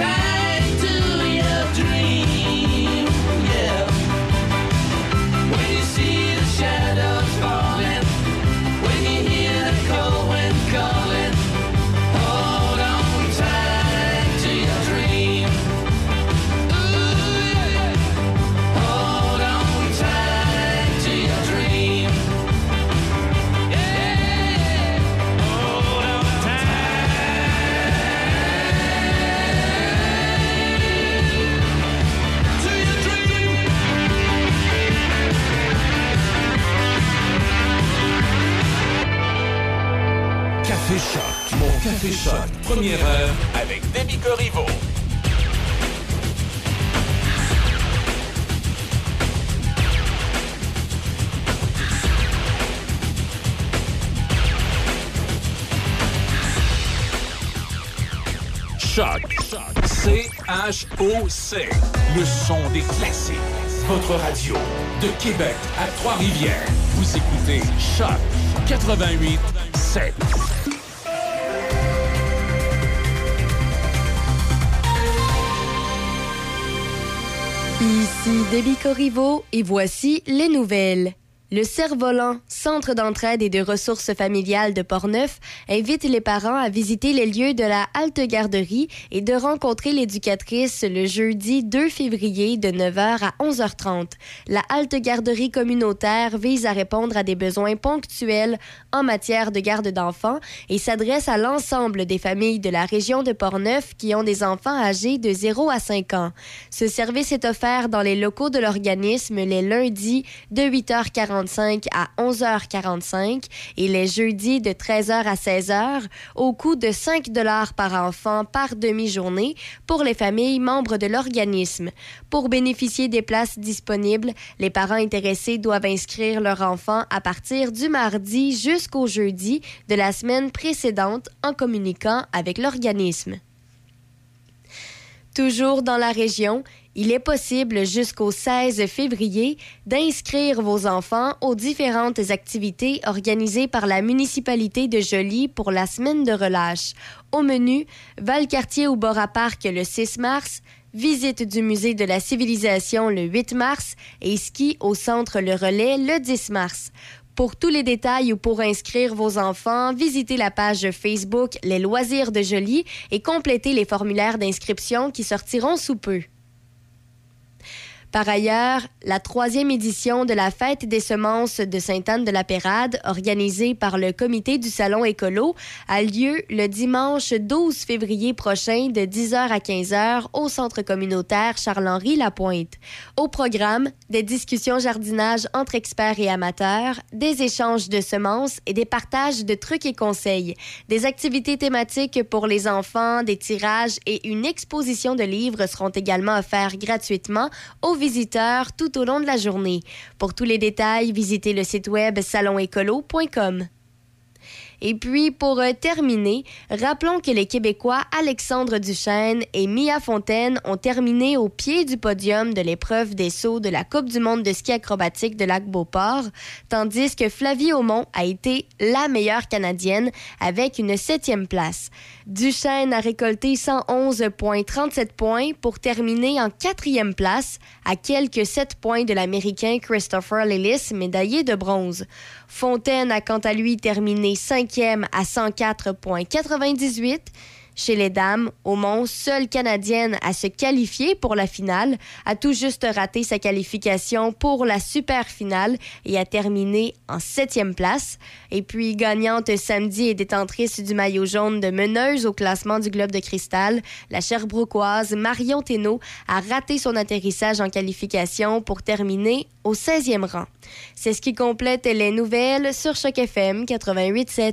tight Café Choc. Première heure avec Demi Corriveau. Choc. C-H-O-C. Le son des classiques. Votre radio. De Québec à Trois-Rivières. Vous écoutez Choc 88 7. Ici Debbie Corriveau et voici les nouvelles. Le Cerf-Volant, centre d'entraide et de ressources familiales de Portneuf, invite les parents à visiter les lieux de la halte garderie et de rencontrer l'éducatrice le jeudi 2 février de 9h à 11h30. La halte garderie communautaire vise à répondre à des besoins ponctuels en matière de garde d'enfants et s'adresse à l'ensemble des familles de la région de Portneuf qui ont des enfants âgés de 0 à 5 ans. Ce service est offert dans les locaux de l'organisme les lundis de 8h45 à 11h45 et les jeudis de 13h à 16h au coût de 5 dollars par enfant par demi-journée pour les familles membres de l'organisme. Pour bénéficier des places disponibles, les parents intéressés doivent inscrire leur enfant à partir du mardi jusqu'au jeudi de la semaine précédente en communiquant avec l'organisme. Toujours dans la région, il est possible jusqu'au 16 février d'inscrire vos enfants aux différentes activités organisées par la municipalité de Joly pour la semaine de relâche. Au menu, Valcartier au Bora Park le 6 mars, visite du musée de la civilisation le 8 mars et ski au centre Le Relais le 10 mars. Pour tous les détails ou pour inscrire vos enfants, visitez la page Facebook Les Loisirs de Joly et complétez les formulaires d'inscription qui sortiront sous peu. Par ailleurs, la troisième édition de la Fête des semences de Sainte-Anne-de-la-Pérade, organisée par le Comité du Salon Écolo, a lieu le dimanche 12 février prochain de 10h à 15h au Centre communautaire Charles-Henri Lapointe. Au programme, des discussions jardinage entre experts et amateurs, des échanges de semences et des partages de trucs et conseils, des activités thématiques pour les enfants, des tirages et une exposition de livres seront également offerts gratuitement aux visiteurs tout au long de la journée. Pour tous les détails, visitez le site web salonécolo.com. Et puis, pour euh, terminer, rappelons que les Québécois Alexandre Duchesne et Mia Fontaine ont terminé au pied du podium de l'épreuve des sauts de la Coupe du monde de ski acrobatique de Lac-Beauport, tandis que Flavie Aumont a été la meilleure Canadienne avec une septième place. Duchesne a récolté 111,37 points pour terminer en quatrième place, à quelques 7 points de l'Américain Christopher Lillis, médaillé de bronze. Fontaine a quant à lui terminé cinquième à 104,98. Chez les dames, Aumont, seule Canadienne à se qualifier pour la finale, a tout juste raté sa qualification pour la super finale et a terminé en septième place. Et puis, gagnante samedi et détentrice du maillot jaune de meneuse au classement du Globe de Cristal, la Sherbrookeoise Marion Thénault a raté son atterrissage en qualification pour terminer au 16e rang. C'est ce qui complète les nouvelles sur Choc FM 88.7.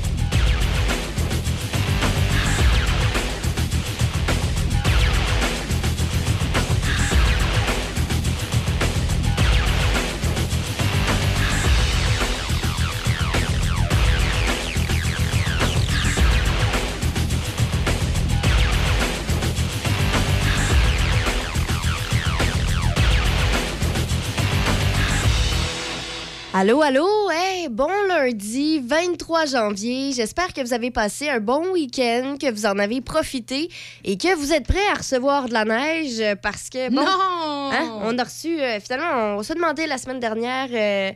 Allô, allô, hey, bon lundi 23 janvier. J'espère que vous avez passé un bon week-end, que vous en avez profité et que vous êtes prêts à recevoir de la neige parce que, bon, non! hein, on a reçu, euh, finalement, on se demandait la semaine dernière euh,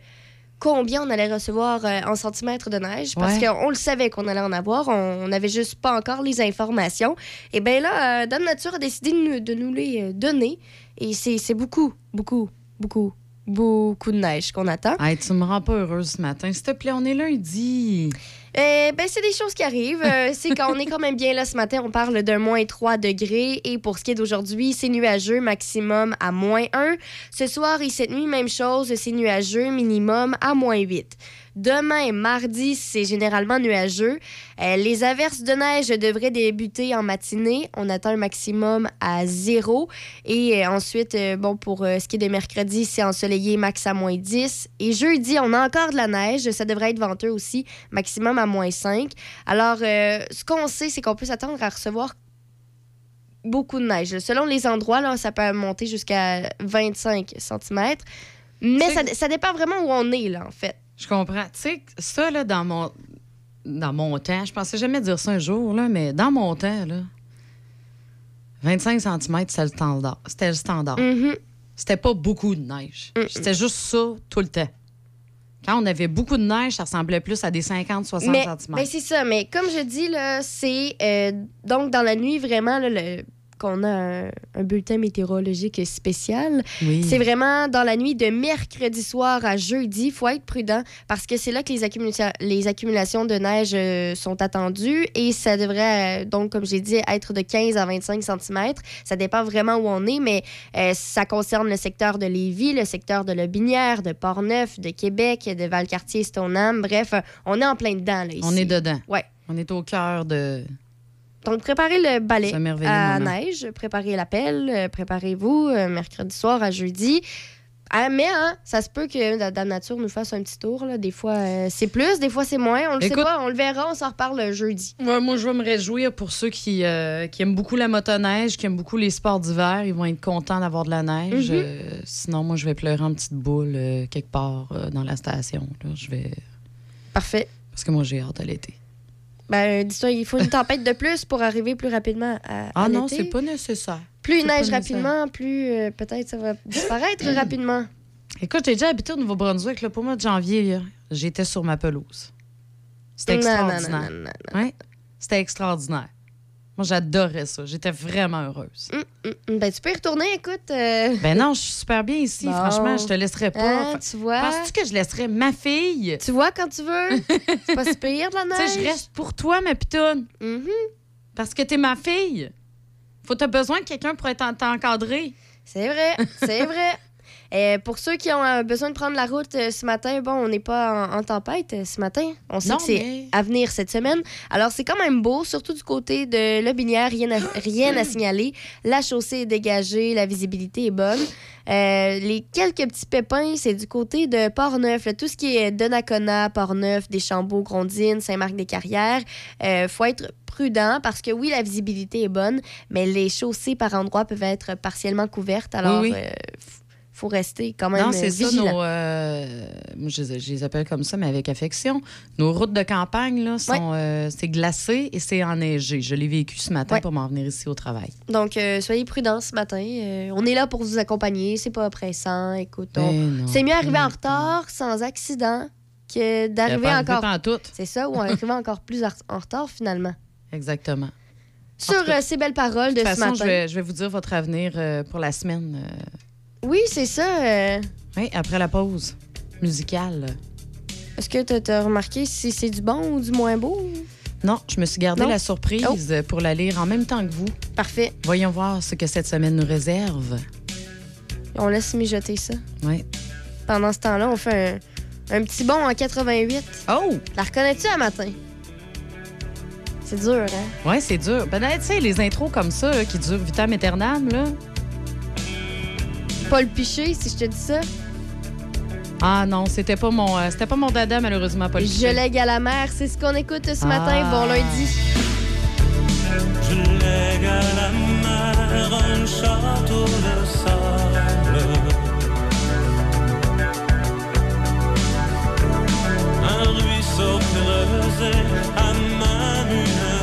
combien on allait recevoir euh, en centimètres de neige parce Ouais. qu'on le savait qu'on allait en avoir. On n'avait juste pas encore les informations. Et bien là, Dame Nature a décidé de nous, de nous les donner et c'est beaucoup, beaucoup, beaucoup, beaucoup de neige qu'on attend. Hey, tu me rends pas heureuse ce matin. S'il te plaît, on est lundi. Euh, ben, c'est des choses qui arrivent. Euh, c'est quand on est quand même bien là ce matin, on parle d'un moins 3 degrés. Et pour ce qui est d'aujourd'hui, c'est nuageux, maximum à moins 1. Ce soir et cette nuit, même chose, c'est nuageux, minimum à moins 8. Demain, mardi, c'est généralement nuageux. Euh, les averses de neige devraient débuter en matinée. On attend un maximum à 0. Et euh, ensuite, euh, bon, pour ce qui est de mercredi, c'est ensoleillé, max à moins 10. Et jeudi, on a encore de la neige. Ça devrait être venteux aussi, maximum à moins 5. Alors, ce qu'on sait, c'est qu'on peut s'attendre à recevoir beaucoup de neige. Selon les endroits, là, ça peut monter jusqu'à 25 cm. Mais ça, ça dépend vraiment où on est, là, en fait. Je comprends. Tu sais, ça, là, dans mon, dans mon temps, je pensais jamais dire ça un jour, là, mais dans mon temps, là, 25 cm, c'était le standard. C'était le standard. Mhm. C'était pas beaucoup de neige. Mm. C'était juste ça tout le temps. Quand on avait beaucoup de neige, ça ressemblait plus à des 50-60 Mais, cm. mais c'est ça, mais comme je dis, là, c'est euh, donc dans la nuit vraiment là, le- qu'on a un, un bulletin météorologique spécial. oui. C'est vraiment dans la nuit de mercredi soir à jeudi. Il faut être prudent parce que c'est là que les, accumula- les accumulations de neige euh, sont attendues et ça devrait, euh, donc, comme j'ai dit, être de 15 à 25 cm. Ça dépend vraiment où on est, mais euh, ça concerne le secteur de Lévis, le secteur de Lobinière, de Portneuf, de Québec, de Valcartier, Stoneham. Bref, on est en plein dedans. Là, ici. On est dedans. Ouais. On est au cœur de. Donc, préparez le balai à moment. neige, préparez l'appel, euh, préparez-vous euh, mercredi soir à jeudi. Ah, mais hein, ça se peut que la Dame Nature nous fasse un petit tour. Là. Des fois, euh, c'est plus, des fois, c'est moins. On le sait pas, on le verra, on s'en reparle euh, jeudi. Ouais, moi, je vais me réjouir pour ceux qui, euh, qui aiment beaucoup la motoneige, qui aiment beaucoup les sports d'hiver. Ils vont être contents d'avoir de la neige. Mhm. Euh, sinon, moi, je vais pleurer en petite boule euh, quelque part euh, dans la station. là. Je vais... Parfait. Parce que moi, j'ai hâte à l'été. Ben, dis-toi, il faut une tempête de plus pour arriver plus rapidement à, Ah à non, c'est pas nécessaire. Plus il neige rapidement, plus euh, peut-être ça va disparaître rapidement. Écoute, j'ai déjà habité au Nouveau-Brunswick. là. Pour moi, de janvier, j'étais sur ma pelouse. C'était extraordinaire. non, non, non. Ouais, C'était extraordinaire. Moi, j'adorais ça. J'étais vraiment heureuse. Hum, hum. Ben, tu peux y retourner, écoute. euh, Ben non, je suis super bien ici. Bon. Franchement, je te laisserai pas. hein, tu vois? Penses-tu que je laisserais ma fille? Tu vois quand tu veux. c'est pas si pire de la Tu neige. sais, je reste pour toi, ma pitoune. Mhm. Parce que t'es ma fille. Faut t'as besoin de quelqu'un pour t'encadrer. C'est vrai, c'est vrai. Euh, pour ceux qui ont euh, besoin de prendre la route euh, ce matin, bon, on n'est pas en, en tempête ce matin. On sait Non, que c'est mais- à venir cette semaine. Alors, c'est quand même beau, surtout du côté de Lobinière, rien à, rien à signaler. La chaussée est dégagée, la visibilité est bonne. Euh, les quelques petits pépins, c'est du côté de Port-Neuf. là. Tout ce qui est Donnacona, Port-Neuf, Deschambault, Grondines, Saint-Marc-des-Carrières. Euh, faut être prudent parce que oui, la visibilité est bonne, mais les chaussées par endroits peuvent être partiellement couvertes. Alors, Oui, oui. euh, faut rester quand même Non, c'est euh, ça, nos. euh, je, les- je les appelle comme ça, mais avec affection. Nos routes de campagne, là, sont. euh, c'est glacé et c'est enneigé. Je l'ai vécu ce matin Ouais. pour m'en venir ici au travail. Donc, euh, soyez prudents ce matin. On est là pour vous accompagner. C'est pas oppressant. Écoute, on- non. c'est mieux arriver en Mm. retard, sans accident, que d'arriver encore. C'est ça, ou arriver encore plus en retard finalement. Exactement. Sur cas, ces belles paroles De de toute ce façon, matin. je vais, je vais vous dire votre avenir pour la semaine. Oui, c'est ça. euh, oui, après la pause musicale. Est-ce que tu as remarqué si c'est du bon ou du moins beau? Non, je me suis gardé Non? la surprise Oh. pour la lire en même temps que vous. Parfait. Voyons voir ce que cette semaine nous réserve. On laisse mijoter ça. Oui. Pendant ce temps-là, on fait un, un petit bond en 88. Oh! La reconnais-tu à matin? C'est dur, hein? Ouais, c'est dur. Ben, tu sais, les intros comme ça, là, qui durent vitam aeternam, là. Paul Piché, si je te dis ça. Ah non, c'était pas mon euh, c'était pas mon dada, malheureusement, Paul Je Pichet. lègue à la mer, c'est ce qu'on écoute ce Ah. matin. Bon lundi. Je lègue à la mer un château de sable. Un ruisseau rosée à même une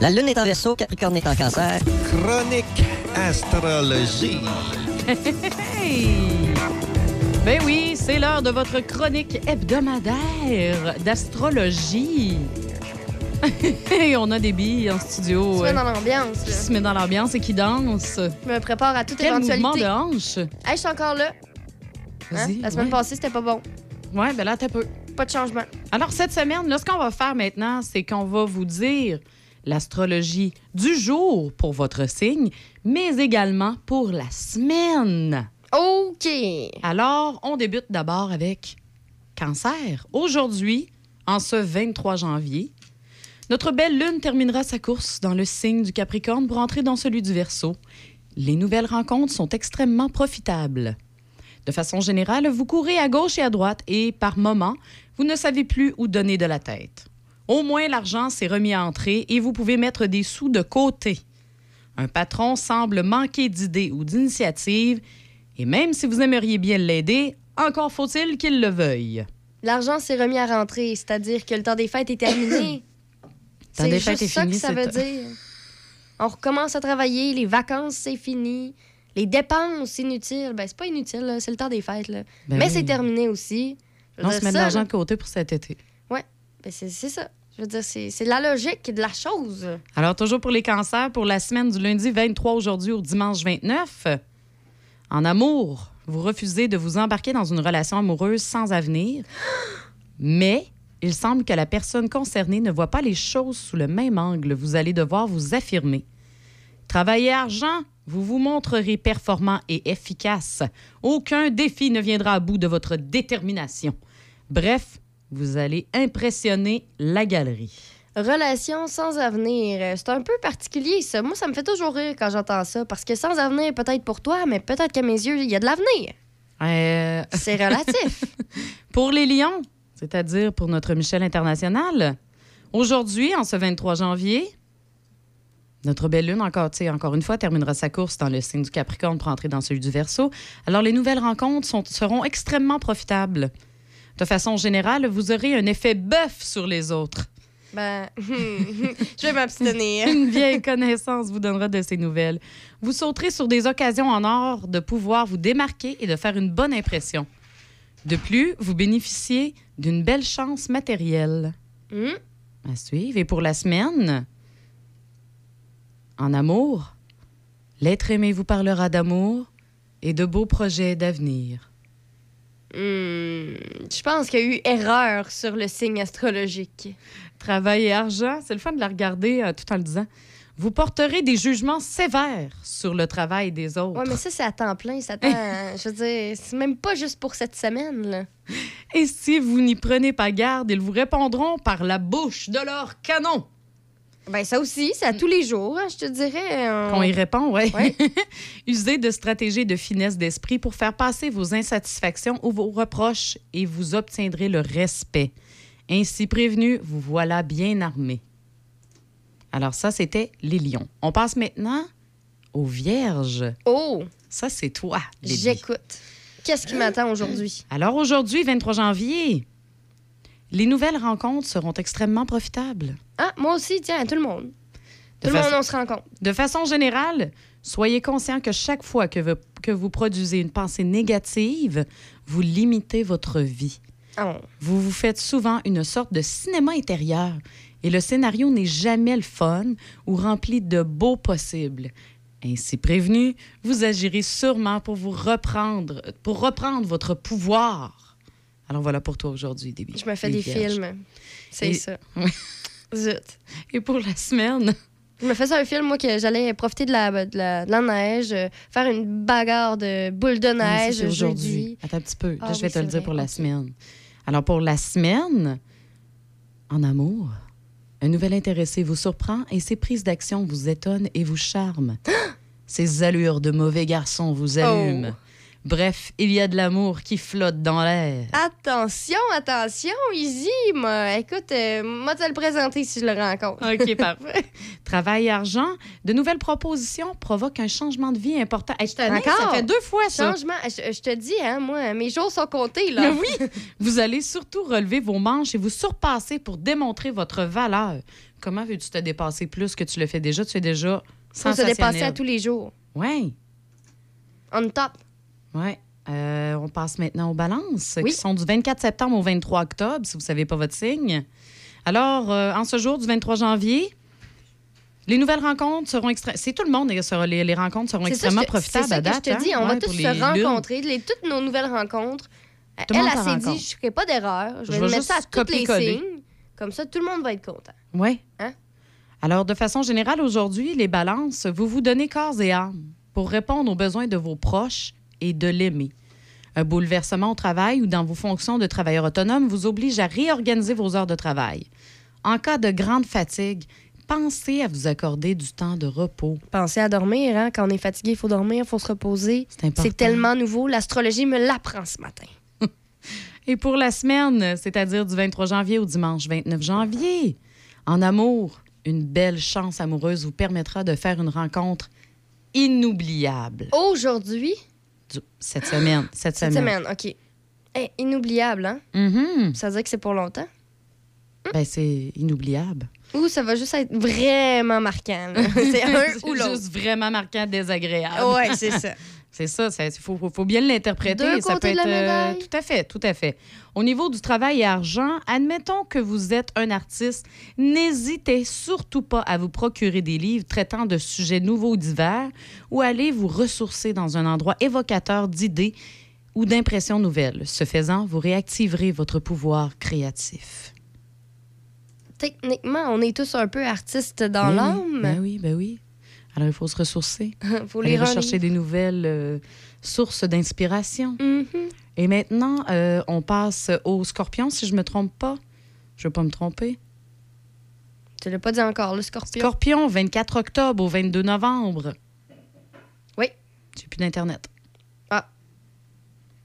La lune est en verso, Capricorne est en cancer. Chronique astrologie. Hey! Ben oui, c'est l'heure de votre chronique hebdomadaire d'astrologie. Et on a des billes en studio Tu vas euh, dans l'ambiance, qui se met dans l'ambiance et qui danse. Je me prépare à toute Quel mouvement de hanche. Hey, je suis encore là. Hein? Vas-y, La semaine ouais. passée, c'était pas bon. Ouais, ben là, t'as peu. Pas de changement. Alors, cette semaine, là, ce qu'on va faire maintenant, c'est qu'on va vous dire l'astrologie du jour pour votre signe, mais également pour la semaine. OK. Alors, on débute d'abord avec Cancer. Aujourd'hui, en ce 23 janvier, notre belle lune terminera sa course dans le signe du Capricorne pour entrer dans celui du Verseau. Les nouvelles rencontres sont extrêmement profitables. De façon générale, vous courez à gauche et à droite et, par moments, vous ne savez plus où donner de la tête. Au moins, l'argent s'est remis à entrer et vous pouvez mettre des sous de côté. Un patron semble manquer d'idées ou d'initiatives et même si vous aimeriez bien l'aider, encore faut-il qu'il le veuille. L'argent s'est remis à rentrer, c'est-à-dire que le temps des fêtes est terminé. C'est des juste est ça fini, que ça veut dire. On recommence à travailler, les vacances, c'est fini. Les dépenses inutiles, ben c'est pas inutile, c'est le temps des fêtes. Là. Ben Mais oui. c'est terminé aussi. Je On se met de l'argent de côté pour cet été. ben, c'est c'est ça. Je veux dire, c'est la logique de la chose. Alors, toujours pour les cancers, pour la semaine du lundi 23 aujourd'hui au dimanche 29, en amour, vous refusez de vous embarquer dans une relation amoureuse sans avenir, mais il semble que la personne concernée ne voit pas les choses sous le même angle. Vous allez devoir vous affirmer. Travail et argent, vous vous montrerez performant et efficace. Aucun défi ne viendra à bout de votre détermination. Bref, vous allez impressionner la galerie. Relation sans avenir, c'est un peu particulier, ça. Moi, ça me fait toujours rire quand j'entends ça, parce que sans avenir, peut-être pour toi, mais peut-être qu'à mes yeux, il y a de l'avenir. Euh, C'est relatif. Pour les Lions, c'est-à-dire pour notre Michel International, aujourd'hui, en ce 23 janvier, notre belle lune, encore, encore une fois, terminera sa course dans le signe du Capricorne pour entrer dans celui du Verseau. Alors, les nouvelles rencontres sont- seront extrêmement profitables. De façon générale, vous aurez un effet bœuf sur les autres. ben, je vais m'abstenir. Une vieille connaissance vous donnera de ces nouvelles. Vous sauterez sur des occasions en or de pouvoir vous démarquer et de faire une bonne impression. De plus, vous bénéficiez d'une belle chance matérielle. Hmm? À suivre. Et pour la semaine, en amour, l'être aimé vous parlera d'amour et de beaux projets d'avenir. Hmm, Je pense qu'il y a eu erreur sur le signe astrologique. Travail et argent, c'est le fun de la regarder euh, tout en le disant. Vous porterez des jugements sévères sur le travail des autres. Ouais, mais ça, c'est à temps plein. Ça je veux dire, c'est même pas juste pour cette semaine, là. Et si vous n'y prenez pas garde, ils vous répondront par la bouche de leur canon. Ben, ça aussi, c'est à tous les jours, hein, je te dirais. on- Qu'on y répond, ouais. Ouais. Usez de stratégies de finesse d'esprit pour faire passer vos insatisfactions ou vos reproches et vous obtiendrez le respect. Ainsi prévenu, vous voilà bien armé. Alors ça, c'était les lions. On passe maintenant aux vierges. Oh, Ça, c'est toi, j'écoute. Qu'est-ce qui m'attend aujourd'hui? Alors aujourd'hui, 23 janvier, les nouvelles rencontres seront extrêmement profitables. Ah, moi aussi, tiens, tout le monde. De Tout le façon- monde, on se rencontre. De façon générale, soyez conscient que chaque fois que vous, que vous produisez une pensée négative, vous limitez votre vie. Oh. Vous vous faites souvent une sorte de cinéma intérieur et le scénario n'est jamais le fun ou rempli de beaux possibles. Ainsi prévenu, vous agirez sûrement pour vous reprendre, pour reprendre votre pouvoir. Alors voilà pour toi aujourd'hui, Déby. Je me fais des vierges. films. C'est Et- ça. Zut. Et pour la semaine, Je me faisais un film, moi, que j'allais profiter de la, de la, de la neige, euh, faire une bagarre de boules de neige c'est aujourd'hui. Attends un petit peu. Là, Ah je vais oui, te le dire pour la semaine. Alors, pour la semaine, en amour, un nouvel intéressé vous surprend et ses prises d'action vous étonnent et vous charment. ses allures de mauvais garçon vous allument. Oh. Bref, il y a de l'amour qui flotte dans l'air. Attention, attention, Easy, moi. Écoute, euh, moi, te le présenter si je le rencontre. OK, parfait. Travail et argent, de nouvelles propositions provoquent un changement de vie important. Hey, je Encore? ça fait deux fois ça. Changement, je, je te dis, hein, moi, mes jours sont comptés, là. Mais oui, vous allez surtout relever vos manches et vous surpasser pour démontrer votre valeur. Comment veux-tu te dépasser plus que tu le fais déjà? Tu es déjà Faut se sensationnel. dépasser à tous les jours. Oui, On top. Oui. Euh, on passe maintenant aux balances, Oui. qui sont du 24 septembre au 23 octobre, si vous ne savez pas votre signe. Alors, euh, en ce jour du 23 janvier, les nouvelles rencontres seront extrêmement... C'est tout le monde, les, les, les rencontres seront ça, extrêmement je profitables c'est ça à que date. je te hein? dis, on va tous se rencontrer. Les, toutes nos nouvelles rencontres. Tout le elle, elle se s'est dit, je ne ferai pas d'erreur. Je Je vais vais mettre ça à tous les signes. Comme ça, tout le monde va être content. Oui. Hein? Alors, de façon générale, aujourd'hui, les balances, vous vous donnez corps et âme pour répondre aux besoins de vos proches et de l'aimer. Un bouleversement au travail ou dans vos fonctions de travailleur autonome vous oblige à réorganiser vos heures de travail. En cas de grande fatigue, pensez à vous accorder du temps de repos. Pensez à dormir. Hein? Quand on est fatigué, il faut dormir, il faut se reposer. C'est tellement nouveau. L'astrologie me l'apprend ce matin. Et pour la semaine, c'est-à-dire du 23 janvier au dimanche 29 janvier, en amour, une belle chance amoureuse vous permettra de faire une rencontre inoubliable. Aujourd'hui, Cette semaine. Cette, cette semaine. semaine, OK. Inoubliable, hein? Mhm. Ça veut dire que c'est pour longtemps? Ben, c'est inoubliable. Ou ça va juste être vraiment marquant. C'est un ou l'autre. juste vraiment marquant, désagréable. Ouais, c'est ça. C'est ça, il faut, bien l'interpréter. Deux Ça côtés peut de la être, euh, tout à fait, tout à fait. Au niveau du travail et argent, admettons que vous êtes un artiste, n'hésitez surtout pas à vous procurer des livres traitant de sujets nouveaux ou divers ou allez vous ressourcer dans un endroit évocateur d'idées ou d'impressions nouvelles. Ce faisant, vous réactiverez votre pouvoir créatif. Techniquement, on est tous un peu artistes dans Ben oui, l'âme. Ben oui, ben oui. Alors, il faut se ressourcer. faut aller rechercher des nouvelles euh, sources d'inspiration. Mhm. Et maintenant, euh, on passe au scorpion, si je me trompe pas. Je veux pas me tromper. Tu l'as pas dit encore, le scorpion? Scorpion, 24 octobre au 22 novembre. Oui. J'ai plus d'Internet.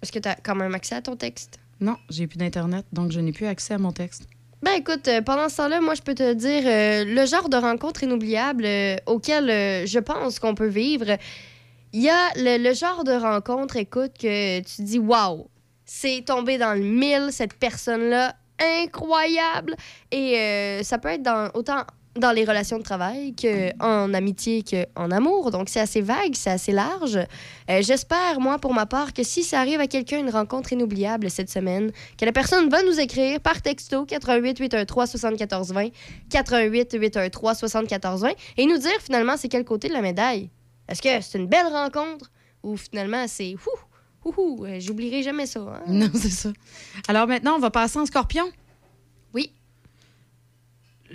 Est-ce que tu as quand même accès à ton texte? Non, j'ai plus d'Internet, donc je n'ai plus accès à mon texte. Ben écoute, euh, pendant ce temps-là, moi je peux te dire euh, le genre de rencontre inoubliable euh, auquel je pense qu'on peut vivre. Il y a le, le genre de rencontre, écoute, que tu dis waouh, c'est tombé dans le mille cette personne-là, incroyable. Et ça peut être dans autant dans les relations de travail qu'en amitié qu'en amour. Donc c'est assez vague, c'est assez large. Euh, J'espère, moi, pour ma part, que si ça arrive à quelqu'un une rencontre inoubliable cette semaine, que la personne va nous écrire par texto 88 813 74 20 88 813 74 20 et nous dire finalement c'est quel côté de la médaille. Est-ce que c'est une belle rencontre ou finalement c'est ouh ouh, euh, j'oublierai jamais ça. hein? Non, c'est ça. Alors maintenant, on va passer en scorpion.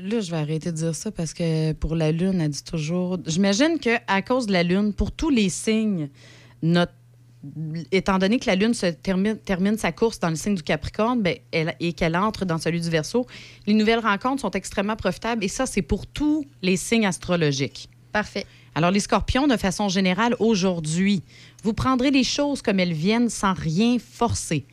Là, je vais arrêter de dire ça parce que pour la Lune, elle dit toujours. J'imagine qu'à cause de la Lune, pour tous les signes, notre étant donné que la Lune se termine, termine sa course dans le signe du Capricorne ben, elle- et qu'elle entre dans celui du Verseau, les nouvelles rencontres sont extrêmement profitables et ça, c'est pour tous les signes astrologiques. Parfait. Alors, les scorpions, de façon générale, aujourd'hui, vous prendrez les choses comme elles viennent sans rien forcer.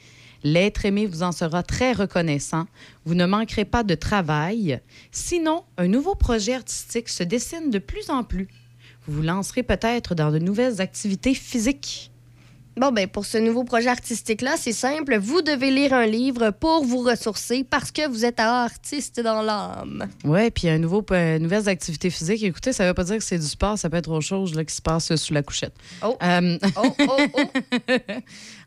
L'être aimé vous en sera très reconnaissant. Vous ne manquerez pas de travail. Sinon, un nouveau projet artistique se dessine de plus en plus. Vous vous lancerez peut-être dans de nouvelles activités physiques. Bon, ben pour ce nouveau projet artistique-là, c'est simple. Vous devez lire un livre pour vous ressourcer parce que vous êtes artiste dans l'âme. Oui, puis un nouveau, euh, nouvelles activités physiques. Écoutez, ça ne veut pas dire que c'est du sport, ça peut être autre chose là, qui se passe sous la couchette. Oh. Euh, Oh, oh, oh.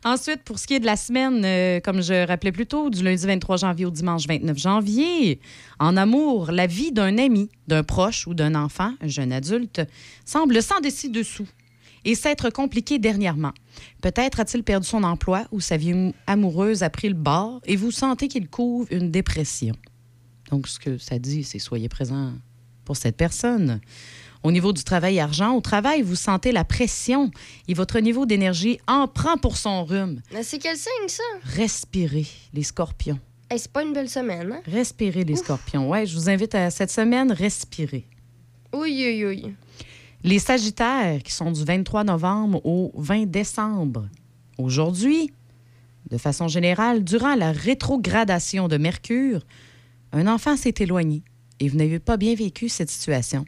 Ensuite, pour ce qui est de la semaine, euh, comme je rappelais plus tôt, du lundi 23 janvier au dimanche 29 janvier, en amour, la vie d'un ami, d'un proche ou d'un enfant, un jeune adulte, semble sans dessus dessous et s'être compliquée dernièrement. Peut-être a-t-il perdu son emploi ou sa vie amoureuse a pris le bord et vous sentez qu'il couvre une dépression. Donc, ce que ça dit, c'est soyez présent pour cette personne. Au niveau du travail argent, au travail, vous sentez la pression et votre niveau d'énergie en prend pour son rhume. Mais c'est quel signe, ça? Respirez, les scorpions. Hey, c'est pas une belle semaine, hein? Respirez, les scorpions. Ouais, je vous invite à cette semaine, respirer. Oui, oui, oui. Les Sagittaires, qui sont du 23 novembre au 20 décembre. Aujourd'hui, de façon générale, durant la rétrogradation de Mercure, un enfant s'est éloigné et vous n'avez pas bien vécu cette situation.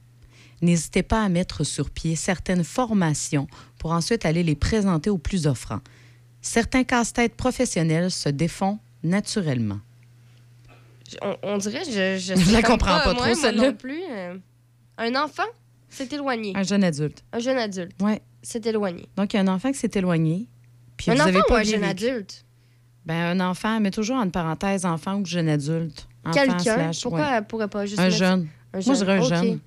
N'hésitez pas à mettre sur pied certaines formations pour ensuite aller les présenter aux plus offrants. Certains casse-têtes professionnels se défont naturellement. On, on dirait, je, je, Je la comprends pas trop, moi, moi celle-là. non plus. euh, un enfant? S'est éloigné. Un jeune adulte. Un jeune adulte s'est éloigné. Donc, il y a un enfant qui s'est éloigné. Puis un vous enfant avez ou pas un bien jeune adulte? Ben, un enfant, mais toujours entre parenthèses, enfant ou jeune adulte. Quelqu'un? Pourquoi ouais. elle pourrait pas juste Un mettre- jeune. Un Moi, je dirais un jeune.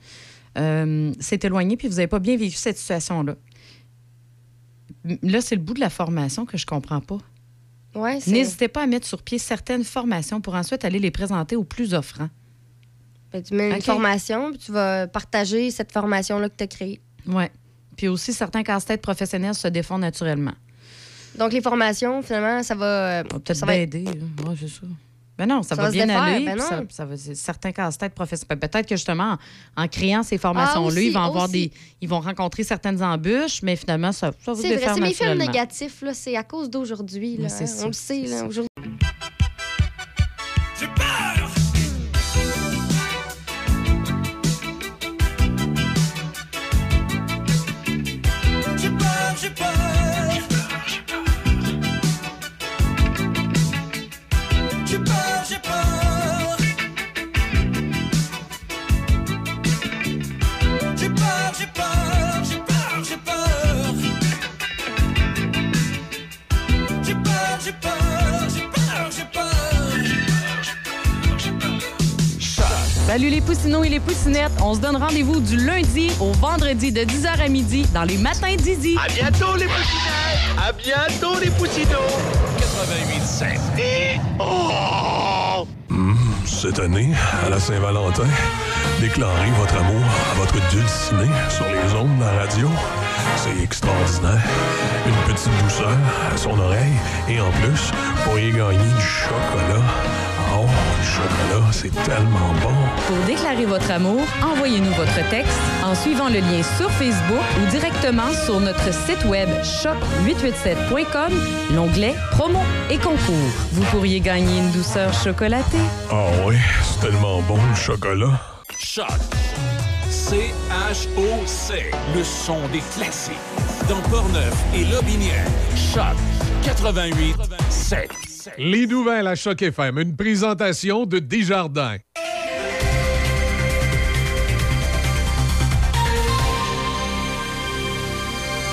Euh, s'est éloigné, puis vous n'avez pas bien vécu cette situation-là. Là, c'est le bout de la formation que je comprends pas. Ouais, c'est... N'hésitez pas à mettre sur pied certaines formations pour ensuite aller les présenter aux plus offrants. Ben, tu mets une formation, puis tu vas partager cette formation-là que tu as créée. Ouais. Puis aussi, certains casse-têtes professionnels se défont naturellement. Donc, les formations, finalement, ça va... euh, va peut-être va- aider. Ouais, c'est ça. Ben non, ça, Ça va, va bien défaire, aller. ben ça, ça va, certains casse-têtes professionnels. Peut-être que justement, en, en créant ces formations-là, Ah, ils vont avoir aussi. des. Ils vont rencontrer certaines embûches, mais finalement, ça, ça va se défaire c'est mes films négatifs, là, c'est à cause d'aujourd'hui. hein. On le sait, là, aujourd'hui. Salut les poussinots et les poussinettes. On se donne rendez-vous du lundi au vendredi de 10h à midi dans les matins d'Idi. À bientôt les poussinots! À bientôt les poussinots! 88.7. Oh! Cette année, à la Saint-Valentin, déclarez votre amour à votre dulciné sur les ondes de la radio. C'est extraordinaire. Une petite douceur à son oreille et en plus, vous pourriez gagner du chocolat. Oh, du chocolat, c'est tellement bon. Pour déclarer votre amour, envoyez-nous votre texte en suivant le lien sur Facebook ou directement sur notre site web shop887.com, l'onglet Promo et concours. Vous pourriez gagner une douceur chocolatée. Ah oui, c'est tellement bon le chocolat. Choc. C-H-O-C. Le son des classiques. Dans Portneuf et Lobinière. Choc 88 7. Les nouvelles à Choc FM, une présentation de Desjardins.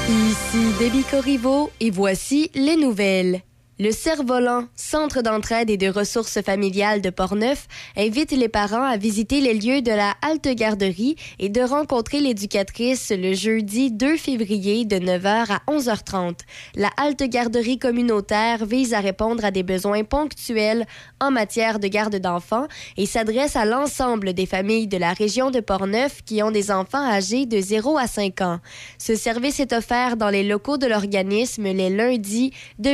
Ici Debbie Corriveau et voici les nouvelles. Le Cerf-Volant, centre d'entraide et de ressources familiales de Portneuf, invite les parents à visiter les lieux de la halte garderie et de rencontrer l'éducatrice le jeudi 2 février de 9h à 11h30. La halte garderie communautaire vise à répondre à des besoins ponctuels en matière de garde d'enfants et s'adresse à l'ensemble des familles de la région de Portneuf qui ont des enfants âgés de 0 à 5 ans. Ce service est offert dans les locaux de l'organisme les lundis de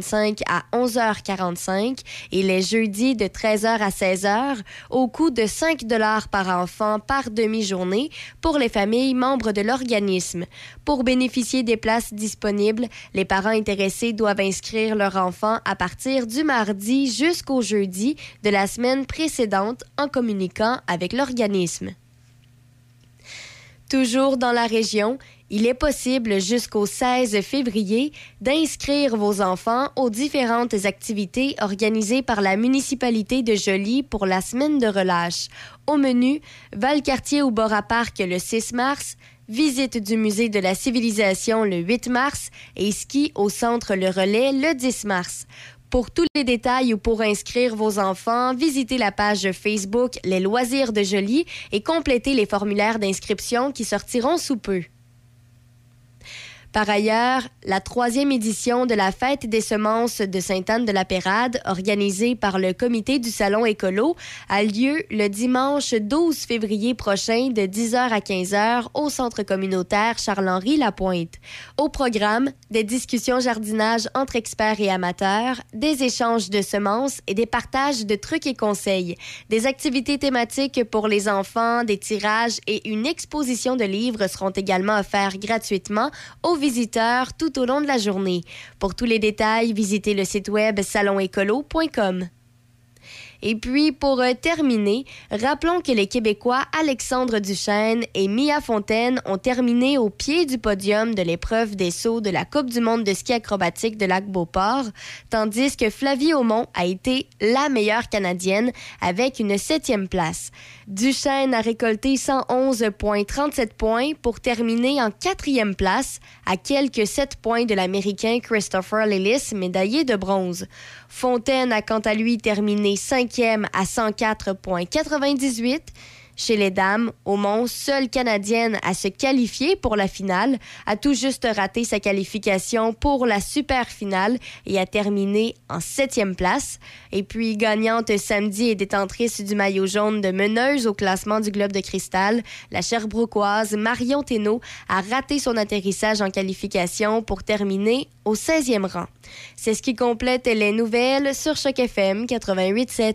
8h45 à 11h45 et les jeudis de 13h à 16h au coût de 5 dollars par enfant par demi-journée pour les familles membres de l'organisme. Pour bénéficier des places disponibles, les parents intéressés doivent inscrire leur enfant à partir du mardi jusqu'au jeudi de la semaine précédente en communiquant avec l'organisme. Toujours dans la région, il est possible jusqu'au 16 février d'inscrire vos enfants aux différentes activités organisées par la municipalité de Joly pour la semaine de relâche. Au menu, Valcartier au Bora Park le 6 mars, visite du musée de la civilisation le 8 mars et ski au centre Le Relais le 10 mars. Pour tous les détails ou pour inscrire vos enfants, visitez la page Facebook Les loisirs de Joly et complétez les formulaires d'inscription qui sortiront sous peu. Par ailleurs, la troisième édition de la Fête des semences de Sainte-Anne-de-la-Pérade, organisée par le Comité du Salon Écolo, a lieu le dimanche 12 février prochain de 10h à 15h au Centre communautaire Charles-Henri Lapointe. Au programme, des discussions jardinage entre experts et amateurs, des échanges de semences et des partages de trucs et conseils, des activités thématiques pour les enfants, des tirages et une exposition de livres seront également offerts gratuitement aux visiteurs tout au long de la journée. Pour tous les détails, visitez le site web salonécolo.com. Et puis, pour euh, terminer, rappelons que les Québécois Alexandre Duchesne et Mia Fontaine ont terminé au pied du podium de l'épreuve des sauts de la Coupe du monde de ski acrobatique de Lac-Beauport, tandis que Flavie Aumont a été la meilleure Canadienne avec une septième place. Duchesne a récolté 111,37 points pour terminer en quatrième place, à quelques 7 points de l'Américain Christopher Lillis, médaillé de bronze. Fontaine a quant à lui terminé cinquième à 104,98. Chez les dames, Aumont, seule Canadienne à se qualifier pour la finale, a tout juste raté sa qualification pour la super finale et a terminé en septième place. Et puis, gagnante samedi et détentrice du maillot jaune de meneuse au classement du Globe de Cristal, la Sherbrookeoise Marion Thénault a raté son atterrissage en qualification pour terminer au 16e rang. C'est ce qui complète les nouvelles sur Choc FM 88.7.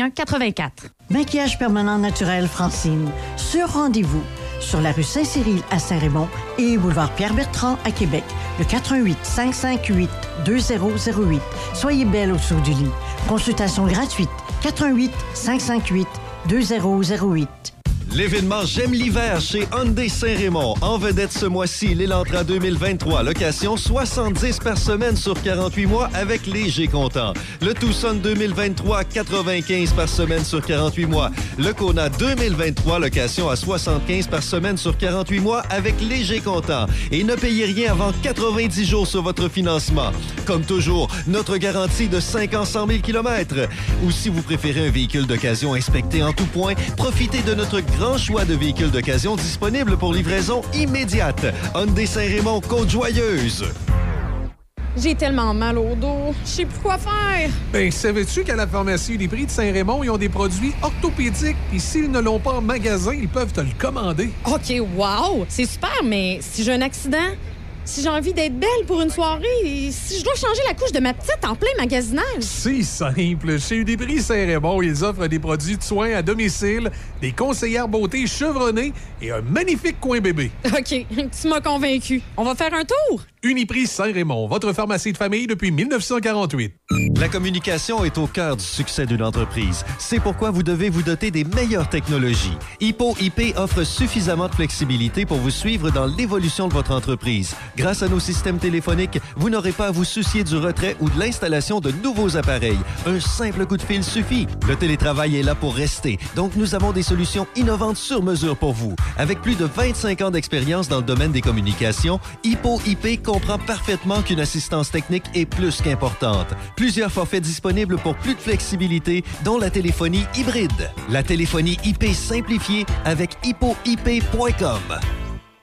84. Maquillage permanent naturel Francine. Sur rendez-vous. Sur la rue Saint-Cyril à Saint-Raymond et boulevard Pierre-Bertrand à Québec. Le 88 558 2008. Soyez belle au-dessous du lit. Consultation gratuite. 88 558 2008. L'événement J'aime l'hiver chez Hyundai Saint-Raymond. En vedette ce mois-ci, l'Elantra 2023. Location 70 par semaine sur 48 mois avec léger comptant. Le Tucson 2023, 95 par semaine sur 48 mois. Le Kona 2023, location à 75 par semaine sur 48 mois avec léger comptant. Et ne payez rien avant 90 jours sur votre financement. Comme toujours, notre garantie de 5 ans 100 000 km. Ou si vous préférez un véhicule d'occasion inspecté en tout point, profitez de notre grand choix de véhicules d'occasion disponibles pour livraison immédiate. Hyundai Saint-Raymond, Côte-Joyeuse. J'ai tellement mal au dos. Je sais plus quoi faire. Ben, savais-tu qu'à la pharmacie des prix de Saint-Raymond, ils ont des produits orthopédiques, puis s'ils ne l'ont pas en magasin, ils peuvent te le commander. OK, wow! C'est super, mais si j'ai un accident, si j'ai envie d'être belle pour une soirée, si je dois changer la couche de ma petite en plein magasinage. C'est simple. Chez Uniprix Saint-Raymond, ils offrent des produits de soins à domicile, des conseillères beauté chevronnées et un magnifique coin bébé. OK, tu m'as convaincu. On va faire un tour? Uniprix Saint-Raymond, votre pharmacie de famille depuis 1948. La communication est au cœur du succès d'une entreprise. C'est pourquoi vous devez vous doter des meilleures technologies. Hippo IP offre suffisamment de flexibilité pour vous suivre dans l'évolution de votre entreprise. Grâce à nos systèmes téléphoniques, vous n'aurez pas à vous soucier du retrait ou de l'installation de nouveaux appareils. Un simple coup de fil suffit. Le télétravail est là pour rester, donc nous avons des solutions innovantes sur mesure pour vous. Avec plus de 25 ans d'expérience dans le domaine des communications, Hippo IP comprend parfaitement qu'une assistance technique est plus qu'importante. Plusieurs forfaits disponibles pour plus de flexibilité, dont la téléphonie hybride. La téléphonie IP simplifiée avec hippoip.com.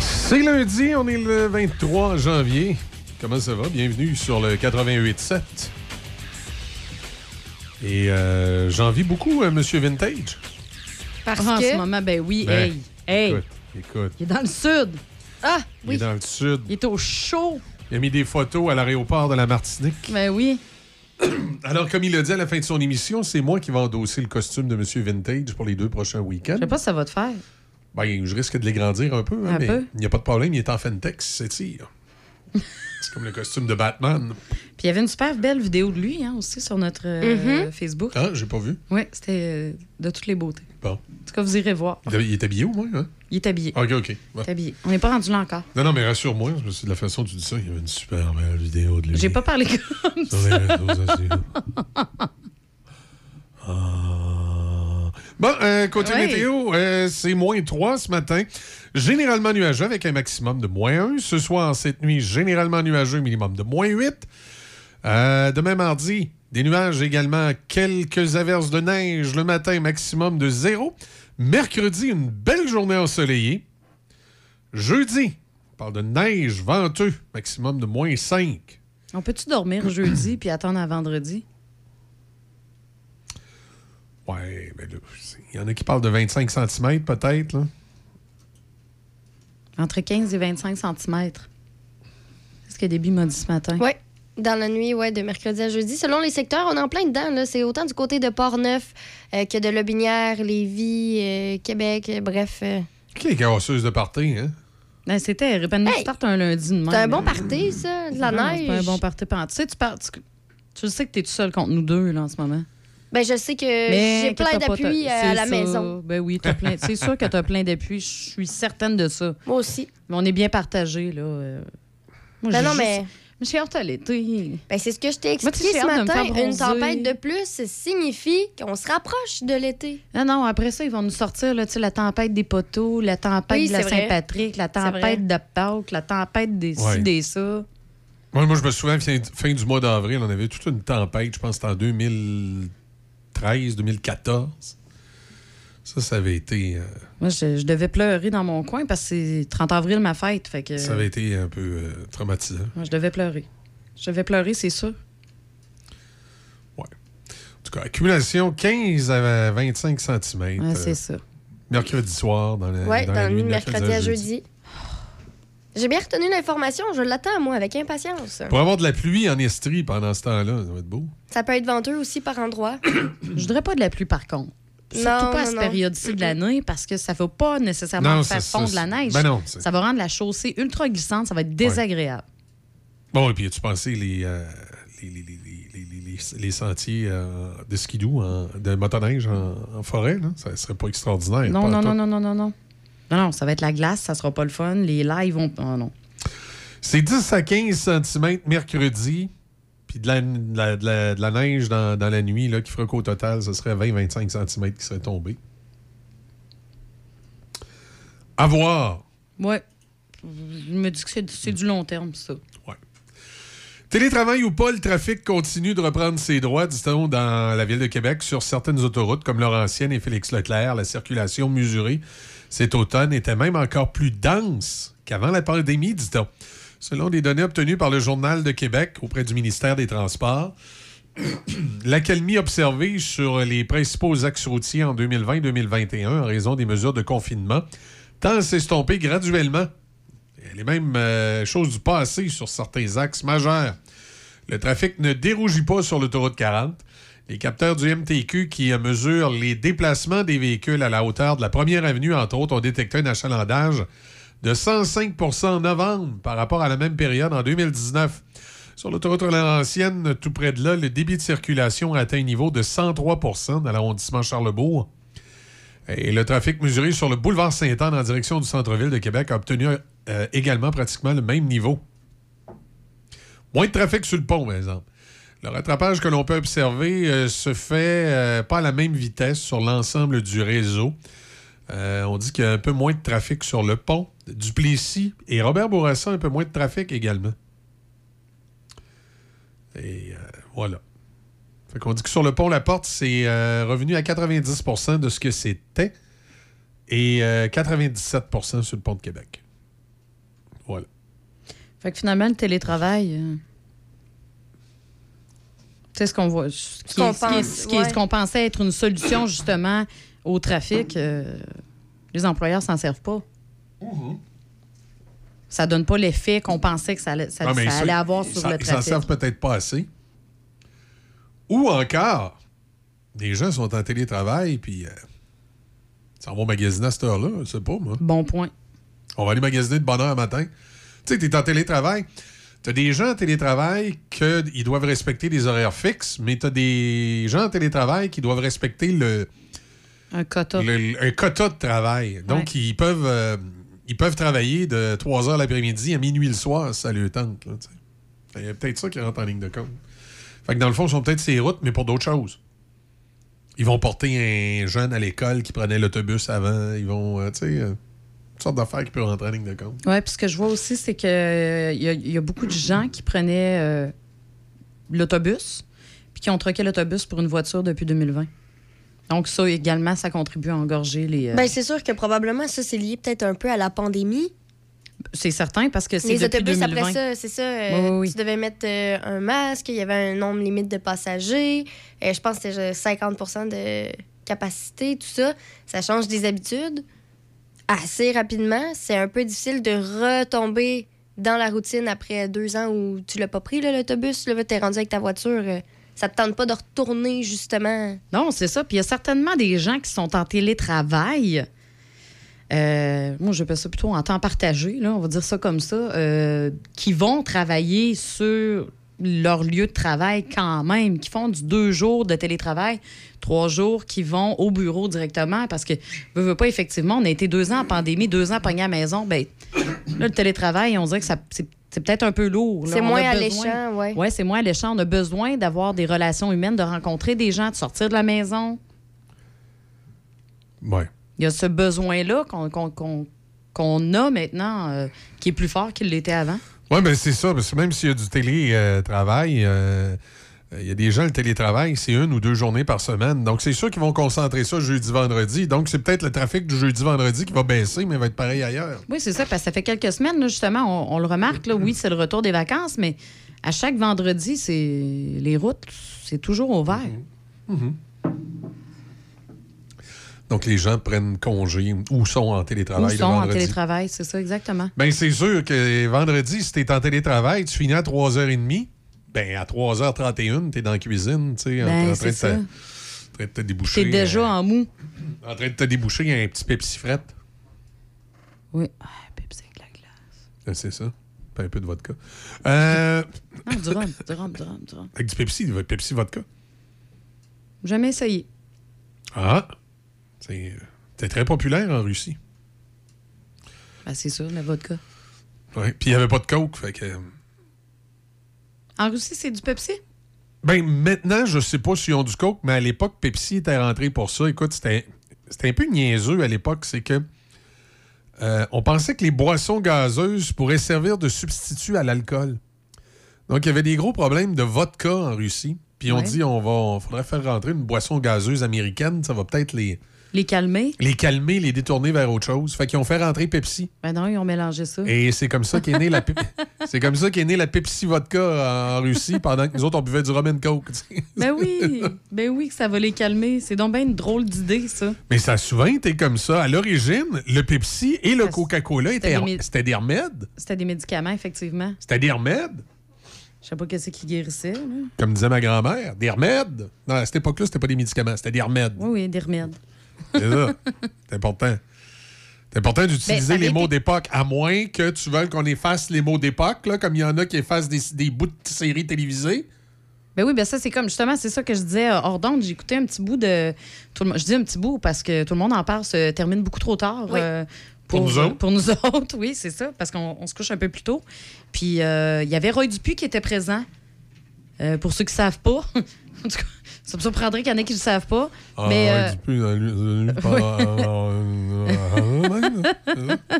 C'est lundi, on est le 23 janvier. Comment ça va? Bienvenue sur le 88.7. Et euh, j'envie beaucoup euh, Monsieur Vintage. Parce qu'en ce moment, ben oui, ben, hey, hey. Écoute, écoute. Il est dans le sud. Ah, oui. Il est dans le sud. Il est au chaud. Il a mis des photos à l'aéroport de la Martinique. Ben oui. Alors, comme il a dit à la fin de son émission, c'est moi qui vais endosser le costume de Monsieur Vintage pour les deux prochains week-ends. Je sais pas si ça va te faire. Ben, je risque de les grandir un peu, hein, Un mais il n'y a pas de problème, il est en Fentex, c'est tire. c'est comme le costume de Batman. Puis il y avait une super belle vidéo de lui hein, aussi sur notre euh, Mhm. Facebook. Ah, j'ai pas vu. Oui, c'était euh, de toutes les beautés. Bon. En tout cas, vous irez voir. Il il est habillé au moins, hein? Il est habillé. OK, OK. Il est habillé. On n'est pas rendu là encore. Non, non, mais rassure-moi, parce que c'est de la façon dont tu dis ça, il y avait une super belle vidéo de lui. J'ai pas parlé comme Sur les réseaux sociaux. Ah. Bon, euh, côté Ouais. météo, euh, c'est moins 3 ce matin. Généralement nuageux avec un maximum de moins 1. Ce soir, cette nuit, généralement nuageux, minimum de moins 8. Euh, demain mardi, des nuages également, quelques averses de neige le matin, maximum de 0. Mercredi, une belle journée ensoleillée. Jeudi, on parle de neige, venteux, maximum de moins 5. On peut-tu dormir jeudi puis attendre à vendredi? Ouais, mais là, il y en a qui parlent de 25 cm peut-être. là. Entre 15 et 25 cm. C'est ce que Déby m'a dit ce matin? Oui, dans la nuit ouais, de mercredi à jeudi. Selon les secteurs, on est en plein dedans. là. C'est autant du côté de Port-Neuf euh, que de Lobinière, Lévis, euh, Québec, euh, bref. euh. Qui est casseuse de party, hein? Ben, c'est terrible. Ben, Hey! start un lundi de même. C'est un bon party, ça, de la Non, neige. C'est pas un bon party. Tu sais, tu, pars, tu, tu sais que t'es tout seul contre nous deux là, en ce moment. Ben, je sais que Mais j'ai plein d'appui euh, à la ça. maison. Ben oui, t'as plein. c'est sûr que tu as plein d'appui. Je suis certaine de ça. Moi aussi. Mais on est bien partagés, là. euh. Moi, Ben non, juste- mais. Mais j'ai hâte à l'été. Ben, c'est ce que je t'ai Moi, expliqué sais, ce matin. Une tempête de plus signifie qu'on se rapproche de l'été. Non, non, après ça, ils vont nous sortir là, tu sais, la tempête des poteaux, la tempête Oui, de la. Saint-Patrick, la tempête de Pâques, la tempête des ci, Ouais. des ça. Moi, moi, je me souviens, fin, fin du mois d'avril, on avait toute une tempête, je pense que c'était en 2013, 2014. Ça, ça avait été, euh, Moi, je, je devais pleurer dans mon coin parce que c'est 30 avril ma fête. Fait que, ça avait été un peu euh, traumatisant. Moi, je devais pleurer. Je devais pleurer, c'est sûr. En tout cas, accumulation 15 à 25 cm. Ouais, c'est ça. Mercredi soir, dans la, Oui, dans, la nuit de de mercredi à jeudi. J'ai bien retenu l'information. Je l'attends, moi, avec impatience. Pour avoir de la pluie en Estrie pendant ce temps-là, ça va être beau. Ça peut être venteux aussi par endroits. Je voudrais pas de la pluie, par contre. Surtout Non, pas à non, cette période-ci de l'année parce que ça ne va pas nécessairement Non, faire fondre la neige. ben non, ça va rendre la chaussée ultra glissante. Ça va être désagréable. Bon, et puis as-tu pensé les, euh, les, les, les, les, les- les- les sentiers euh, de skidoo, en- de motoneige en, en forêt? Là? Ça serait pas extraordinaire. Non, pas non, non, non, non, non, non. Non, non, ça va être la glace, ça sera pas le fun. Les lives vont. Oh non. C'est 10 à 15 cm mercredi, puis de la, de la, de la- de la neige dans, dans la nuit, là, qui ferait qu'au total, ce serait 20-25 cm qui serait tombé. À voir. Ouais. Je me dis que c'est- du long terme, ça. Télétravail ou pas, le trafic continue de reprendre ses droits, dit-on, dans la ville de Québec sur certaines autoroutes comme Laurentienne et Félix-Leclerc. La circulation mesurée cet automne était même encore plus dense qu'avant la pandémie, dit-on. Selon des données obtenues par le Journal de Québec auprès du ministère des Transports, l'accalmie observée sur les principaux axes routiers en 2020-2021 en raison des mesures de confinement tend à s'estomper graduellement les mêmes euh, choses du passé sur certains axes majeurs. Le trafic ne dérougit pas sur l'autoroute 40. Les capteurs du MTQ qui mesurent les déplacements des véhicules à la hauteur de la première avenue, entre autres, ont détecté un achalandage de 105% en novembre par rapport à la même période en 2019. Sur l'autoroute Laurentienne, tout près de là, le débit de circulation a atteint un niveau de 103% dans l'arrondissement Charlebourg. Et le trafic mesuré sur le boulevard Sainte-Anne en direction du centre-ville de Québec a obtenu euh, également pratiquement le même niveau. Moins de trafic sur le pont, par exemple. Le rattrapage que l'on peut observer euh, se fait euh, pas à la même vitesse sur l'ensemble du réseau. Euh, on dit qu'il y a un peu moins de trafic sur le pont. Duplessis et Robert Bourassa, un peu moins de trafic également. Et voilà. Fait qu'on dit que sur le pont La Porte, c'est revenu à 90% de ce que c'était et euh, 97% sur le pont de Québec. Voilà. Fait que finalement, le télétravail. Tu sais, ce qu'on voit. Ce, qui- qui- pense, ce qui- ouais. ce qu'on pensait être une solution, justement, au trafic, euh, les employeurs s'en servent pas. Ça donne pas l'effet qu'on pensait que ça allait, ça- Ah, mais ça ça, allait avoir sur le Ils s'en trafic. servent peut-être pas assez. Ou encore, des gens sont en télétravail, puis euh, ils s'en vont magasiner à cette heure-là, je sais pas, moi. Bon point. On va aller magasiner de bonne heure matin. Tu sais, tu es en télétravail. Tu as des gens en télétravail qu'ils doivent respecter des horaires fixes, mais tu as des gens en télétravail qui doivent respecter le, Un quota. le- un quota de travail. Donc, ils, peuvent, euh, ils peuvent travailler de 3 h l'après-midi à minuit le soir, ça leur tente. Il y a peut-être ça qui rentre en ligne de compte. Fait que dans le fond, ils sont peut-être ces routes, mais pour d'autres choses. Ils vont porter un jeune à l'école qui prenait l'autobus avant. Ils vont, euh, tu sais, euh, toutes sortes d'affaires qui peuvent rentrer en ligne de compte. Oui, puis ce que je vois aussi, c'est qu'il y, a- il y a beaucoup de gens qui prenaient euh, l'autobus, puis qui ont troqué l'autobus pour une voiture depuis 2020. Donc, ça également, ça contribue à engorger les. euh, Ben, c'est sûr que probablement ça, c'est lié peut-être un peu à la pandémie. c'est certain, parce que c'est Les depuis autobus, 2020. après ça, c'est ça. euh, Oui, oui, oui. Tu devais mettre euh, un masque, il y avait un nombre limite de passagers. Euh, je pense que c'était euh, 50% de capacité, tout ça. Ça change des habitudes assez rapidement. C'est un peu difficile de retomber dans la routine après deux ans où tu l'as pas pris, là, l'autobus. Là, t'es rendu avec ta voiture. euh, ça te tente pas de retourner, justement. Non, c'est ça. Puis il y a certainement des gens qui sont en télétravail. Euh, moi, je ça plutôt en temps partagé, là, on va dire ça comme ça, euh, qui vont travailler sur leur lieu de travail quand même, qui font du deux jours de télétravail, trois jours qui vont au bureau directement parce que, veux, veux pas, effectivement, on a été deux ans en pandémie, deux ans pognés à la maison. Ben, là, le télétravail, on dirait que ça, c'est, c'est peut-être un peu lourd. C'est moins alléchant, ouais. Oui, c'est moins alléchant. On a besoin d'avoir des relations humaines, de rencontrer des gens, de sortir de la maison. Ouais. Il y a ce besoin-là qu'on qu'on- qu'on- qu'on a maintenant euh, qui est plus fort qu'il l'était avant. Oui, ben c'est ça. Parce que même s'il y a du télétravail, euh, il y a des gens, le télétravail, c'est une ou deux journées par semaine. Donc, c'est sûr qu'ils vont concentrer ça jeudi-vendredi. Donc, c'est peut-être le trafic du jeudi-vendredi qui va baisser, mais va être pareil ailleurs. Oui, c'est ça, parce que ça fait quelques semaines, là, justement, on, on le remarque, là, oui, c'est le retour des vacances, mais à chaque vendredi, c'est les routes, c'est toujours ouvert. Mhm. Donc, les gens prennent congé ou sont en Ou télétravail le sont en télétravail, c'est ça, exactement. Ben, c'est sûr que vendredi, si t'es en télétravail, tu finis à 3h30, ben, à 3h31, t'es dans la cuisine, tu sais, en- Ben, en, train de te- en train de te déboucher. T'es déjà euh, en mou. en train de te déboucher un petit Pepsi fret. Oui. Euh, C'est ça. Pas un peu de vodka. Euh, Non, du rhum, du rhum, du rhum, du rhum. avec du Pepsi, du Pepsi vodka. Jamais essayé. Ah! C'est c'est très populaire en Russie. Ben, c'est sûr, le vodka. Ouais. Puis il n'y avait pas de coke, fait que... En Russie, c'est du Pepsi? Ben, maintenant, je sais pas s'ils ont du coke, mais à l'époque, Pepsi était rentré pour ça. Écoute, c'était c'était un peu niaiseux à l'époque. C'est que euh, on pensait que les boissons gazeuses pourraient servir de substitut à l'alcool. Donc, il y avait des gros problèmes de vodka en Russie. Puis on Ouais. dit, on va, on faudrait faire rentrer une boisson gazeuse américaine. Ça va peut-être les, Les calmer? les calmer, les détourner vers autre chose. Fait qu'ils ont fait rentrer Pepsi. Ben non, ils ont mélangé ça. Et c'est comme ça qu'est née la c'est comme ça qu'est née la Pepsi vodka en Russie pendant que nous autres on buvait du rum and coke. Ben oui, ben oui que ça va les calmer. C'est donc bien une drôle d'idée, ça. Mais ça a souvent été comme ça. À l'origine, le Pepsi et le Coca-Cola étaient c'était des remèdes. C'était des médicaments, effectivement. C'était des remèdes, Je sais pas qu'est-ce qui guérissait. Là. comme disait ma grand-mère. Des remèdes. Non, à cette époque-là, c'était pas des médicaments, c'était des remèdes. Oui, oui, des remèdes. C'est ça. C'est important. C'est important Ben, d'utiliser avait les mots été- d'époque, à moins que tu veuilles qu'on efface les mots d'époque, là, comme il y en a qui effacent des, des bouts de séries télévisées. Ben oui, ben ça, c'est comme justement, c'est ça que je disais euh, hors d'onde. J'ai écouté un petit bout de. Tout le... mo- Je dis un petit bout parce que tout le monde en parle, se termine beaucoup trop tard. Oui. euh, Pour nous autres. Pour nous autres, oui, c'est ça, parce qu'on on se couche un peu plus tôt. Puis euh, il y avait Roy Dupuis qui était présent. Euh, pour ceux qui ne savent pas. En tout cas, ça me surprendrait qu'il y en ait qui ne le savent pas. Ah, mais. euh,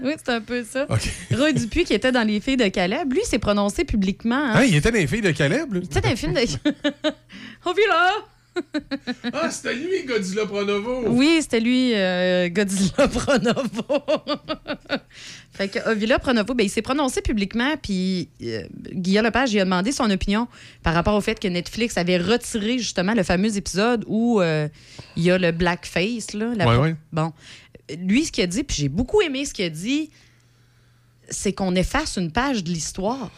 oui, c'est un peu ça. OK. Roy Dupuis qui était dans Les Filles de Caleb, lui s'est prononcé publiquement. hein. Hein, il était dans les filles de Caleb, lui? Tu sais, dans un film de. On vit là! Ah, c'était lui, Godzilla Pronovo. Oui, c'était lui, euh, Godzilla Pronovo. fait que Ovila Pronovo, ben, il s'est prononcé publiquement, puis euh, Guillaume Lepage lui a demandé son opinion par rapport au fait que Netflix avait retiré justement le fameux épisode où euh, il y a le blackface. Là, la Ouais, pro- ouais. Bon. Lui, ce qu'il a dit, puis j'ai beaucoup aimé ce qu'il a dit, c'est qu'on efface une page de l'histoire.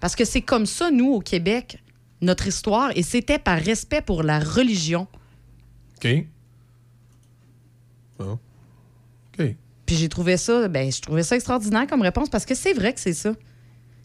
Parce que c'est comme ça, nous, au Québec, notre histoire, et c'était par respect pour la religion. OK. Bon. OK. Puis j'ai trouvé ça, ben, je trouvais ça extraordinaire comme réponse parce que c'est vrai que c'est ça.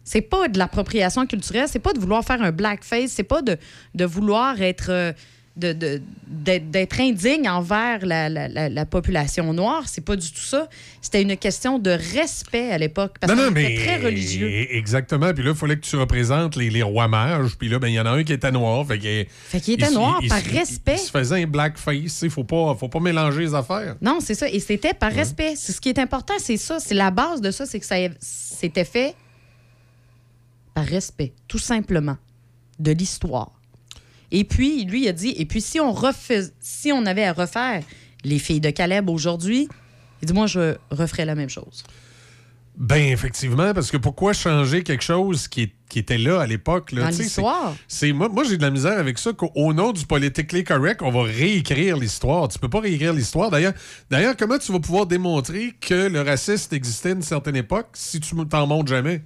C'est pas de l'appropriation culturelle, c'est pas de vouloir faire un blackface, c'est pas de, de vouloir être euh, de- d'être indigne envers la, la- la- la population noire. C'est pas du tout ça. C'était une question de respect à l'époque parce qu'on était très religieux. Exactement. Puis là, il fallait que tu représentes les, les rois mages. Puis là, ben, il y en a un qui était noir. Fait qu'il Fait qu'il était noir par respect. Il, se faisait un blackface. Il faut pas, faut pas mélanger les affaires. Non, c'est ça. Et c'était par respect. C'est ce qui est important, c'est ça. C'est la base de ça, c'est que ça c'était fait par respect, tout simplement, de l'histoire. Et puis, lui, il a dit, et puis si on refais, si on avait à refaire les filles de Caleb aujourd'hui, il dit, moi, je referais la même chose. Ben, effectivement, parce que pourquoi changer quelque chose qui, est- qui était là à l'époque? Dans l'histoire. c'est- Moi, moi j'ai de la misère avec ça qu'au au nom du politically correct, on va réécrire l'histoire. Tu peux pas réécrire l'histoire. D'ailleurs, d'ailleurs, comment tu vas pouvoir démontrer que le racisme existait à une certaine époque si tu t'en montres jamais?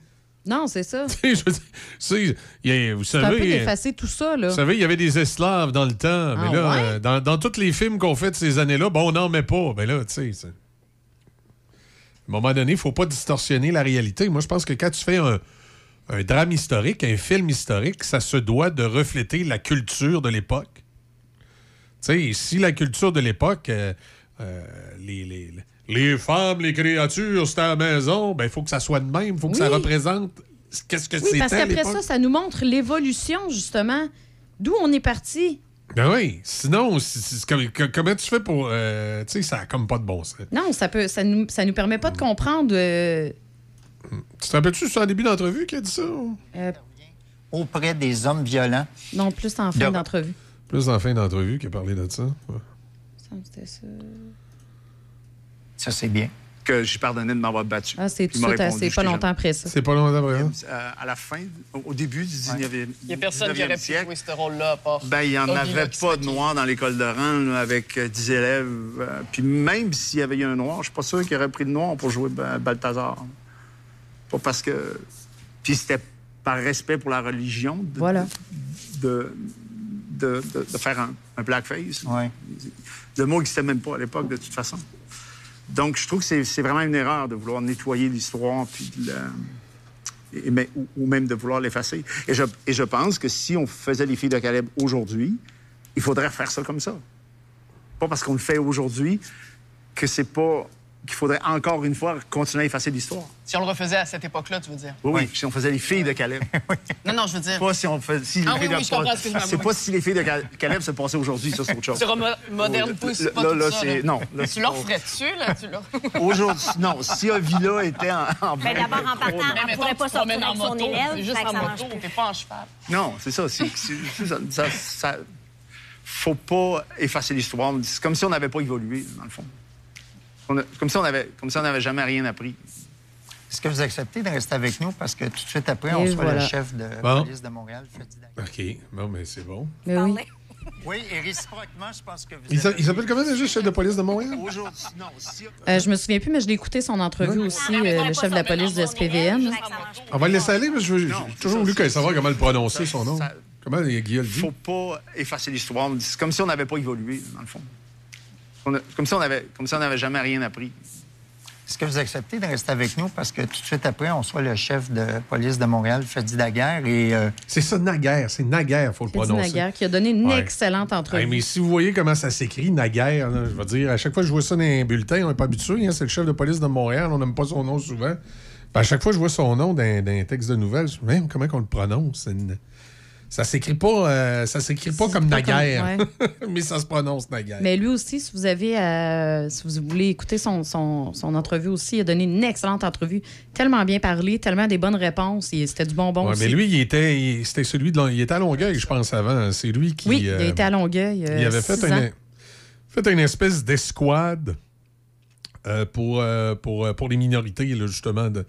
Non, c'est ça. Je veux dire, c'est- il y a- vous C'est un peu savez, d'effacer tout ça, là. vous savez, il y avait des esclaves dans le temps. Ah, mais là, ouais? euh, dans, dans tous les films qu'on fait de ces années-là, bon, on n'en met pas. Ben là, tu sais. À un moment donné, il ne faut pas distorsionner la réalité. Moi, je pense que quand tu fais un, un drame historique, un film historique, ça se doit de refléter la culture de l'époque. Tu sais, si la culture de l'époque, euh, euh, les, les- les femmes, les créatures, c'était à la maison, ben il faut que ça soit de même. Il faut que ça représente qu'est-ce que Oui, c'était parce qu'après ça, ça nous montre l'évolution, justement, d'où on est parti. Ben oui, sinon, c'est- c'est comme- que- comment tu fais pour. euh, tu sais, ça a comme pas de bon sens. Non, ça peut, ça nous, ça nous permet pas de comprendre. euh, Tu te rappelles-tu, c'est en début d'entrevue qui a dit ça? euh, Auprès des hommes violents. non, plus en fin De- d'entrevue. Plus en fin d'entrevue qui a parlé de ça. Ouais. C'était ça. Ça, c'est bien. Que j'ai pardonné de m'avoir battu. Ah, c'est tout c'est pas longtemps après ça. C'est pas longtemps après. hein? Euh, à la fin, au début du 19e, Il n'y a personne qui 19e aurait pu siècle, jouer ce rôle-là à part. ben, il n'y en avait pas de noirs dans l'école de rang là, avec euh, 10 élèves. Euh, puis même s'il y avait eu un noir, je suis pas sûr qu'il aurait pris de noir pour jouer Ba- Balthazar. Pas parce que... Puis c'était par respect pour la religion de, Voilà. de, de, de- de faire un, un blackface. Ouais. Le mot n'existait même pas à l'époque, de toute façon. Donc, je trouve que c'est vraiment une erreur de vouloir nettoyer l'histoire, puis de la- ou même de vouloir l'effacer. Et je, et je pense que si on faisait les filles de Caleb aujourd'hui, il faudrait faire ça comme ça. Pas parce qu'on le fait aujourd'hui que c'est pas qu'il faudrait encore une fois continuer à effacer l'histoire. Si on le refaisait à cette époque-là, tu veux dire? Oui, oui, si on faisait les filles de Caleb. Non, non, je veux dire. pas si on fait. Si les Ah oui, filles de- oui, je comprends, C'est pas si les filles de Cal- Caleb se passaient aujourd'hui, ça, c'est autre chose. Tu remo- moderne pousse là, pas là, tout là, ça. là. non, là, tu leur ferais-tu, là? Tu leur... Aujourd'hui, non. Si Avila était en, en Ben, d'abord, en partant, Mais elle mettons, pourrait pas sortir en avec son élève. C'est juste en moto, t'es pas en cheval. Non, c'est ça- ça- faut pas effacer l'histoire. C'est comme si on n'avait pas évolué, dans le fond. On a- comme, si on avait, comme si on n'avait jamais rien appris. Est-ce que vous acceptez de rester avec nous? Parce que tout de suite après, on voilà. le chef de Bon. police de Montréal, Freddy Daguerre. OK. Bon, mais c'est bon. Mais oui. Oui, et réciproquement, je pense que vous Il avez- il s'appelle comment déjà, chef de police de Montréal? Aujourd'hui, non. Si... Euh, je me souviens plus, mais je l'ai écouté son entrevue aussi, euh, le chef de la police du SPVM. On va le laisser aller, mais je veux- j'ai toujours voulu qu'elle savoir comment le prononcer, son nom. Comment Guillaume dit? faut pas effacer l'histoire. C'est comme si on n'avait pas évolué, dans le fond. On a- comme, si on avait, comme si on n'avait jamais rien appris. Est-ce que vous acceptez de rester avec nous parce que tout de suite après, on soit le chef de police de Montréal, Freddy Daguerre, et... euh, C'est ça, Naguère. C'est Naguère, faut le Freddy prononcer. Naguère, qui a donné une Ouais. excellente entrevue. Hey, mais si vous voyez comment ça s'écrit, Naguère, là, je veux dire, à chaque fois que je vois ça dans un bulletin, on n'est pas habitué, hein, c'est le chef de police de Montréal, on n'aime pas son nom souvent. Puis à chaque fois que je vois son nom dans, dans un texte de nouvelles, je me dis, Hey, comment qu'on le prononce? C'est une- Ça s'écrit pas, euh, ça s'écrit pas comme pas comme- naguère, ouais. mais ça se prononce naguère. Mais lui aussi, si vous avez, euh, si vous voulez écouter son, son, son entrevue aussi, il a donné une excellente entrevue, tellement bien parlé, tellement des bonnes réponses, et c'était du bonbon Ouais, aussi. mais lui, il était, il- c'était celui de, il était à Longueuil, je pense avant. C'est lui qui. oui, il euh, a été à Longueuil. il avait fait, un- une espèce d'escouade euh, pour, euh, pour, euh, pour les minorités, là, justement, de-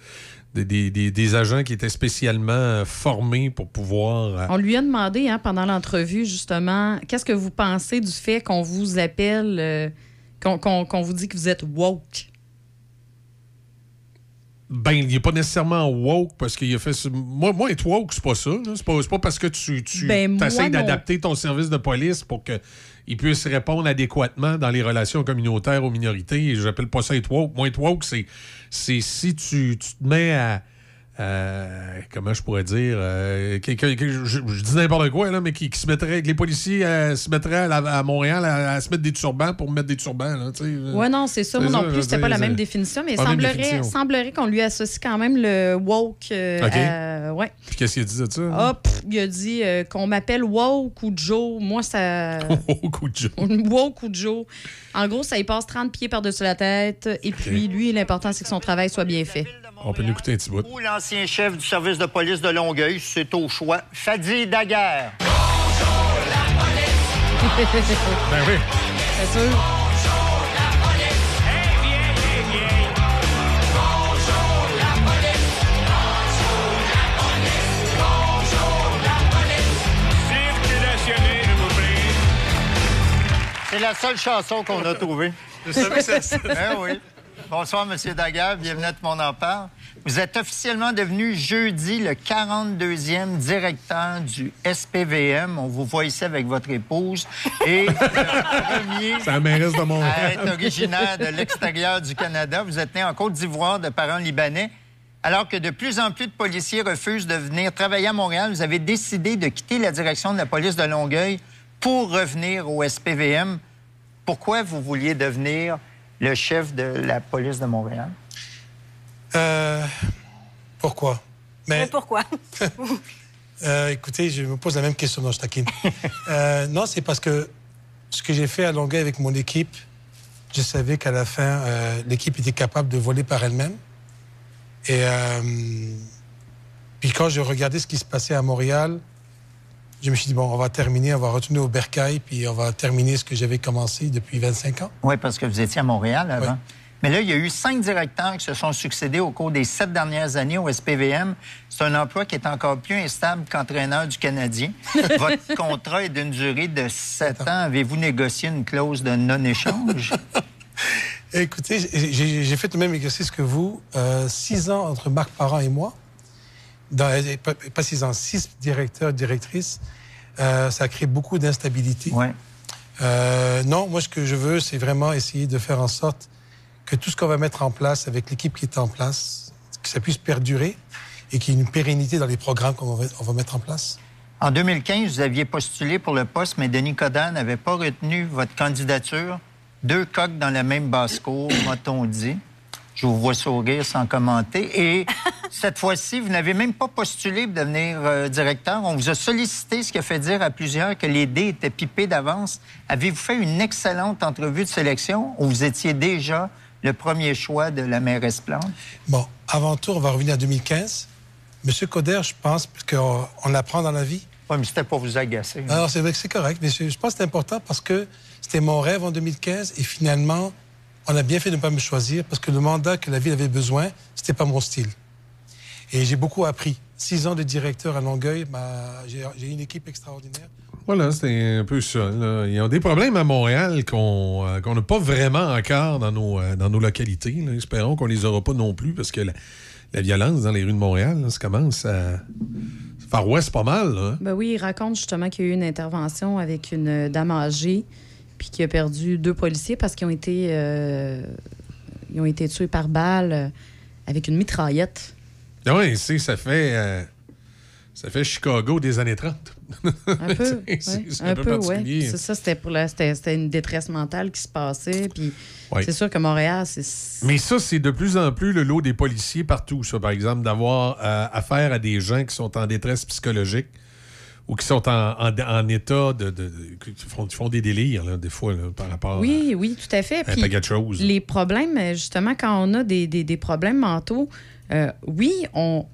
des, des- des agents qui étaient spécialement euh, formés pour pouvoir. euh, On lui a demandé hein, pendant l'entrevue, justement, qu'est-ce que vous pensez du fait qu'on vous appelle, euh, qu'on vous dit que vous êtes woke? Ben, il n'est pas nécessairement woke parce qu'il a fait. ce- Moi, moi être woke, c'est pas ça. C'est pas, pas parce que tu, tu Ben, essaies d'adapter ton service de police pour qu'il puisse répondre adéquatement dans les relations communautaires aux minorités. J'appelle pas ça être woke. Moi, être woke, c'est, c'est si tu, tu te mets à. Euh, comment je pourrais dire euh, je, je dis n'importe quoi là mais qui, qui se mettrait que les policiers euh, se mettraient à, Montréal à, à se mettre des turbans pour mettre des turbans. Ouais, non, c'est ça. Moi non plus, c'était pas la même définition, mais il semblerait, définition. semblerait qu'on lui associe quand même le woke. OK. à- ouais. Puis qu'est-ce qu'il a dit de ça Hop, il a dit qu'on m'appelle woke ou Joe. Moi, ça. woke ou Joe. woke ou Joe. En gros, ça y passe 30 pieds par-dessus la tête. Et puis, lui, l'important, c'est que son travail soit bien fait. On peut l'écouter un petit bout. Ou l'ancien chef du service de police de Longueuil, c'est au choix. Fadi Daguerre. Ben oui. C'est sûr. C'est la seule chanson qu'on a trouvée. Je savais que ça- ça- Eh oui. Bonsoir, M. Daguerre. Bienvenue à Tout le monde en parle. Vous êtes officiellement devenu jeudi le 42e directeur du SPVM. On vous voit ici avec votre épouse. Et le premier mairesse de à être originaire de l'extérieur du Canada. Vous êtes né en Côte d'Ivoire de parents libanais. Alors que de plus en plus de policiers refusent de venir travailler à Montréal, vous avez décidé de quitter la direction de la police de Longueuil pour revenir au SPVM. Pourquoi vous vouliez devenir le chef de la police de Montréal? Euh, pourquoi? Mais, pourquoi? euh, écoutez, je me pose la même question, non, je taquine. Euh, non, c'est parce que ce que j'ai fait à Longueuil avec mon équipe, je savais qu'à la fin, euh, l'équipe était capable de voler par elle-même. Et euh, puis quand je regardais ce qui se passait à Montréal, je me suis dit, bon, on va terminer, on va retourner au bercail, puis on va terminer ce que j'avais commencé depuis 25 ans. Oui, parce que vous étiez à Montréal avant. Mais là, il y a eu cinq directeurs qui se sont succédés au cours des sept dernières années au SPVM. C'est un emploi qui est encore plus instable qu'entraîneur du Canadien. Votre contrat est d'une durée de sept ans. Avez-vous négocié une clause de non-échange? Écoutez, j'ai- fait le même exercice que vous. Euh, six ans entre Marc Parent et moi. Dans, pas, six ans, six directeurs, directrices. Euh, ça a créé beaucoup d'instabilité. Euh, non, moi, ce que je veux, c'est vraiment essayer de faire en sorte que tout ce qu'on va mettre en place avec l'équipe qui est en place, que ça puisse perdurer et qu'il y ait une pérennité dans les programmes qu'on va, on va mettre en place. En 2015, vous aviez postulé pour le poste, mais Denis Coderre n'avait pas retenu votre candidature. Deux coques dans la même basse-cour, m'a-t-on dit? Je vous vois sourire sans commenter. Et cette fois-ci, vous n'avez même pas postulé pour devenir euh, directeur. On vous a sollicité, ce qui a fait dire à plusieurs que les dés étaient pipés d'avance. Avez-vous fait une excellente entrevue de sélection ou vous étiez déjà le premier choix de la mairesse Plante? Bon, avant tout, on va revenir à 2015. Monsieur Coder, je pense, parce qu'on on apprend dans la vie. Oui, mais c'était pour vous agacer. Alors, c'est vrai que c'est correct, mais je, je pense que c'est important parce que c'était mon rêve en 2015 et finalement, on a bien fait de ne pas me choisir parce que le mandat que la ville avait besoin, c'était pas mon style. Et j'ai beaucoup appris. Six ans de directeur à Longueuil, j'ai une équipe extraordinaire. Voilà, c'est un peu ça. là. Il y a des problèmes à Montréal qu'on euh, qu'on n'a pas vraiment encore dans nos, euh, dans nos localités. là. Espérons qu'on les aura pas non plus parce que la, la violence dans les rues de Montréal, là, ça commence à. Far West pas mal. là. Ben oui, il raconte justement qu'il y a eu une intervention avec une dame âgée puis qui a perdu deux policiers parce qu'ils ont été euh, ils ont été tués par balle euh, avec une mitraillette. Ah Oui, c'est ça fait. euh, ça fait Chicago des années 30. Un peu, ouais. un peu, ouais. particulier. C'est ça, c'était pour la, c'était, c'était une détresse mentale qui se passait. Puis Ouais. c'est sûr que Montréal, c'est Mais ça, c'est de plus en plus le lot des policiers partout, ça, par exemple, d'avoir euh, affaire à des gens qui sont en détresse psychologique ou qui sont en, en- en état de, de- de- qui, font, qui font des délires, là, des fois, là, par rapport Oui, oui, tout à fait. à Puis de choses. Les problèmes, justement, quand on a des, des- des problèmes mentaux, euh, oui, on,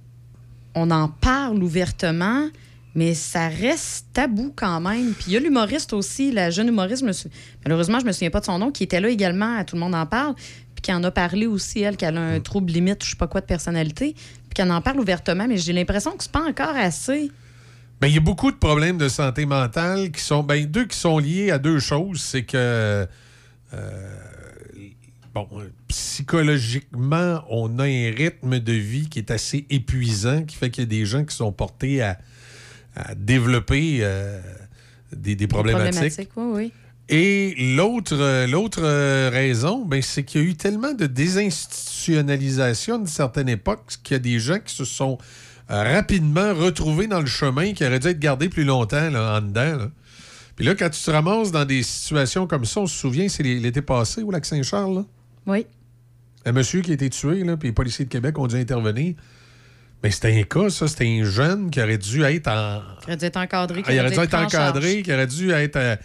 on en parle ouvertement, mais ça reste tabou quand même. Puis il y a l'humoriste aussi, la jeune humoriste, je me sou- malheureusement, je me souviens pas de son nom, qui était là également, à Tout le monde en parle, puis qui en a parlé aussi, elle, qu'elle a un trouble limite, je sais pas quoi, de personnalité, puis qu'elle en parle ouvertement, mais j'ai l'impression que c'est pas encore assez. Ben, il y a beaucoup de problèmes de santé mentale qui sont. Ben, deux qui sont liés à deux choses. C'est que. euh, bon, psychologiquement, on a un rythme de vie qui est assez épuisant, qui fait qu'il y a des gens qui sont portés à, à développer euh, des, des problématiques. Problématique, oui, oui. Et l'autre l'autre raison, ben, c'est qu'il y a eu tellement de désinstitutionnalisation à une certaine époque qu'il y a des gens qui se sont rapidement retrouvés dans le chemin qui auraient dû être gardés plus longtemps là, en dedans. là. Puis là, quand tu te ramasses dans des situations comme ça, on se souvient, c'est l'été passé au lac Saint-Charles. Oui. un monsieur qui a été tué, là, puis les policiers de Québec ont dû intervenir. Mais c'était un cas, ça. C'était un jeune qui aurait dû être en, Il aurait dû être encadré. ah, il aurait dû être en encadré, qui aurait dû être, euh,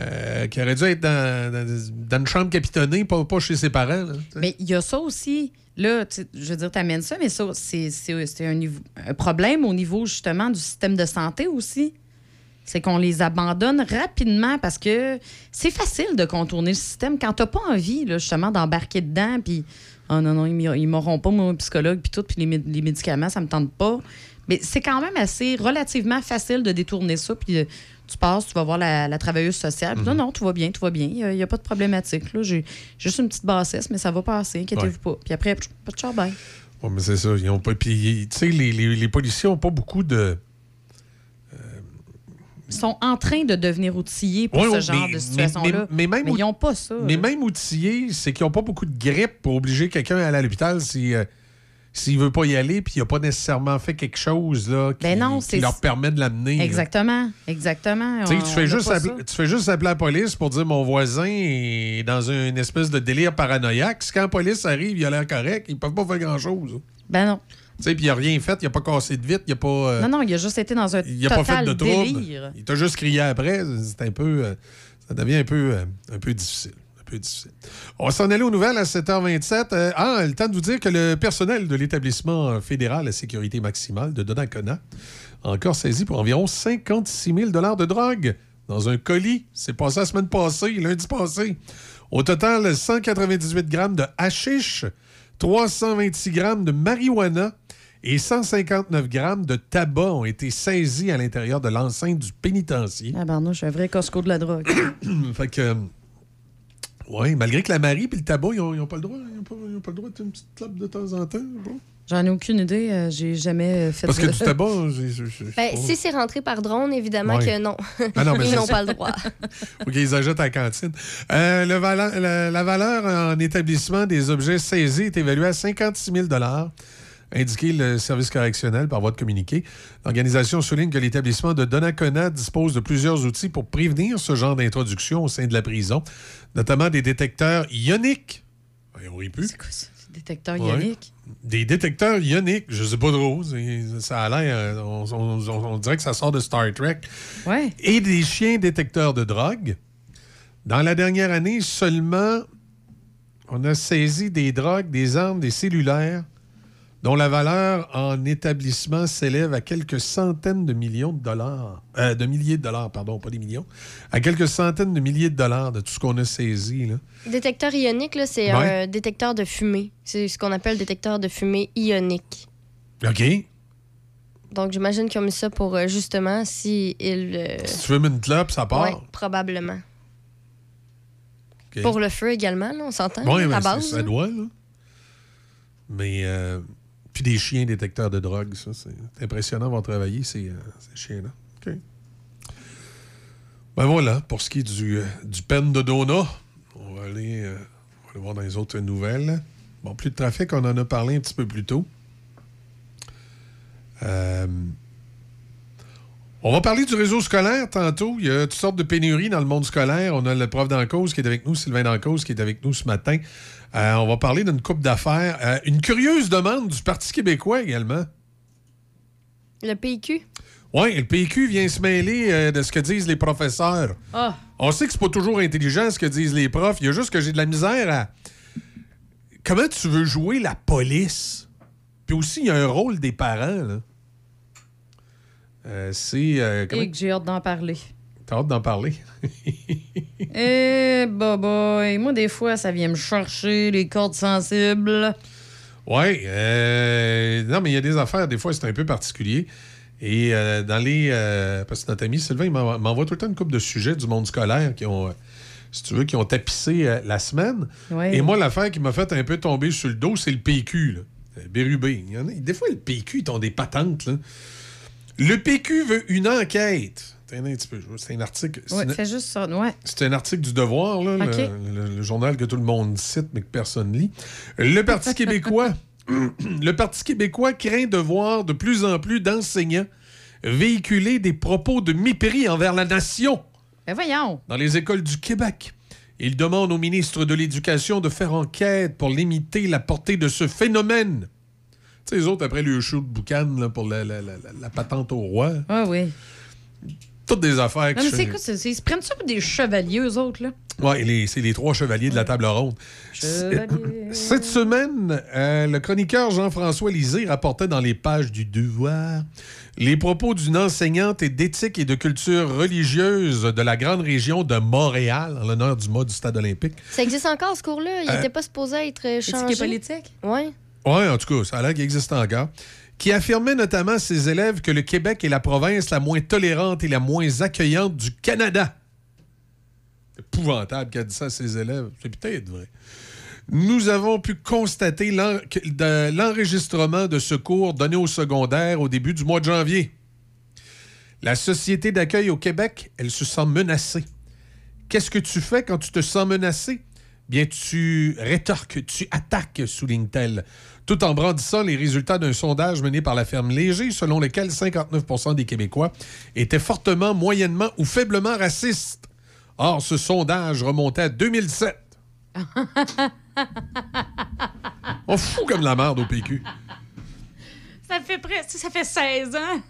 euh, qui aurait dû être dans, dans- dans une chambre capitonnée, pas, pas chez ses parents. là. Mais il y a ça aussi. Là, je veux dire, tu amènes ça, mais ça, c'est un, un problème au niveau justement du système de santé aussi. C'est qu'on les abandonne rapidement parce que c'est facile de contourner le système quand tu pas envie, là, justement, d'embarquer dedans. Puis, oh non, non, ils m'auront pas, mon psychologue, puis tout, puis les, les médicaments, ça me tente pas. Mais c'est quand même assez relativement facile de détourner ça. Puis, tu passes, tu vas voir la, la travailleuse sociale. puis Non, non, tout va bien, tout va bien. Il n'y a, pas de problématique. J'ai juste une petite bassesse, mais ça va passer, inquiétez-vous pas. Puis après, pas de charbon. Ouais, mais c'est ça. Ils ont pas. Puis, tu sais, les, les- les policiers n'ont pas beaucoup de. Ils sont en train de devenir outillés pour Ouais, ce genre de situation-là. mais- mais même ils n'ont pas ça. Mais là. même outillés, c'est qu'ils n'ont pas beaucoup de grippe pour obliger quelqu'un à aller à l'hôpital si. euh, S'il veut pas y aller, puis il n'a pas nécessairement fait quelque chose là, qui, Ben non, qui leur permet de l'amener. là. Exactement. Exactement. Tu On- fais, juste appeler, tu fais juste appeler la police pour dire mon voisin est dans une espèce de délire paranoïaque. Si quand la police arrive, il a l'air correct, ils peuvent pas faire grand-chose. Ben non. Tu sais, puis il a rien fait, il a pas cassé de vite, il a pas... euh, Non, non, il a juste été dans un il a pas fait de trouble. délire. Il t'a juste crié après. C'est un peu... euh, ça devient un peu, euh, un peu difficile. Un peu difficile. On s'en aller aux nouvelles à 7h27. Euh, ah, le temps de vous dire que le personnel de l'établissement fédéral à sécurité maximale de Donnacona a encore saisi pour environ 56 000 de drogue dans un colis. C'est passé la semaine passée, lundi passé. Au total, 198 grammes de hashish, 326 grammes de marijuana et 159 grammes de tabac ont été saisis à l'intérieur de l'enceinte du pénitencier. Ah, ben non, je suis un vrai Costco de la drogue. fait que. Oui, malgré que la Marie et le tabac, ils n'ont pas le droit. Ils n'ont pas, ils ont pas le droit de une petite clope de temps en temps. bon. J'en ai aucune idée. euh, J'ai jamais euh, fait Parce que de- du tabac, Ben, si c'est rentré par drone, évidemment Ouais. que non. Ah non, Ils n'ont pas le droit. faut qu'ils achètent à la cantine. Euh, le vale- la, la valeur en établissement des objets saisis est évaluée à 56 000 indiqué le service correctionnel par voie de communiqué. L'organisation souligne que l'établissement de Donnacona dispose de plusieurs outils pour prévenir ce genre d'introduction au sein de la prison, notamment des détecteurs ioniques. Ben, on pu. C'est quoi ça? Détecteur Ouais. ionique? Des détecteurs ioniques, je sais pas trop. Ça a l'air. euh, On, on- on- on dirait que ça sort de Star Trek. Ouais. Et des chiens détecteurs de drogue. Dans la dernière année, seulement, on a saisi des drogues, des armes, des cellulaires, dont la valeur en établissement s'élève à quelques centaines de millions de dollars. Euh, de milliers de dollars, pardon, pas des millions. À quelques centaines de milliers de dollars de tout ce qu'on a saisi. Là. Détecteur ionique, là, c'est Ouais. un détecteur de fumée. C'est ce qu'on appelle détecteur de fumée ionique. OK. Donc, j'imagine qu'ils ont mis ça pour euh, justement si ils. euh, Si tu fumes une clope, ça part. ouais, probablement. Pour le feu également, là, on s'entend, Oui, ça- base. ça là. doit, là. Mais. euh, puis des chiens détecteurs de drogue, ça, c'est impressionnant, vont travailler, ces, euh, ces chiens-là. OK. Ben voilà, pour ce qui est du, euh, du pen de Dona, on va, aller, euh, on va aller voir dans les autres nouvelles. Bon, plus de trafic, on en a parlé un petit peu plus tôt. Euh, on va parler du réseau scolaire tantôt. Il y a toutes sortes de pénuries dans le monde scolaire. On a le prof d'Encause qui est avec nous, Sylvain d'Encause qui est avec nous ce matin. Euh, on va parler d'une coupe d'affaires. Euh, une curieuse demande du Parti québécois également. Le PQ? Oui, le PQ vient se mêler euh, de ce que disent les professeurs. Ah. On sait que c'est pas toujours intelligent ce que disent les profs. Il y a juste que j'ai de la misère à. Comment tu veux jouer la police? Puis aussi, il y a un rôle des parents, là. C'est. comment- Et que j'ai hâte d'en parler. T'as hâte d'en parler? Eh, bah. Moi, des fois, ça vient me chercher les cordes sensibles. Oui. euh, non, mais il y a des affaires, des fois, c'est un peu particulier. Et euh, dans les. euh, parce que notre ami Sylvain, il m'envoie tout le temps une couple de sujets du monde scolaire qui ont. euh, si tu veux, qui ont tapissé la semaine. Ouais. Et moi, l'affaire qui m'a fait un peu tomber sur le dos, c'est le PQ. Là. Bérubé. Il y en a- des fois, le PQ, ils ont des patentes. là. Le PQ veut une enquête. Un petit peu, C'est un article. c'est une- juste ça. Ouais. c'est un article du Devoir, là, le- OK. le, le journal que tout le monde cite, mais que personne lit. Le Parti québécois, le Parti québécois craint de voir de plus en plus d'enseignants véhiculer des propos de mépris envers la nation Ben voyons. dans les écoles du Québec. Il demande au ministre de l'Éducation de faire enquête pour limiter la portée de ce phénomène. Tu sais, les autres, après le show de boucan là, pour la, la- la- la- la patente au roi, Ah oui. Toutes des affaires Non, qui mais c'est quoi? Ils se prennent ça pour des chevaliers, eux autres, là? Ouais, les- c'est les trois chevaliers de la table ronde. Cette semaine, euh, le chroniqueur Jean-François Lisée rapportait dans les pages du Devoir les propos d'une enseignante et d'éthique et de culture religieuse de la grande région de Montréal, en l'honneur du mot du stade olympique. Ça existe encore, ce cours-là? Il Euh, n'était pas supposé être euh, Éthique changé? et politique? Oui. Oui, en tout cas, ça a l'air qu'il existe encore. Qui affirmait notamment à ses élèves que le Québec est la province la moins tolérante et la moins accueillante du Canada. Épouvantable qu'elle dit ça à ses élèves. C'est peut-être vrai. Nous avons pu constater l'enregistrement de ce cours donné au secondaire au début du mois de janvier. La société d'accueil au Québec, elle se sent menacée. Qu'est-ce que tu fais quand tu te sens menacé? Bien, tu rétorques, tu attaques, souligne-t-elle, tout en brandissant les résultats d'un sondage mené par la ferme Léger, selon lequel 59% des Québécois étaient fortement, moyennement ou faiblement racistes. Or, ce sondage remontait à 2007. On fout comme la merde au PQ. Ça fait presque... Ça fait 16 ans.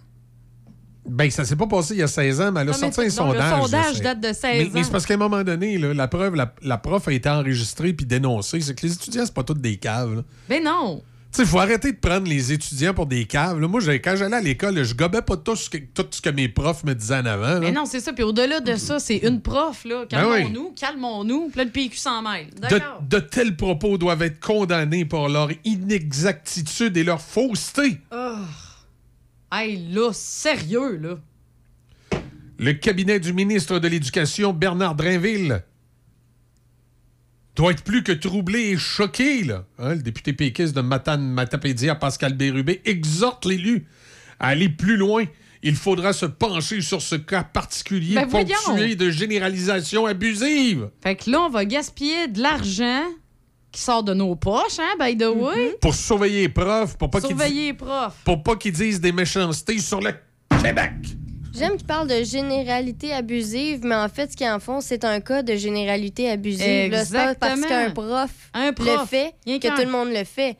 Ben, ça s'est pas passé il y a 16 ans, mais elle a Non, mais sorti un sondage. le sondage date de 16 mais, mais ans. c'est parce qu'à un moment donné, là, la preuve, la, la prof a été enregistrée puis dénoncée. C'est que les étudiants, c'est pas tous des caves. là. Ben non. Tu sais, il faut arrêter de prendre les étudiants pour des caves. là. Moi, quand j'allais à l'école, je gobais pas tout ce, que, tout ce que mes profs me disaient en avant. là. Mais non, c'est ça. Puis au-delà de ça, c'est une prof, là. Ben. Calmons-nous, calmons-nous. Puis là, le PQ s'en mêle. De, D'accord. de tels propos doivent être condamnés pour leur inexactitude et leur fausseté. Oh. Hey, là, sérieux, là. Le cabinet du ministre de l'Éducation, Bernard Drainville, doit être plus que troublé et choqué. Là. Hein, le député péquiste de Matane Matapédia, Pascal Bérubé, exhorte l'élu à aller plus loin. Il faudra se pencher sur ce cas particulier Ben ponctué de généralisation abusive. Fait que là, on va gaspiller de l'argent qui sort de nos poches, hein, by the way. Pour surveiller les profs, pour pas qu'ils di- Surveiller les profs. pour pas qu'ils disent des méchancetés sur le Québec. J'aime qu'ils parlent de généralité abusive, mais en fait, ce qu'ils en font, c'est un cas de généralité abusive. là. C'est pas parce qu'un prof, Un le fait Rien que qu'un. tout le monde le fait.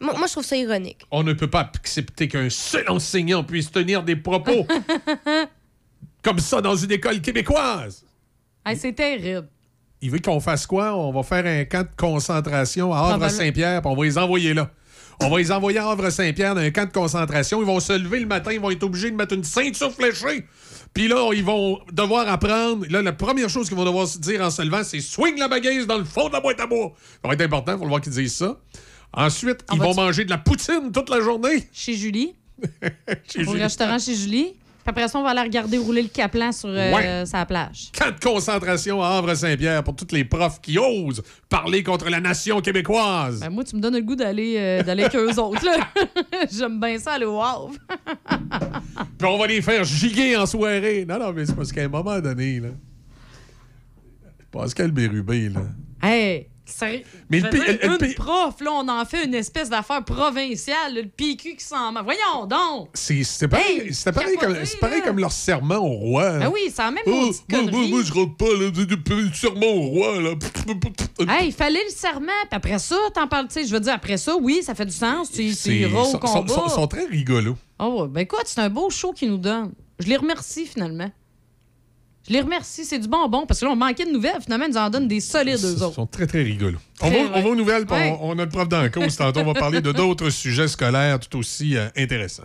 Moi, moi, je trouve ça ironique. On ne peut pas accepter qu'un seul enseignant puisse tenir des propos comme ça dans une école québécoise. Hey, c'est terrible. Il veut qu'on fasse quoi? On va faire un camp de concentration à Havre-Saint-Pierre, puis on va les envoyer là. On va les envoyer à Havre-Saint-Pierre dans un camp de concentration. Ils vont se lever le matin, ils vont être obligés de mettre une ceinture fléchée. Puis là, ils vont devoir apprendre. Là, la première chose qu'ils vont devoir se dire en se levant, c'est swing la bagaise dans le fond de la boîte à bois. Ça va être important, il faut le voir qu'ils disent ça. Ensuite, ils vont manger de la poutine toute la journée. Chez Julie. Chez Au Julie. restaurant chez Julie. Après ça, on va aller regarder rouler le caplan sur euh, Ouais. sa plage. Camp de concentration à Havre-Saint-Pierre pour tous les profs qui osent parler contre la nation québécoise. Ben, moi, tu me donnes le goût d'aller euh, d'aller avec eux autres. J'aime bien ça aller au Havre. Puis on va les faire giguer en soirée. Non, non, mais c'est parce qu'à un moment donné, là. Pascal Bérubé, là. Hey, sérieux. Mais le dire, le- le une prof, là, on en fait une espèce d'affaire provinciale. Le PQ qui s'en mêle. Voyons donc. C'est pareil, Hey, c'était pareil, comme, pareil comme leur serment au roi. Ben oui, c'est la même Oh, moi, moi, moi, je rentre pas, là, du serment au roi, là. Hey, il fallait le serment, puis après ça, t'en parles, tu sais, je veux dire, après ça, oui, ça fait du sens, tu, tu C'est- iras au sont, sont- combat. sont- sont très rigolos. Oh, ben écoute, c'est un beau show qu'ils nous donnent. Je les remercie finalement. Je les remercie, c'est du bonbon parce que là, on manquait de nouvelles. Finalement, ils nous en donnent des solides, eux Ils autres. sont très, très rigolos. On va, on va aux nouvelles, puis Ouais. on, on a le prof dans la cause. Tantôt, on va parler de d'autres sujets scolaires tout aussi euh, intéressants.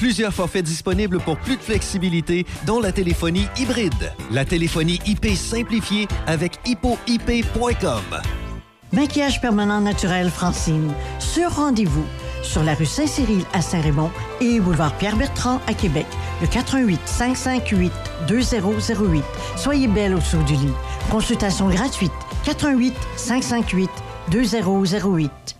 Plusieurs forfaits disponibles pour plus de flexibilité, dont la téléphonie hybride. La téléphonie IP simplifiée avec hippoip.com. Maquillage permanent naturel Francine. Sur rendez-vous. Sur la rue Saint-Cyril à Saint-Raymond et boulevard Pierre-Bertrand à Québec. Le 88 558 2008. Soyez belle au saut du lit. Consultation gratuite. 88 558 2008.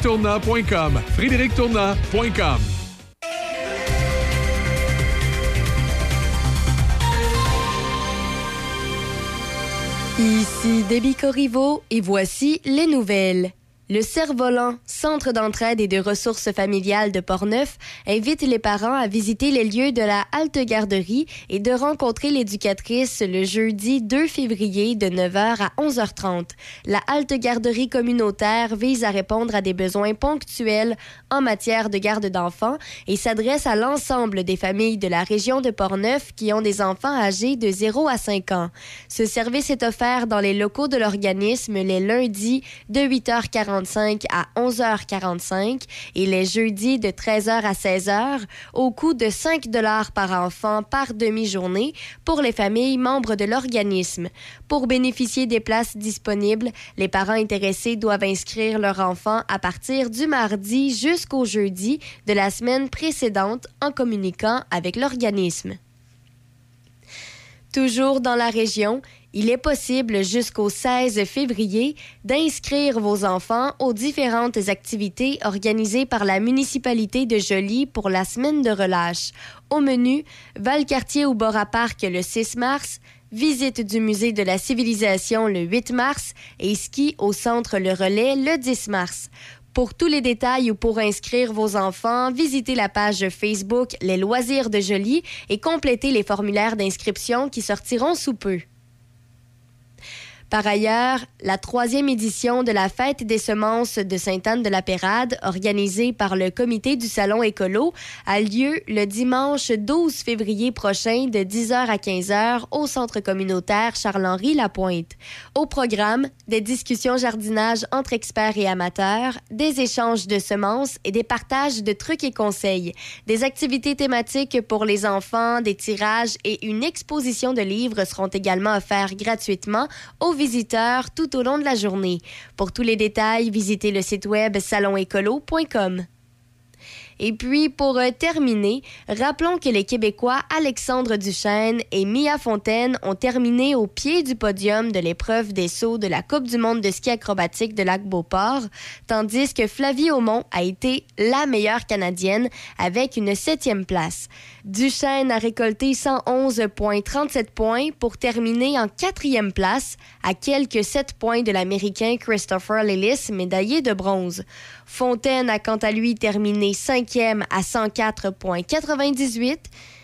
frédérictournant.com Ici Debbie Corriveau et voici les nouvelles. Le Cerf-Volant, centre d'entraide et de ressources familiales de Portneuf, invite les parents à visiter les lieux de la halte garderie et de rencontrer l'éducatrice le jeudi 2 février de 9h à 11h30. La halte garderie communautaire vise à répondre à des besoins ponctuels en matière de garde d'enfants et s'adresse à l'ensemble des familles de la région de Portneuf qui ont des enfants âgés de 0 à 5 ans. Ce service est offert dans les locaux de l'organisme les lundis de 8h45 à 11h45 et les jeudis de 13h à 16h au coût de 5 dollars par enfant par demi-journée pour les familles membres de l'organisme. Pour bénéficier des places disponibles, les parents intéressés doivent inscrire leur enfant à partir du mardi jusqu'au jeudi de la semaine précédente en communiquant avec l'organisme. Toujours dans la région, il est possible jusqu'au 16 février d'inscrire vos enfants aux différentes activités organisées par la municipalité de Joly pour la semaine de relâche. Au menu, Valcartier au Bora Park le 6 mars, visite du musée de la civilisation le 8 mars et ski au centre Le Relais le 10 mars. Pour tous les détails ou pour inscrire vos enfants, visitez la page Facebook Les Loisirs de Joly et complétez les formulaires d'inscription qui sortiront sous peu. Par ailleurs, la troisième édition de la Fête des semences de Sainte-Anne-de-la-Pérade, organisée par le Comité du Salon Écolo, a lieu le dimanche 12 février prochain de 10h à 15h au Centre communautaire Charles-Henri Lapointe. Au programme, des discussions jardinage entre experts et amateurs, des échanges de semences et des partages de trucs et conseils, des activités thématiques pour les enfants, des tirages et une exposition de livres seront également offerts gratuitement aux visiteurs tout au long de la journée. Pour tous les détails, visitez le site web salonécolo.com. Et puis, pour euh, terminer, rappelons que les Québécois Alexandre Duchesne et Mia Fontaine ont terminé au pied du podium de l'épreuve des sauts de la Coupe du monde de ski acrobatique de Lac-Beauport, tandis que Flavie Aumont a été la meilleure Canadienne avec une septième place. Duchesne a récolté 111,37 points pour terminer en quatrième place, à quelques 7 points de l'Américain Christopher Lillis, médaillé de bronze. Fontaine a quant à lui terminé cinquième à 104,98.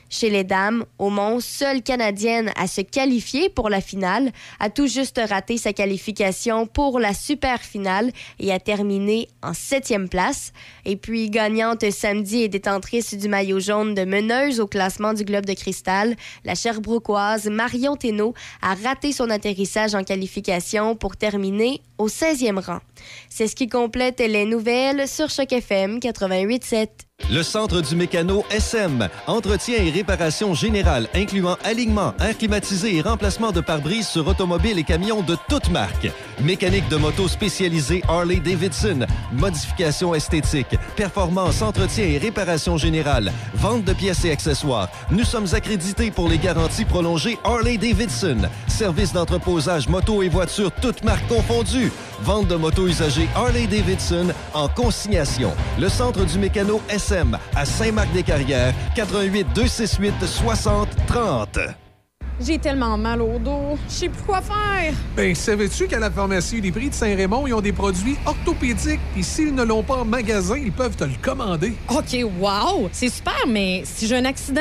Chez les dames, Aumont, seule Canadienne à se qualifier pour la finale, a tout juste raté sa qualification pour la super finale et a terminé en septième place. Et puis, gagnante samedi et détentrice du maillot jaune de meneuse au classement du Globe de Cristal, la Sherbrookeoise Marion Thénault a raté son atterrissage en qualification pour terminer au 16e rang. C'est ce qui complète les nouvelles sur Choc FM 88.7. Le Centre du Mécano SM. Entretien et réparation générale, incluant alignement, air climatisé et remplacement de pare-brise sur automobiles et camions de toutes marques. Mécanique de moto spécialisée Harley-Davidson. Modification esthétique. Performance, entretien et réparation générale. Vente de pièces et accessoires. Nous sommes accrédités pour les garanties prolongées Harley-Davidson. Service d'entreposage moto et voitures toutes marques confondues. Vente de motos usagées Harley-Davidson en consignation. Le Centre du Mécano SM à Saint-Marc-des-Carrières, 88 268 60 30. J'ai tellement mal au dos. Je sais plus quoi faire. Ben, savais-tu qu'à la pharmacie Uniprix de Saint-Raymond, ils ont des produits orthopédiques, puis s'ils ne l'ont pas en magasin, ils peuvent te le commander. OK, wow! C'est super, mais si j'ai un accident,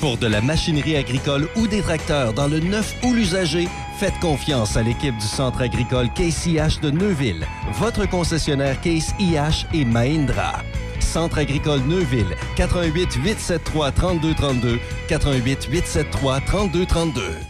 Pour de la machinerie agricole ou des tracteurs dans le neuf ou l'usager, faites confiance à l'équipe du Centre agricole Case IH de Neuville, votre concessionnaire Case IH et Mahindra. Centre agricole Neuville, 88 873 3232, 88 873 3232.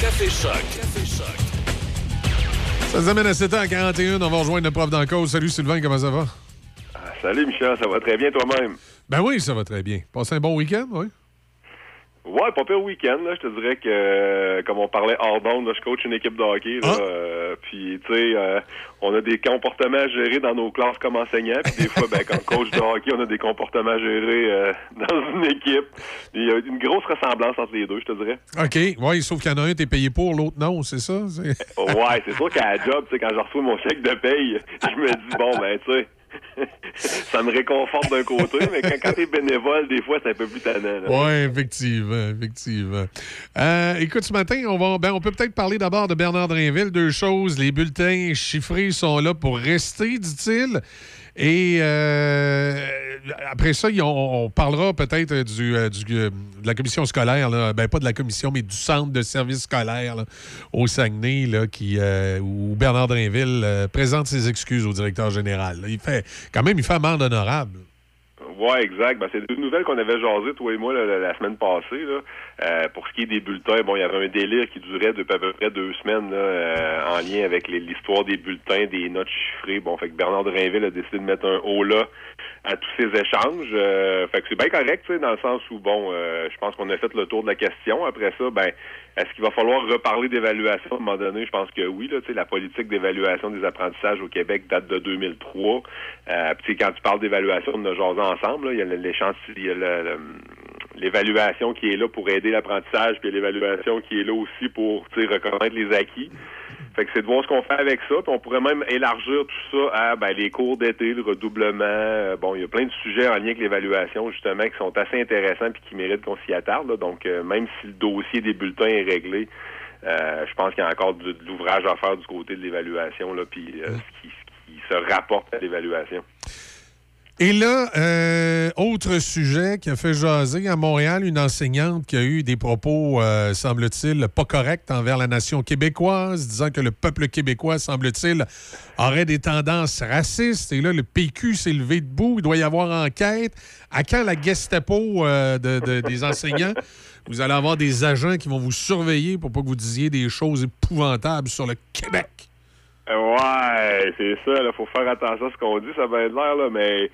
Café Choc. Café Choc. Ça nous amène à 7h41. On va rejoindre le prof cause. Salut Sylvain, comment ça va? Salut Michel, ça va très bien toi-même? Ben oui, ça va très bien. Passez un bon week-end, oui? Ouais, pas pire week-end. Là. Je te dirais que, euh, comme on parlait hors d'onde, je coach une équipe de hockey. Là, euh, puis, tu sais, euh, on a des comportements à gérer dans nos classes comme enseignants. Puis des fois, ben, comme coach de hockey, on a des comportements à gérer euh, dans une équipe. Il y a une grosse ressemblance entre les deux, je te dirais. OK. Oui, sauf qu'il y en a un, t'es payé pour, l'autre non, c'est ça? Ouais, c'est sûr qu'à la job, tu sais, quand je reçois mon chèque de paye, je me dis, bon, ben, tu sais, ça me réconforte d'un côté, mais quand, quand t'es bénévole, des fois, c'est un peu plus tannant. Oui, effectivement, effectivement. Euh, écoute, ce matin, on, va, ben, on peut peut-être parler d'abord de Bernard Drinville. Deux choses. Les bulletins chiffrés sont là pour rester, dit-il. Et euh, après ça, on, parlera peut-être du, euh, du, euh, de la commission scolaire, là. ben pas de la commission, mais du centre de services scolaires là, au Saguenay, là, qui, où Bernard Drinville présente ses excuses au directeur général. Il fait quand même, il fait amende honorable. Ouais, exact. Ben, c'est deux nouvelles qu'on avait jasées, toi et moi, la, semaine passée. Là. Euh, pour ce qui est des bulletins, bon, il y avait un délire qui durait depuis à peu près deux semaines là, euh, en lien avec l'histoire des bulletins, des notes chiffrées. Bon, fait que Bernard de Rainville a décidé de mettre un haut là à tous ces échanges. Euh, fait que c'est bien correct, tu sais, dans le sens où, bon, euh, je pense qu'on a fait le tour de la question. Après ça, ben, est-ce qu'il va falloir reparler d'évaluation? À un moment donné? Je pense que oui, là, la politique d'évaluation des apprentissages au Québec date de 2003. Euh, quand tu parles d'évaluation, on a jasé ensemble, il y a l'échantillon, l'évaluation qui est là pour aider l'apprentissage, puis l'évaluation qui est là aussi pour reconnaître les acquis. Fait que c'est de voir ce qu'on fait avec ça. Puis on pourrait même élargir tout ça à ben, les cours d'été, le redoublement. Euh, bon, il y a plein de sujets en lien avec l'évaluation, justement, qui sont assez intéressants puis qui méritent qu'on s'y attarde. là. Donc, euh, même si le dossier des bulletins est réglé, euh, je pense qu'il y a encore de, de l'ouvrage à faire du côté de l'évaluation, là, puis euh, ce, qui, ce qui se rapporte à l'évaluation. Et là, euh, autre sujet qui a fait jaser à Montréal, une enseignante qui a eu des propos, euh, semble-t-il, pas corrects envers la nation québécoise, disant que le peuple québécois, semble-t-il, aurait des tendances racistes. Et là, le PQ s'est levé debout. Il doit y avoir enquête. À quand la Gestapo euh, de- de- des enseignants? Vous allez avoir des agents qui vont vous surveiller pour pas que vous disiez des choses épouvantables sur le Québec. Ouais, c'est ça, là, faut faire attention à ce qu'on dit, ça va être l'air, là, mais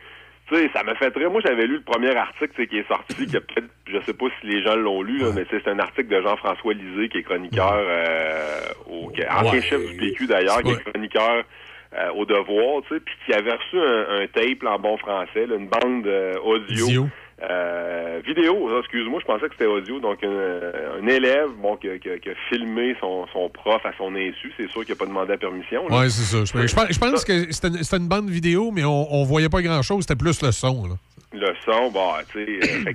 tu sais, ça me fait très. Moi, j'avais lu le premier article qui est sorti, qui a peut-être, je sais pas si les gens l'ont lu, là, mais c'est un article de Jean-François Lisée, qui est chroniqueur, euh, au, qui ancien Ouais. chef du PQ d'ailleurs, qui est chroniqueur euh, au devoir, tu sais, puis qui avait reçu un, un tape là, en bon français, là, une bande euh, audio, Audio. Euh, vidéo, ah, excuse-moi, je pensais que c'était audio. Donc, un, un élève bon, qui, a- qui a- qui a filmé son, son prof à son insu. C'est sûr qu'il n'a pas demandé la permission. Ouais, c'est ça. Je, je pense, je pense que c'était une, bande vidéo, mais on, on voyait pas grand-chose. C'était plus le son. Là. Le son, bon, tu sais, euh,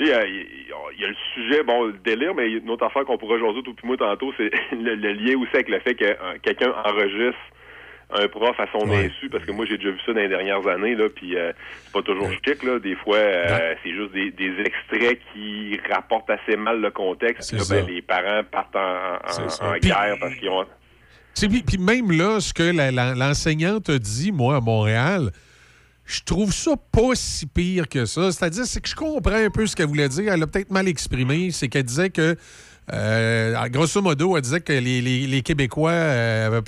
il y, a- y y le sujet, bon, le délire, mais une autre affaire qu'on pourra jaser tout puis moi tantôt, c'est le, le lien aussi avec le fait que euh, quelqu'un enregistre un prof à son insu, parce que moi j'ai déjà vu ça dans les dernières années, là, puis euh, c'est pas toujours chic, là. Des fois, euh, c'est juste des, des extraits qui rapportent assez mal le contexte. Là, ben, les parents partent en, guerre parce qu'ils ont. Puis, puis même là, ce que la- la- l'enseignante a dit, moi, à Montréal, je trouve ça pas si pire que ça. C'est-à-dire, c'est que je comprends un peu ce qu'elle voulait dire. Elle a peut-être mal exprimé. C'est qu'elle disait que, euh, grosso modo, elle disait que les, Québécois, euh,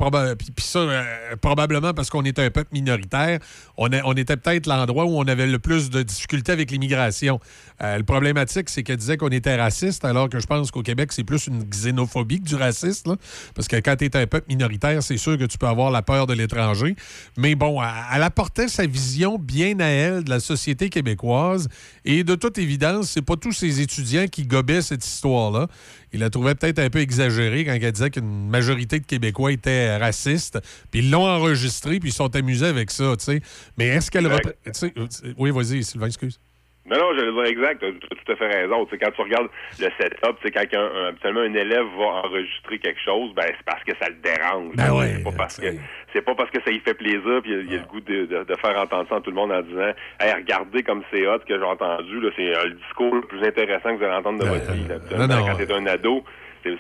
ça, euh, probablement parce qu'on est un peuple minoritaire, on, était peut-être l'endroit où on avait le plus de difficultés avec l'immigration. Euh, le problématique, c'est qu'elle disait qu'on était raciste, alors que je pense qu'au Québec, c'est plus une xénophobie que du racisme. Parce que quand tu es un peuple minoritaire, c'est sûr que tu peux avoir la peur de l'étranger. Mais bon, elle apportait sa vision bien à elle de la société québécoise. Et de toute évidence, c'est pas tous ces étudiants qui gobaient cette histoire-là. Ils la trouvaient peut-être un peu exagérée quand elle disait qu'une majorité de Québécois étaient racistes. Puis ils l'ont enregistré, puis ils sont amusés avec ça, tu sais. Mais est-ce qu'elle... Tu sais, euh, Oui, vas-y, Sylvain, excuse. Non, non, j'allais dire exact, t'as t'as tout à fait raison. Tu sais, quand tu regardes le setup, c'est quand un, un- habituellement un élève va enregistrer quelque chose, ben c'est parce que ça le dérange. Ben ouais, c'est pas parce que c'est pas parce que ça y fait plaisir puis il y a- il y, a le goût de, de- de faire entendre ça à tout le monde en disant Hey, regardez comme c'est hot que j'ai entendu, là, c'est euh, le discours le plus intéressant que vous allez entendre de votre vie. Ben, non, non. quand t'es un ado,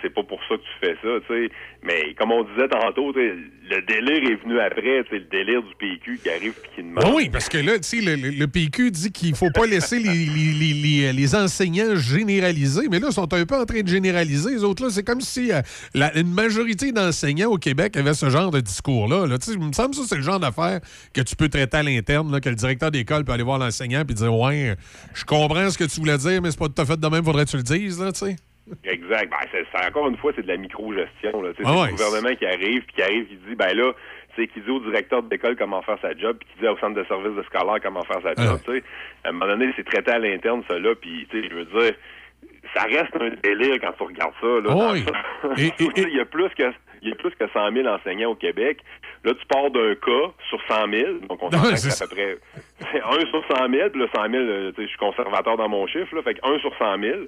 c'est pas pour ça que tu fais ça, tu sais. Mais comme on disait tantôt, le délire est venu après, c'est le délire du PQ qui arrive puis qui demande. Ah oui, parce que là, tu sais, le, PQ dit qu'il faut pas laisser les, les- les- les- les enseignants généraliser, mais là, ils sont un peu en train de généraliser. Les autres, là, c'est comme si euh, la- une majorité d'enseignants au Québec avaient ce genre de discours-là. Là. Il me semble que ça, c'est le genre d'affaire que tu peux traiter à l'interne, que le directeur d'école peut aller voir l'enseignant et dire Ouais, je comprends ce que tu voulais dire, mais c'est pas tout à fait de même, faudrait que tu le dises, là, tu sais. Exact. Ben, c'est, c'est- encore une fois, c'est de la micro-gestion. Là. Tu sais, Ah c'est ouais, le gouvernement qui arrive, puis qui arrive, qui dit, ben là, tu sais, qui dit au directeur d'école comment faire sa job, puis qui dit au centre de service de scolaire comment faire sa job. Tu sais, à un moment donné, c'est traité à l'interne, ça là, puis tu sais, je veux dire, ça reste un délire quand tu regardes ça. Là, Ah oui. Et- il y a plus que il y a plus que 100 000 enseignants au Québec. Là, tu pars d'un cas sur 100 000. Donc, on Ouais, s'entend que c'est à peu près c'est 1 sur 100 000. Puis là, 100 000, euh, tu sais, je suis conservateur dans mon chiffre. Là, fait que 1 sur 100 000.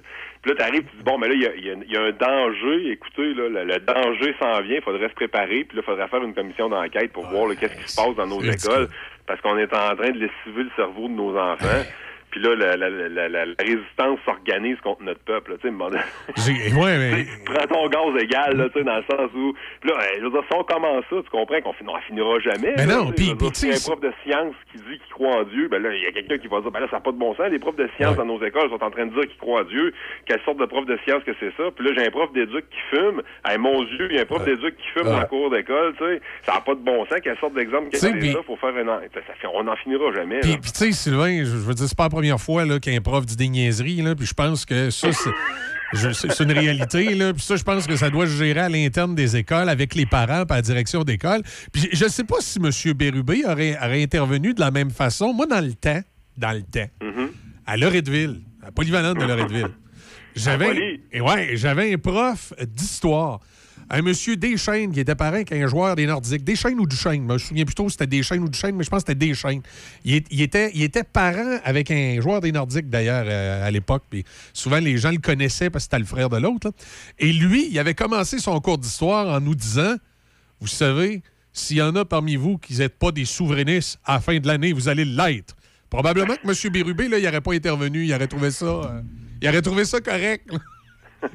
Puis là, tu arrives, tu dis, bon, mais là, il y a, y a- il y a un danger. Écoutez, là, le, le danger s'en vient. Il faudrait se préparer. Puis là, il faudrait faire une commission d'enquête pour voir là, qu'est-ce qui se passe dans nos écoles. Parce qu'on est en train de lessiver le cerveau de nos enfants. Puis là, la, la, la, résistance s'organise contre notre peuple. Tu sais, Ouais, mais. prends ton gaz égal, là, tu sais, dans le sens où. Puis là, je veux dire, si on commence ça, tu comprends qu'on fin- finira jamais. Mais là, non, puis- si sais, un prof de science qui dit qu'il croit en Dieu, ben là, il y a quelqu'un qui va dire, ben là, ça n'a pas de bon sens. Les profs de sciences dans nos écoles sont en train de dire qu'ils croient en Dieu. Quelle sorte de prof de science que c'est ça? Puis là, j'ai un prof d'éduc qui fume. Hey, mon Dieu, il y a un prof d'éduc qui fume le cours d'école, tu sais. Ça n'a pas de bon sens. Quelle sorte d'exemple que c'est puis- ça pour faire un. an- Ça, ça on n'en finira jamais. Puis, tu sais, Sylvain, je, je veux dire, c'est pas la première fois là, qu'un prof dit des niaiseries, là, puis je pense que ça, c'est. une réalité, là. Puis ça, je pense que ça doit se gérer à l'interne des écoles, avec les parents, par la direction d'école. Puis je ne sais pas si M. Bérubé aurait, aurait intervenu de la même façon. Moi, dans le temps, dans le temps, Mm-hmm. à Loretteville, à la polyvalente de Loretteville, j'avais ouais, j'avais un prof d'histoire. Un monsieur Deschaines qui était parent qu'un joueur des Nordiques. Deschaines ou Duchesne? Je me souviens plutôt si c'était Deschaines ou Duchesne, mais je pense que c'était Deschaines. Il, était, parent avec un joueur des Nordiques, d'ailleurs, euh, à l'époque. Souvent, les gens le connaissaient parce que c'était le frère de l'autre. Et lui, il avait commencé son cours d'histoire en nous disant Vous savez, s'il y en a parmi vous qui n'êtes pas des souverainistes à la fin de l'année, vous allez l'être. Probablement que M. Bérubé, là, il n'aurait pas intervenu. Il aurait trouvé ça, euh, il aurait trouvé ça correct.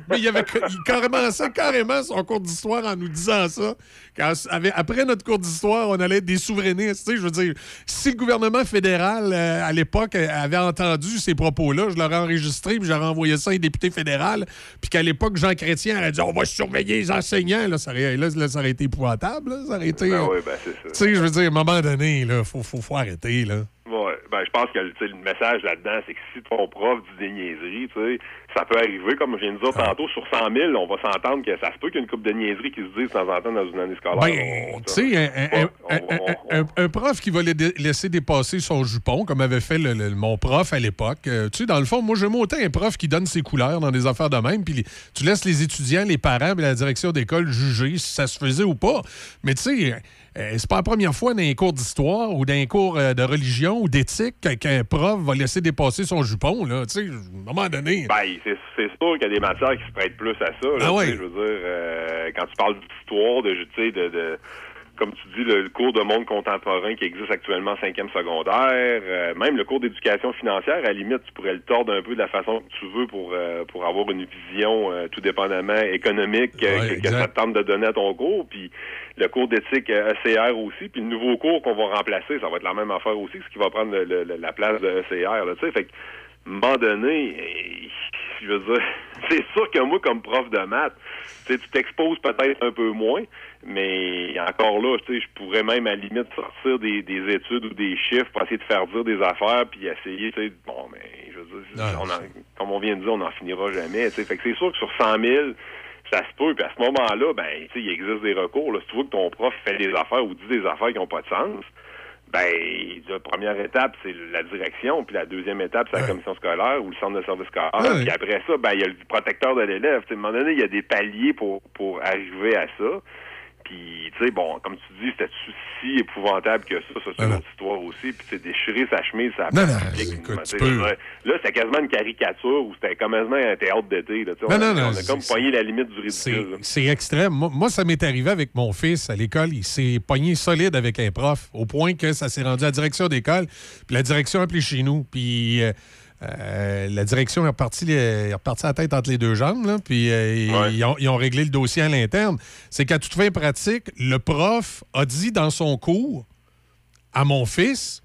Mais il avait il commençait carrément son cours d'histoire en nous disant ça. Quand, après notre cours d'histoire, on allait être des souverainistes. Tu sais, je veux dire, si le gouvernement fédéral, euh, à l'époque, euh, avait entendu ces propos-là, je l'aurais enregistré puis j'aurais envoyé ça à un député fédéral. Puis qu'à l'époque, Jean Chrétien aurait dit On va surveiller les enseignants. Là, ça, aurait, là, là, ça aurait été épouvantable. là. Ça aurait été. Ben euh, oui, ben c'est ça. tu sais, je veux dire, à un moment donné, il faut, faut, faut arrêter. Là. Ouais. ben, je pense que le message là-dedans, c'est que si ton prof dit des niaiseries, tu sais, ça peut arriver, comme je viens de dire Ah. tantôt, sur 100 000, on va s'entendre que ça se peut qu'il y ait une coupe de niaiseries qui se disent de temps en temps dans une année scolaire. Ben, tu sais, un, un- un- un- un prof qui va la- laisser dépasser son jupon, comme avait fait le- le- mon prof à l'époque. euh, tu sais, dans le fond, moi, j'aime autant un prof qui donne ses couleurs dans des affaires de même, puis tu laisses les étudiants, les parents et la direction d'école juger si ça se faisait ou pas. Mais tu sais, euh, c'est pas la première fois dans un cours d'histoire ou dans un cours euh, de religion ou d'éthique que- qu'un prof va laisser dépasser son jupon, là. Tu sais, à un moment donné. Ben, c'est sûr qu'il y a des matières qui se prêtent plus à ça. Là, Ah ouais. Je veux dire, euh, quand tu parles d'histoire, de, tu sais, de, de, comme tu dis, le, le cours de monde contemporain qui existe actuellement en cinquième secondaire, euh, même le cours d'éducation financière, à la limite, tu pourrais le tordre un peu de la façon que tu veux pour euh, pour avoir une vision euh, tout dépendamment économique euh, Ouais, que, que ça te tente de donner à ton cours. Puis le cours d'éthique euh, ECR aussi, puis le nouveau cours qu'on va remplacer, ça va être la même affaire aussi, ce qui va prendre le- le- la place de ECR. Là, fait que, à un moment donné, je veux dire, c'est sûr que moi, comme prof de maths, tu t'exposes peut-être un peu moins, mais encore là, tu sais, je pourrais même à la limite sortir des, des études ou des chiffres pour essayer de faire dire des affaires, puis essayer, tu sais, bon, mais je veux dire, on en- comme on vient de dire, on n'en finira jamais, tu sais. Fait que c'est sûr que sur 100 000, ça se peut, puis à ce moment-là, ben, tu sais, il existe des recours. Là. Si tu vois que ton prof fait des affaires ou dit des affaires qui n'ont pas de sens, ben, la première étape, c'est la direction, puis la deuxième étape, c'est la commission scolaire ou le centre de service scolaire. Puis après ça, ben, il y a le protecteur de l'élève. À un moment donné, il y a des paliers pour, pour arriver à ça. Puis, tu sais, bon, comme tu dis, c'était si épouvantable que ça, ça c'est une autre histoire aussi. Puis, c'est déchirer sa chemise, ça Non, non, écoute, tu peux- Là, c'était quasiment une caricature ou c'était comme quasiment un théâtre d'été. là, sais, Non, on, a- non, non, on a comme poigné la limite du ridicule. c'est extrême. Moi, moi, ça m'est arrivé avec mon fils à l'école. Il s'est pogné solide avec un prof, au point que ça s'est rendu à la direction d'école. Puis la direction a appelé chez nous. Puis euh, euh, la direction est repartie, les- est repartie la tête entre les deux jambes. là. Puis euh, ils- ils, ont, ils ont réglé le dossier à l'interne. C'est qu'à toute fin pratique, le prof a dit dans son cours à mon fils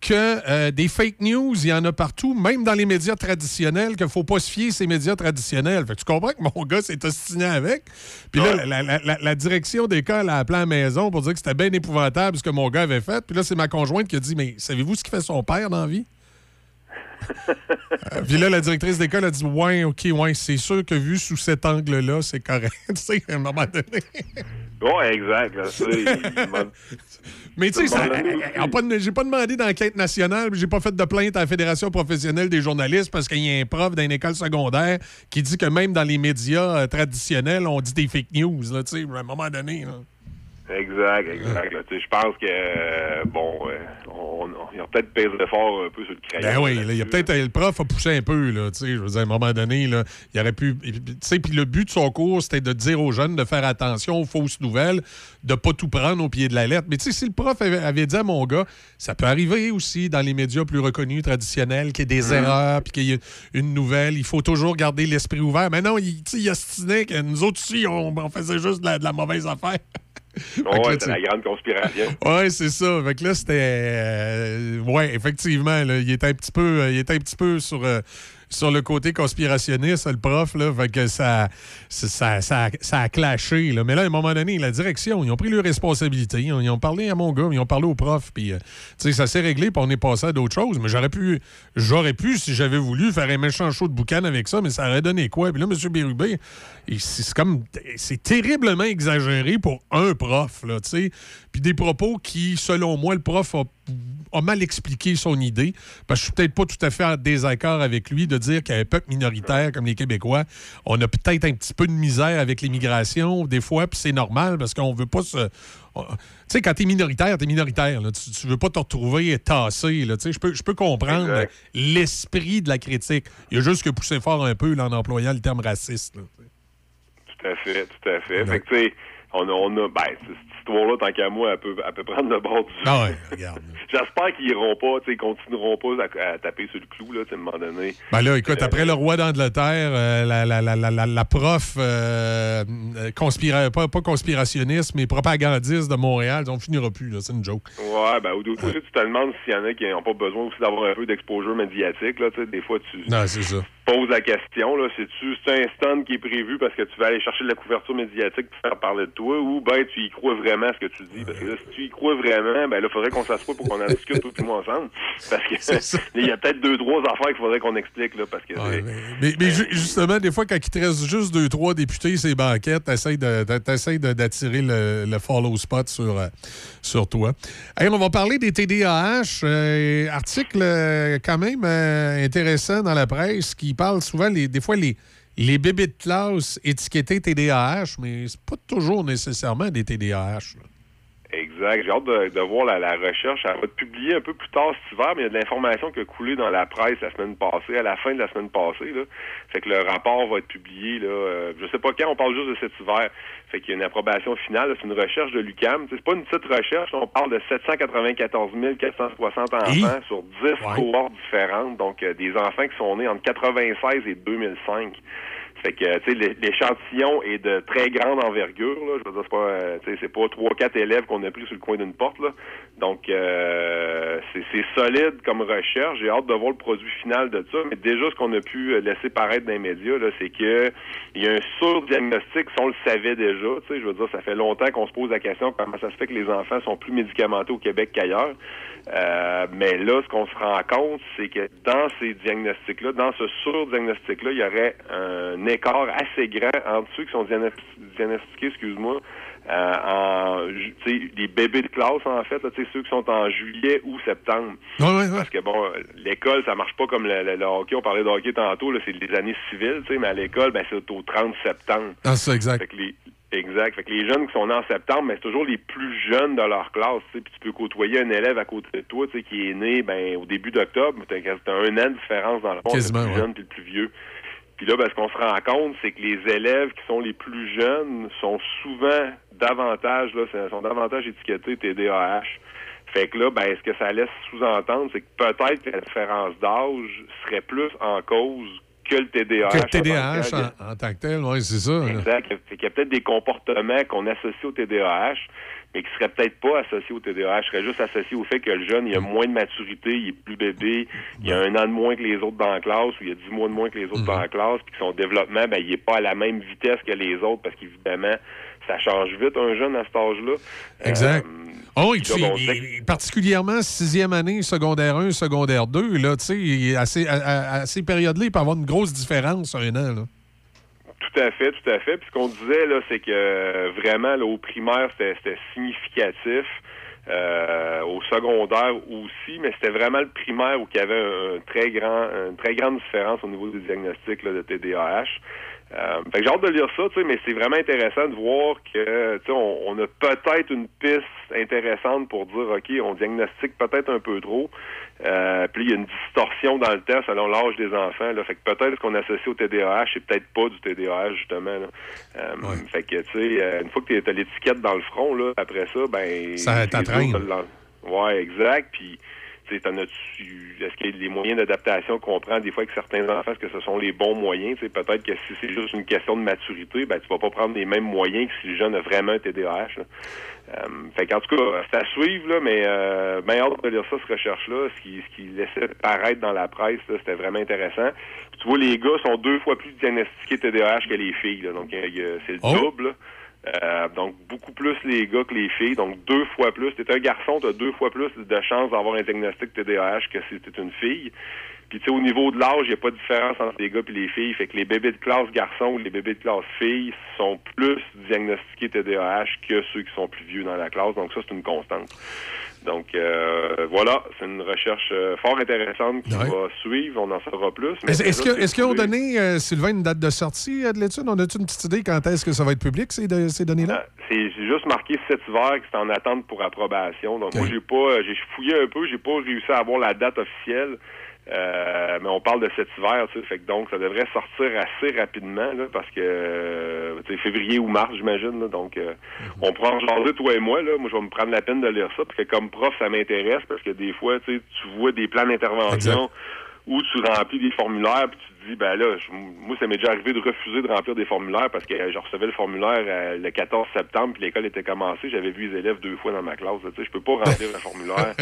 que euh, des fake news, il y en a partout, même dans les médias traditionnels, qu'il ne faut pas se fier ces médias traditionnels. Fait que tu comprends que mon gars s'est ostiné avec. Puis là, la, la- la- la direction d'école a appelé à la maison pour dire que c'était bien épouvantable ce que mon gars avait fait. Puis là, c'est ma conjointe qui a dit Mais savez-vous ce qu'il fait son père dans la vie? Euh, Puis là, la directrice d'école a dit Ouais, OK, ouais, c'est sûr que vu sous cet angle-là, c'est correct. tu sais, à un moment donné. Ouais, exact. là, Mais tu sais, j'ai pas demandé d'enquête nationale, j'ai pas fait de plainte à la Fédération professionnelle des journalistes parce qu'il y a un prof d'une école secondaire qui dit que même dans les médias euh, traditionnels, on dit des fake news, là, tu sais, à un moment donné. là. Exact, exact. là, tu sais, Je pense que, euh, bon, euh, on, on, il a peut-être pesé fort un peu sur le crayon. Ben oui, il y a peut-être le prof a poussé un peu, là, tu sais, je veux dire, à un moment donné, là, il aurait pu, tu sais, puis le but de son cours, c'était de dire aux jeunes de faire attention aux fausses nouvelles, de pas tout prendre au pied de la lettre. Mais tu sais, si le prof avait, avait dit à mon gars, ça peut arriver aussi dans les médias plus reconnus, traditionnels, qu'il y ait des Mhm. erreurs, puis qu'il y ait une nouvelle, il faut toujours garder l'esprit ouvert. Mais non, il, tu sais, il ostinait que nous autres aussi, on, on faisait juste de la, de la mauvaise affaire. Là, Ouais, c'est la grande conspiration. Ouais, c'est ça. Fait que là, c'était. euh, ouais, effectivement, là, il était un petit peu, euh, il était un petit peu sur, euh, sur le côté conspirationniste, le prof. Là, fait que ça, ça, ça, ça a- clashé. Là. Mais là, à un moment donné, la direction, ils ont pris leurs responsabilités. Ils ont, ils ont parlé à mon gars, ils ont parlé au prof. Puis, euh, tu sais, ça s'est réglé, puis on est passé à d'autres choses. Mais j'aurais pu, j'aurais pu, si j'avais voulu, faire un méchant show de boucan avec ça, mais ça aurait donné quoi? Puis là, M. Bérubé, c'est comme. C'est terriblement exagéré pour un prof, là, tu sais. Puis des propos qui, selon moi, le prof a, a mal expliqué son idée. Parce que je suis peut-être pas tout à fait en désaccord avec lui de dire qu'un peuple minoritaire comme les Québécois, on a peut-être un petit peu de misère avec l'immigration, des fois, puis c'est normal parce qu'on veut pas se. Tu sais, quand t'es minoritaire, t'es minoritaire. là. Tu, tu veux pas te retrouver tassé. Je peux, je peux comprendre l'esprit de la critique. Il y a juste que pousser fort un peu là, en employant le terme raciste. là. Tout à fait, tout à fait. Fait que, tu sais, on a, on a, ben, cette histoire-là, tant qu'à moi, elle peut, elle peut prendre le bord du. Ah ouais, regarde. J'espère qu'ils iront pas, tu sais, ils continueront pas à, à taper sur le clou, là, tu sais, à un moment donné. Ben là, écoute, Euh, après le roi d'Angleterre, euh, la, la, la, la, prof euh, euh, conspira- pas, pas conspirationniste, mais propagandiste de Montréal, on finira plus, là, c'est une joke. Ouais, ben, ou d'autres aussi, tu te demandes s'il y en a qui n'ont pas besoin aussi d'avoir un peu d'exposure médiatique, là, tu sais, des fois, tu. Non, c'est ça. Poses la question, là, c'est-tu c'est un stunt qui est prévu parce que tu vas aller chercher de la couverture médiatique pour faire parler de toi ou ben tu y crois vraiment à ce que tu dis? Parce que là, si tu y crois vraiment, ben là, faudrait qu'on s'assoie pour qu'on en discute tout le monde ensemble. Parce que il y a peut-être deux, trois affaires qu'il faudrait qu'on explique, là, parce que Mais, mais ju- justement, des fois, quand il te reste juste deux, trois députés, ces banquettes, t'essayes d'attirer le, le follow spot sur, euh, sur toi. On va parler des TDAH. euh, article euh, quand même euh, intéressant dans la presse qui parle souvent, des fois, les, les bébés de classe étiquetés TDAH, mais c'est pas toujours nécessairement des TDAH. Exact. J'ai hâte de, voir la, la recherche. Elle va être publiée un peu plus tard cet hiver, mais il y a de l'information qui a coulé dans la presse la semaine passée, à la fin de la semaine passée. Là. Fait que le rapport va être publié. Là, euh, je sais pas quand, on parle juste de cet hiver. Fait qu'il y a une approbation finale. C'est une recherche de l'UCAM. C'est pas une petite recherche. On parle de 794 460 enfants sur 10 cohortes différentes. Donc, euh, des enfants qui sont nés entre 96 et 2005. Fait que, tu sais, l'é- l'échantillon est de très grande envergure, là. Je veux dire, c'est pas, euh, tu sais, c'est pas trois, quatre élèves qu'on a pris sur le coin d'une porte, là. Donc, euh, c'est, solide comme recherche. J'ai hâte de voir le produit final de ça. Mais déjà, ce qu'on a pu euh, laisser paraître dans les médias, là, c'est que il y a un surdiagnostic, si on le savait déjà, tu sais, je veux dire, ça fait longtemps qu'on se pose la question comment ça se fait que les enfants sont plus médicamentés au Québec qu'ailleurs. Euh, mais là, ce qu'on se rend compte, c'est que dans ces diagnostics-là, dans ce surdiagnostic-là, il y aurait un écart assez grand entre ceux qui sont diagnos- diagnostiqués, excuse-moi, en, tu sais, les bébés de classe, en fait, là, tu ceux qui sont en juillet ou septembre. Parce que, bon, euh, l'école, ça marche pas comme le, le- le hockey. On parlait de hockey tantôt, là, c'est les années civiles, tu sais, mais à l'école, ben, c'est au 30 septembre. Ah, c'est exact. Fait que les, exact. Fait que les jeunes qui sont nés en septembre, ben, c'est toujours les plus jeunes de leur classe. tu sais. Puis tu peux côtoyer un élève à côté de toi tu sais, qui est né ben, au début d'octobre. T'as t'as un an de différence dans le Quasiment, le plus ouais. jeune puis le plus vieux. Puis là, ben, ce qu'on se rend compte, c'est que les élèves qui sont les plus jeunes sont souvent davantage, là, sont davantage étiquetés TDAH. Fait que là, ben, ce que ça laisse sous-entendre, c'est que peut-être la différence d'âge serait plus en cause que le TDAH. Que le TDAH en, en tant que tel, oui, c'est ça. là. Exact. Fait qu'il y a peut-être des comportements qu'on associe au TDAH, mais qui seraient peut-être pas associés au TDAH, seraient juste associés au fait que le jeune, il a moins de maturité, il est plus bébé, il a un an de moins que les autres dans la classe, ou il a dix mois de moins que les autres dans la classe, puis que son développement, ben, il est pas à la même vitesse que les autres, parce qu'évidemment, ça change vite un jeune à cet âge-là. Exact. oh, et puis là, il- particulièrement sixième année, secondaire 1, secondaire 2, là, tu sais, à ces, à, à- à ces périodes-là, il peut y avoir une grosse différence un an. Là. Tout à fait, tout à fait. Puis ce qu'on disait, là, c'est que euh, vraiment, là, au primaire, c'était significatif. Euh, au secondaire aussi, mais c'était vraiment le primaire où il y avait un, très grand, une très grande différence au niveau des diagnostics là, de TDAH. Euh, fait que j'ai hâte de lire ça, tu sais, mais c'est vraiment intéressant de voir que on, on a peut-être une piste intéressante pour dire OK, on diagnostique peut-être un peu trop. Euh, puis il y a une distorsion dans le test selon l'âge des enfants. Là. Fait que peut-être qu'on associe au TDAH, c'est peut-être pas du TDAH, justement. Là. Euh, Fait que tu sais, euh, une fois que tu as l'étiquette dans le front, là, après ça, ben. Ça t'entraîne. Ouais, exact. Puis est-ce qu'il y a des moyens d'adaptation qu'on prend des fois avec certains enfants, est-ce que ce sont les bons moyens? Peut-être que si c'est juste une question de maturité, ben tu vas pas prendre les mêmes moyens que si le jeune a vraiment un TDAH. là. Euh, fait qu'en tout cas, c'est à suivre, là, mais euh, ben hâte de lire ça, cette recherche-là. Ce qui, ce qui laissait paraître dans la presse, c'était vraiment intéressant. Puis tu vois, les gars sont deux fois plus diagnostiqués TDAH que les filles. Là, donc, c'est le Oh. double. là. Euh, donc, beaucoup plus les gars que les filles. Donc, deux fois plus. T'es un garçon, t'as deux fois plus de chances d'avoir un diagnostic TDAH que si t'es une fille. Puis, tu sais, au niveau de l'âge, il n'y a pas de différence entre les gars et les filles. Fait que les bébés de classe garçons ou les bébés de classe filles sont plus diagnostiqués TDAH que ceux qui sont plus vieux dans la classe. Donc, ça, c'est une constante. Donc, euh, voilà, c'est une recherche euh, fort intéressante qui va suivre. On en saura plus. mais Est-ce est-ce déjà, que- c'est est-ce qu'ils ont donné, euh, Sylvain, une date de sortie euh, de l'étude? On a-tu une petite idée quand est-ce que ça va être public, ces, de- ces données-là? C'est j'ai juste marqué cet hiver que c'est en attente pour approbation. Donc moi j'ai pas euh, j'ai fouillé un peu, j'ai pas réussi à avoir la date officielle. Euh, mais on parle de cet hiver, tu sais, fait que donc ça devrait sortir assez rapidement là, parce que euh, tu sais, février ou mars, j'imagine. donc euh, on prend en jaser toi et moi là. Moi je vais me prendre la peine de lire ça parce que comme prof ça m'intéresse parce que des fois tu sais, tu vois des plans d'intervention où tu remplis des formulaires puis tu dis, ben là, je- moi, ça m'est déjà arrivé de refuser de remplir des formulaires parce que euh, je recevais le formulaire euh, le 14 septembre, puis l'école était commencée. J'avais vu les élèves deux fois dans ma classe. là. Tu sais, je peux pas remplir un formulaire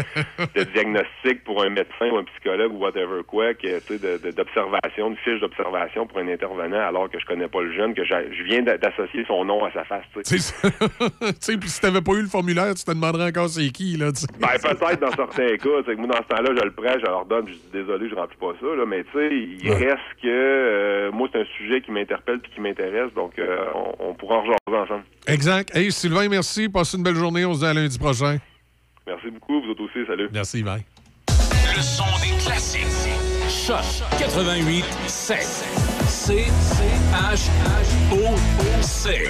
de diagnostic pour un médecin ou un psychologue ou whatever quoi, que, tu sais, de- de- d'observation, une fiche d'observation pour un intervenant alors que je connais pas le jeune, que je viens d'a- d'associer son nom à sa face. tu sais. Puis si t'avais pas eu le formulaire, tu te demanderais encore c'est qui, là. Ben, peut-être dans certains cas. Moi, dans ce temps-là, je le prends, je leur donne, je dis désolé, je remplis pas ça. Là, mais tu sais, il Ouais. reste que euh, moi, c'est un sujet qui m'interpelle puis qui m'intéresse. Donc, euh, on, on pourra en rejoindre ensemble. Exact. Hey, Sylvain, merci. Passe une belle journée. On se dit à lundi prochain. Merci beaucoup. Vous autres aussi. Salut. Merci, bye. Le son des classiques. Choc 88 7. C H O C.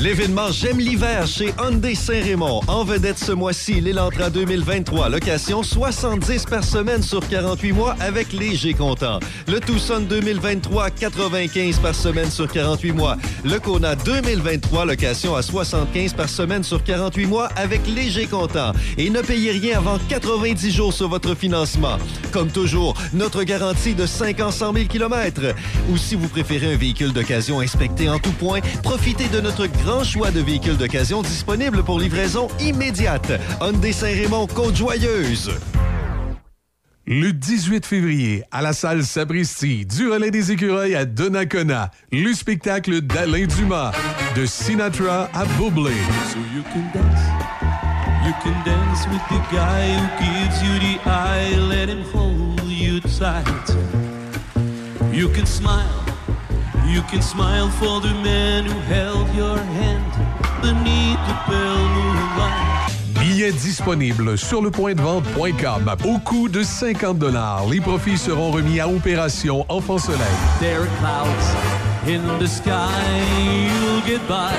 L'événement J'aime l'hiver chez Hyundai Saint-Raymond. En vedette ce mois-ci, l'Elantra 2023. Location 70 par semaine sur 48 mois avec léger comptant. Le Tucson 2023, 95 par semaine sur 48 mois. Le Kona 2023, location à 75 par semaine sur 48 mois avec léger comptant. Et ne payez rien avant 90 jours sur votre financement. Comme toujours, notre garantie de 5 ans 100 000 km. Ou si vous préférez un véhicule d'occasion inspecté en tout point, profitez de notre grand choix de véhicules d'occasion disponibles pour livraison immédiate. Hyundai Saint-Raymond, Côte-Joyeuse. Le 18 février, à la salle Sapristi, du relais des écureuils à Donnacona, le spectacle d'Alain Dumas, de Sinatra à Bublé. So you can dance, you can dance with the guy who gives you the eye, let him hold you tight. You can smile, you can smile for the man who held your hand beneath the pale moonlight. Billets disponibles sur le point de vente.com au coût de 50 Les profits seront remis à Opération Enfant Soleil. There are clouds in the sky, you'll get by.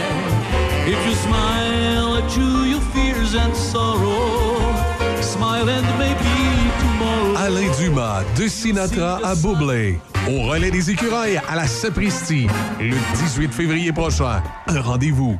If you smile at you, your fears and sorrow. Smile and maybe tomorrow. Alain Dumas, de Sinatra à Bublé. Au relais des écureuils à la Sapristi, le 18 février prochain. Un rendez-vous.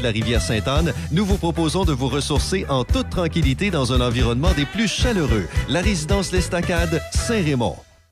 de la rivière Sainte-Anne, nous vous proposons de vous ressourcer en toute tranquillité dans un environnement des plus chaleureux. La résidence L'Estacade, Saint-Raymond.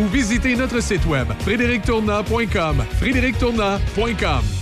ou visitez notre site web frédérictournant.com frédérictournant.com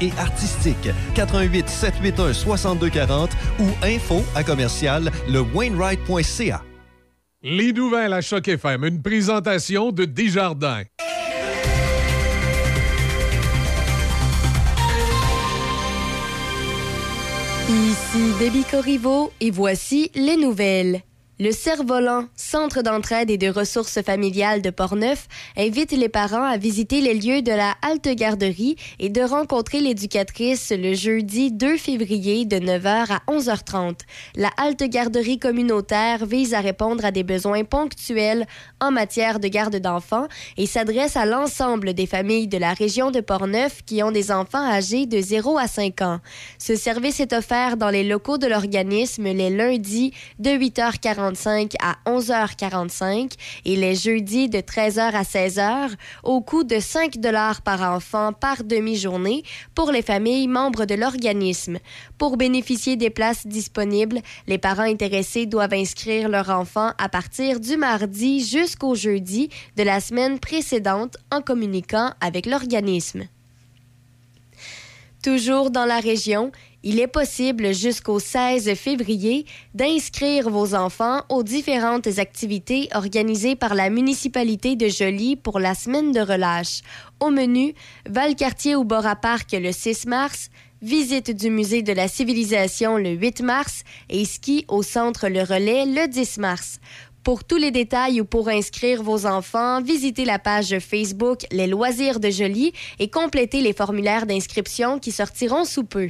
et artistique. 88 781 6240 ou info à commercial le Wainwright.ca. Les nouvelles à Choc FM, une présentation de Desjardins. Ici Déby Corriveau et voici les nouvelles. Le Cerf-Volant, centre d'entraide et de ressources familiales de Portneuf, invite les parents à visiter les lieux de la halte garderie et de rencontrer l'éducatrice le jeudi 2 février de 9h à 11h30. La halte garderie communautaire vise à répondre à des besoins ponctuels en matière de garde d'enfants et s'adresse à l'ensemble des familles de la région de Portneuf qui ont des enfants âgés de 0 à 5 ans. Ce service est offert dans les locaux de l'organisme les lundis de 8h45 10h45 à 11h45 et les jeudis de 13h à 16h au coût de 5 par enfant par demi-journée pour les familles membres de l'organisme. Pour bénéficier des places disponibles, les parents intéressés doivent inscrire leur enfant à partir du mardi jusqu'au jeudi de la semaine précédente en communiquant avec l'organisme. Toujours dans la région, il est possible jusqu'au 16 février d'inscrire vos enfants aux différentes activités organisées par la municipalité de Joly pour la semaine de relâche. Au menu, Valcartier au Bora Park le 6 mars, visite du musée de la civilisation le 8 mars et ski au centre Le Relais le 10 mars. Pour tous les détails ou pour inscrire vos enfants, visitez la page Facebook Les loisirs de Jolie et complétez les formulaires d'inscription qui sortiront sous peu.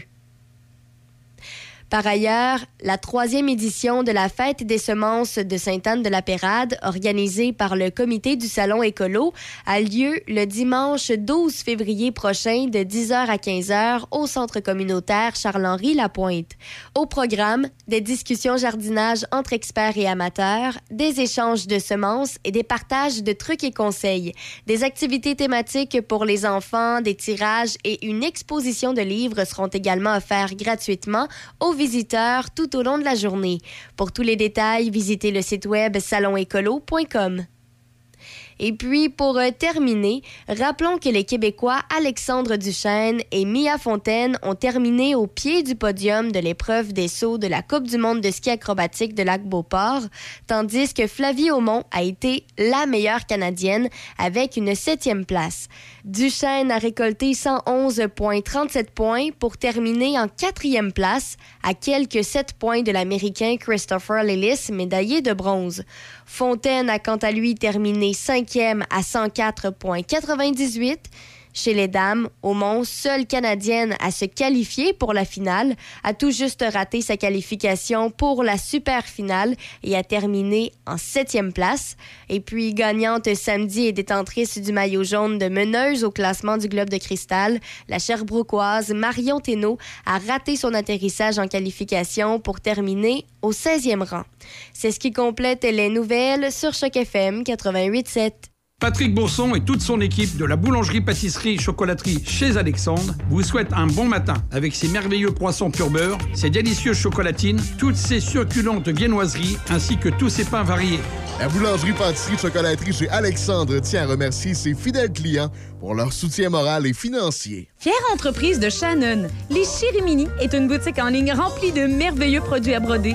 Par ailleurs, la troisième édition de la Fête des semences de Sainte-Anne-de-la-Pérade, organisée par le Comité du Salon Écolo, a lieu le dimanche 12 février prochain de 10h à 15h au Centre communautaire Charles-Henri Lapointe. Au programme, des discussions jardinage entre experts et amateurs, des échanges de semences et des partages de trucs et conseils, des activités thématiques pour les enfants, des tirages et une exposition de livres seront également offerts gratuitement aux visiteurs tout au long de la journée. Pour tous les détails, visitez le site web salonécolo.com. Et puis, pour euh, terminer, rappelons que les Québécois Alexandre Duchesne et Mia Fontaine ont terminé au pied du podium de l'épreuve des sauts de la Coupe du monde de ski acrobatique de Lac-Beauport, tandis que Flavie Aumont a été la meilleure Canadienne avec une septième place. Duchesne a récolté 111,37 points pour terminer en quatrième place, à quelques 7 points de l'Américain Christopher Lillis, médaillé de bronze. Fontaine a quant à lui terminé cinquième à 104,98. Chez les dames, Aumont, seule Canadienne à se qualifier pour la finale, a tout juste raté sa qualification pour la super finale et a terminé en septième place. Et puis, gagnante samedi et détentrice du maillot jaune de meneuse au classement du Globe de Cristal, la Sherbrookeoise Marion Thénault a raté son atterrissage en qualification pour terminer au 16e rang. C'est ce qui complète les nouvelles sur Choc FM 88.7. Patrick Bourson et toute son équipe de la boulangerie-pâtisserie-chocolaterie chez Alexandre vous souhaitent un bon matin avec ses merveilleux croissants pur beurre, ses délicieuses chocolatines, toutes ses succulentes viennoiseries ainsi que tous ses pains variés. La boulangerie-pâtisserie-chocolaterie chez Alexandre tient à remercier ses fidèles clients pour leur soutien moral et financier. Fière entreprise de Shannon, les Chirimini est une boutique en ligne remplie de merveilleux produits à broder.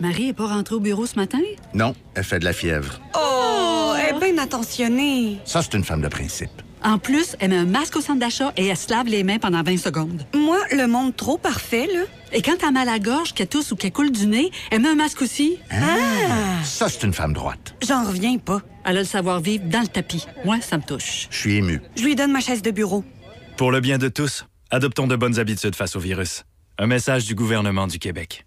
Marie est pas rentrée au bureau ce matin? Non, elle fait de la fièvre. Oh, elle est bien attentionnée. Ça, c'est une femme de principe. En plus, elle met un masque au centre d'achat et elle se lave les mains pendant 20 secondes. Moi, le monde trop parfait, là. Et quand t'as mal à la gorge, qu'elle tousse ou qu'elle coule du nez, elle met un masque aussi. Ah! Ça, c'est une femme droite. J'en reviens pas. Elle a le savoir-vivre dans le tapis. Moi, ça me touche. Je suis ému. Je lui donne ma chaise de bureau. Pour le bien de tous, adoptons de bonnes habitudes face au virus. Un message du gouvernement du Québec.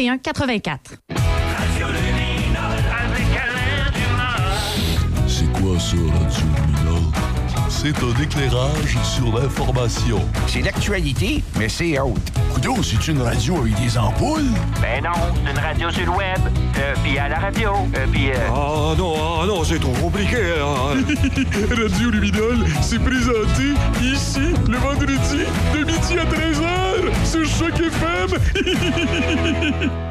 84. C'est quoi ça, Radio? C'est un éclairage sur l'information. C'est l'actualité, mais c'est haute. Coudon, c'est une radio avec des ampoules? Ben non, c'est une radio sur le web. Euh, puis à la radio. Euh, puis. Euh... Ah non, ah non, c'est trop compliqué. hein. radio Luminol, c'est présenté ici le vendredi de midi à 13h sur Choc FM.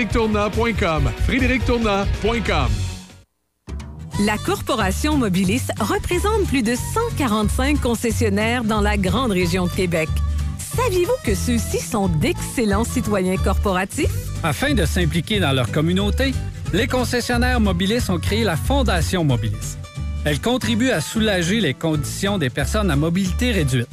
frédérictournant.com frédérictournant.com La Corporation Mobilis représente plus de 145 concessionnaires dans la grande région de Québec. Saviez-vous que ceux-ci sont d'excellents citoyens corporatifs? Afin de s'impliquer dans leur communauté, les concessionnaires Mobilis ont créé la Fondation Mobilis. Elle contribue à soulager les conditions des personnes à mobilité réduite.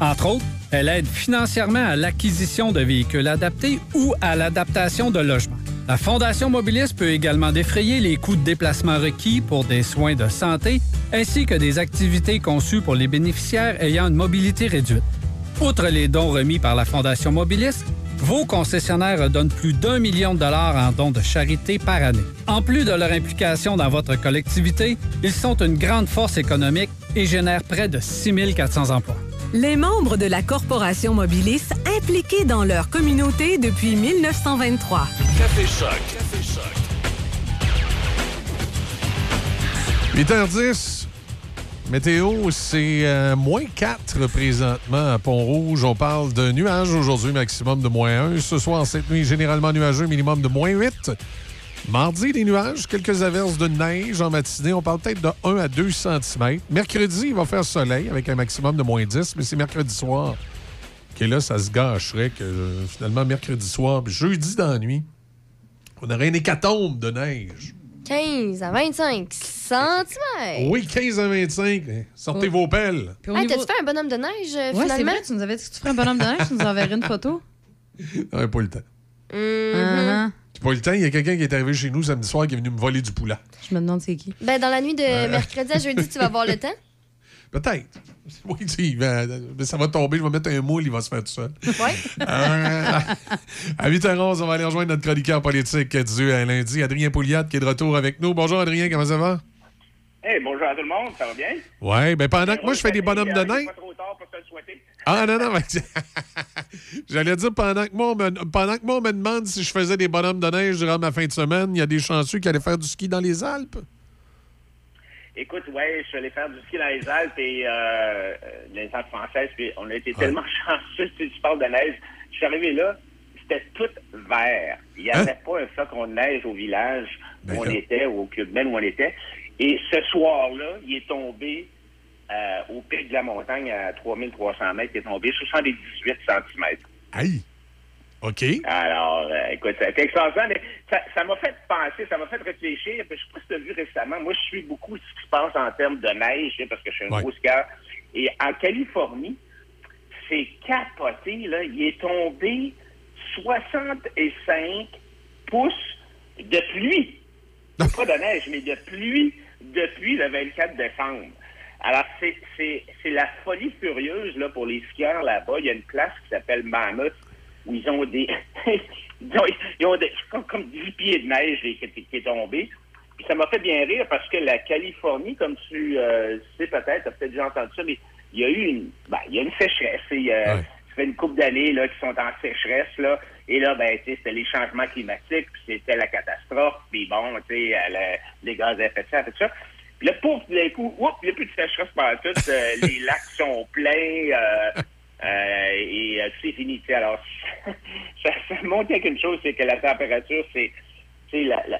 Entre autres, elle aide financièrement à l'acquisition de véhicules adaptés ou à l'adaptation de logements. La Fondation Mobilis peut également défrayer les coûts de déplacement requis pour des soins de santé ainsi que des activités conçues pour les bénéficiaires ayant une mobilité réduite. Outre les dons remis par la Fondation Mobilis, vos concessionnaires donnent plus d'un million de dollars en dons de charité par année. En plus de leur implication dans votre collectivité, ils sont une grande force économique et génèrent près de 6 400 emplois. Les membres de la Corporation Mobilis impliqués dans leur communauté depuis 1923. Café Choc. 8h10. Météo, c'est euh, moins 4 présentement à Pont-Rouge. On parle de nuages aujourd'hui, maximum de moins 1. Ce soir, cette nuit, généralement nuageux, minimum de moins 8. Mardi, des nuages, quelques averses de neige en matinée. On parle peut-être de 1 à 2 cm. Mercredi, il va faire soleil avec un maximum de moins 10, mais c'est mercredi soir que là, ça se gâcherait que euh, finalement, mercredi soir, puis jeudi dans la nuit, on aurait une hécatombe de neige. 15 à 25 cm. Oui, 15 à 25. Sortez vos pelles. Hey, T'as-tu fait un bonhomme de neige, euh, Ouais, finalement? vrai, tu nous avais dit que tu ferais un bonhomme de neige, tu nous enverrais une photo. Non, pas le temps. Mhm. Pas le temps. Il y a quelqu'un qui est arrivé chez nous samedi soir qui est venu me voler du poulet. Je me demande c'est qui. Ben, dans la nuit de Euh. mercredi à jeudi, tu vas avoir le temps? Peut-être. Oui, tu sais, il va- mais ça va tomber, je vais mettre un moule, il va se faire tout seul. Ouais. Euh, à 8h11, on va aller rejoindre notre chroniqueur politique du euh, lundi, Adrien Pouliat, qui est de retour avec nous. Bonjour, Adrien, comment ça va? Hey, bonjour à tout le monde, ça va bien? Oui, ben pendant que moi, je fais des bonhommes de neige. Pas trop tard pour te le souhaiter. Ah non, non, mais j'allais dire pendant que, moi, on me, pendant que moi, on me demande si je faisais des bonhommes de neige durant ma fin de semaine, il y a des chanceux qui allaient faire du ski dans les Alpes. Écoute, ouais, je suis allé faire du ski dans les Alpes et euh, euh, les Alpes françaises, puis on a été tellement chanceux, si tu parles de neige. Je suis arrivé là, c'était tout vert. Il n'y avait pas un flocon de neige au village où on était, ou au Club Med où on était. Et ce soir-là, il est tombé euh, au pic de la montagne à 3300 mètres, est tombé 78 cm. Aïe! OK. Alors, euh, écoute, ça a été extraordinaire, mais ça m'a fait penser, ça m'a fait réfléchir. Je sais pas si tu as vu récemment, moi, je suis beaucoup ce qui se passe en termes de neige, hein, parce que je suis un Ouais. gros skieur. Et en Californie, c'est capoté, là. Il est tombé 65 pouces de pluie. Pas de neige, mais de pluie depuis le 24 décembre. Alors, c'est, c'est, c'est la folie furieuse là, pour les skieurs là-bas. Il y a une place qui s'appelle Mammoth où ils ont des. ils ont, ils ont des, comme, comme 10 pieds de neige qui, qui- qui est tombé. Puis ça m'a fait bien rire parce que la Californie, comme tu euh, sais peut-être, tu as peut-être déjà entendu ça, mais il y a eu une, ben, il y a une sécheresse. Et, euh, Ça fait une couple d'années là, qui sont en sécheresse. Là, et là, ben, tu sais, c'était les changements climatiques, puis c'était la catastrophe, puis bon, tu sais, euh, le- les gaz à effet de serre, tout ça. Puis là, pouf, d'un coup, oups, il n'y a plus de sécheresse par tout. euh, les lacs sont pleins. euh, euh, et euh, tout est fini. Alors, ça, ça montre quelque chose, c'est que la température, c'est tu sais, la, la-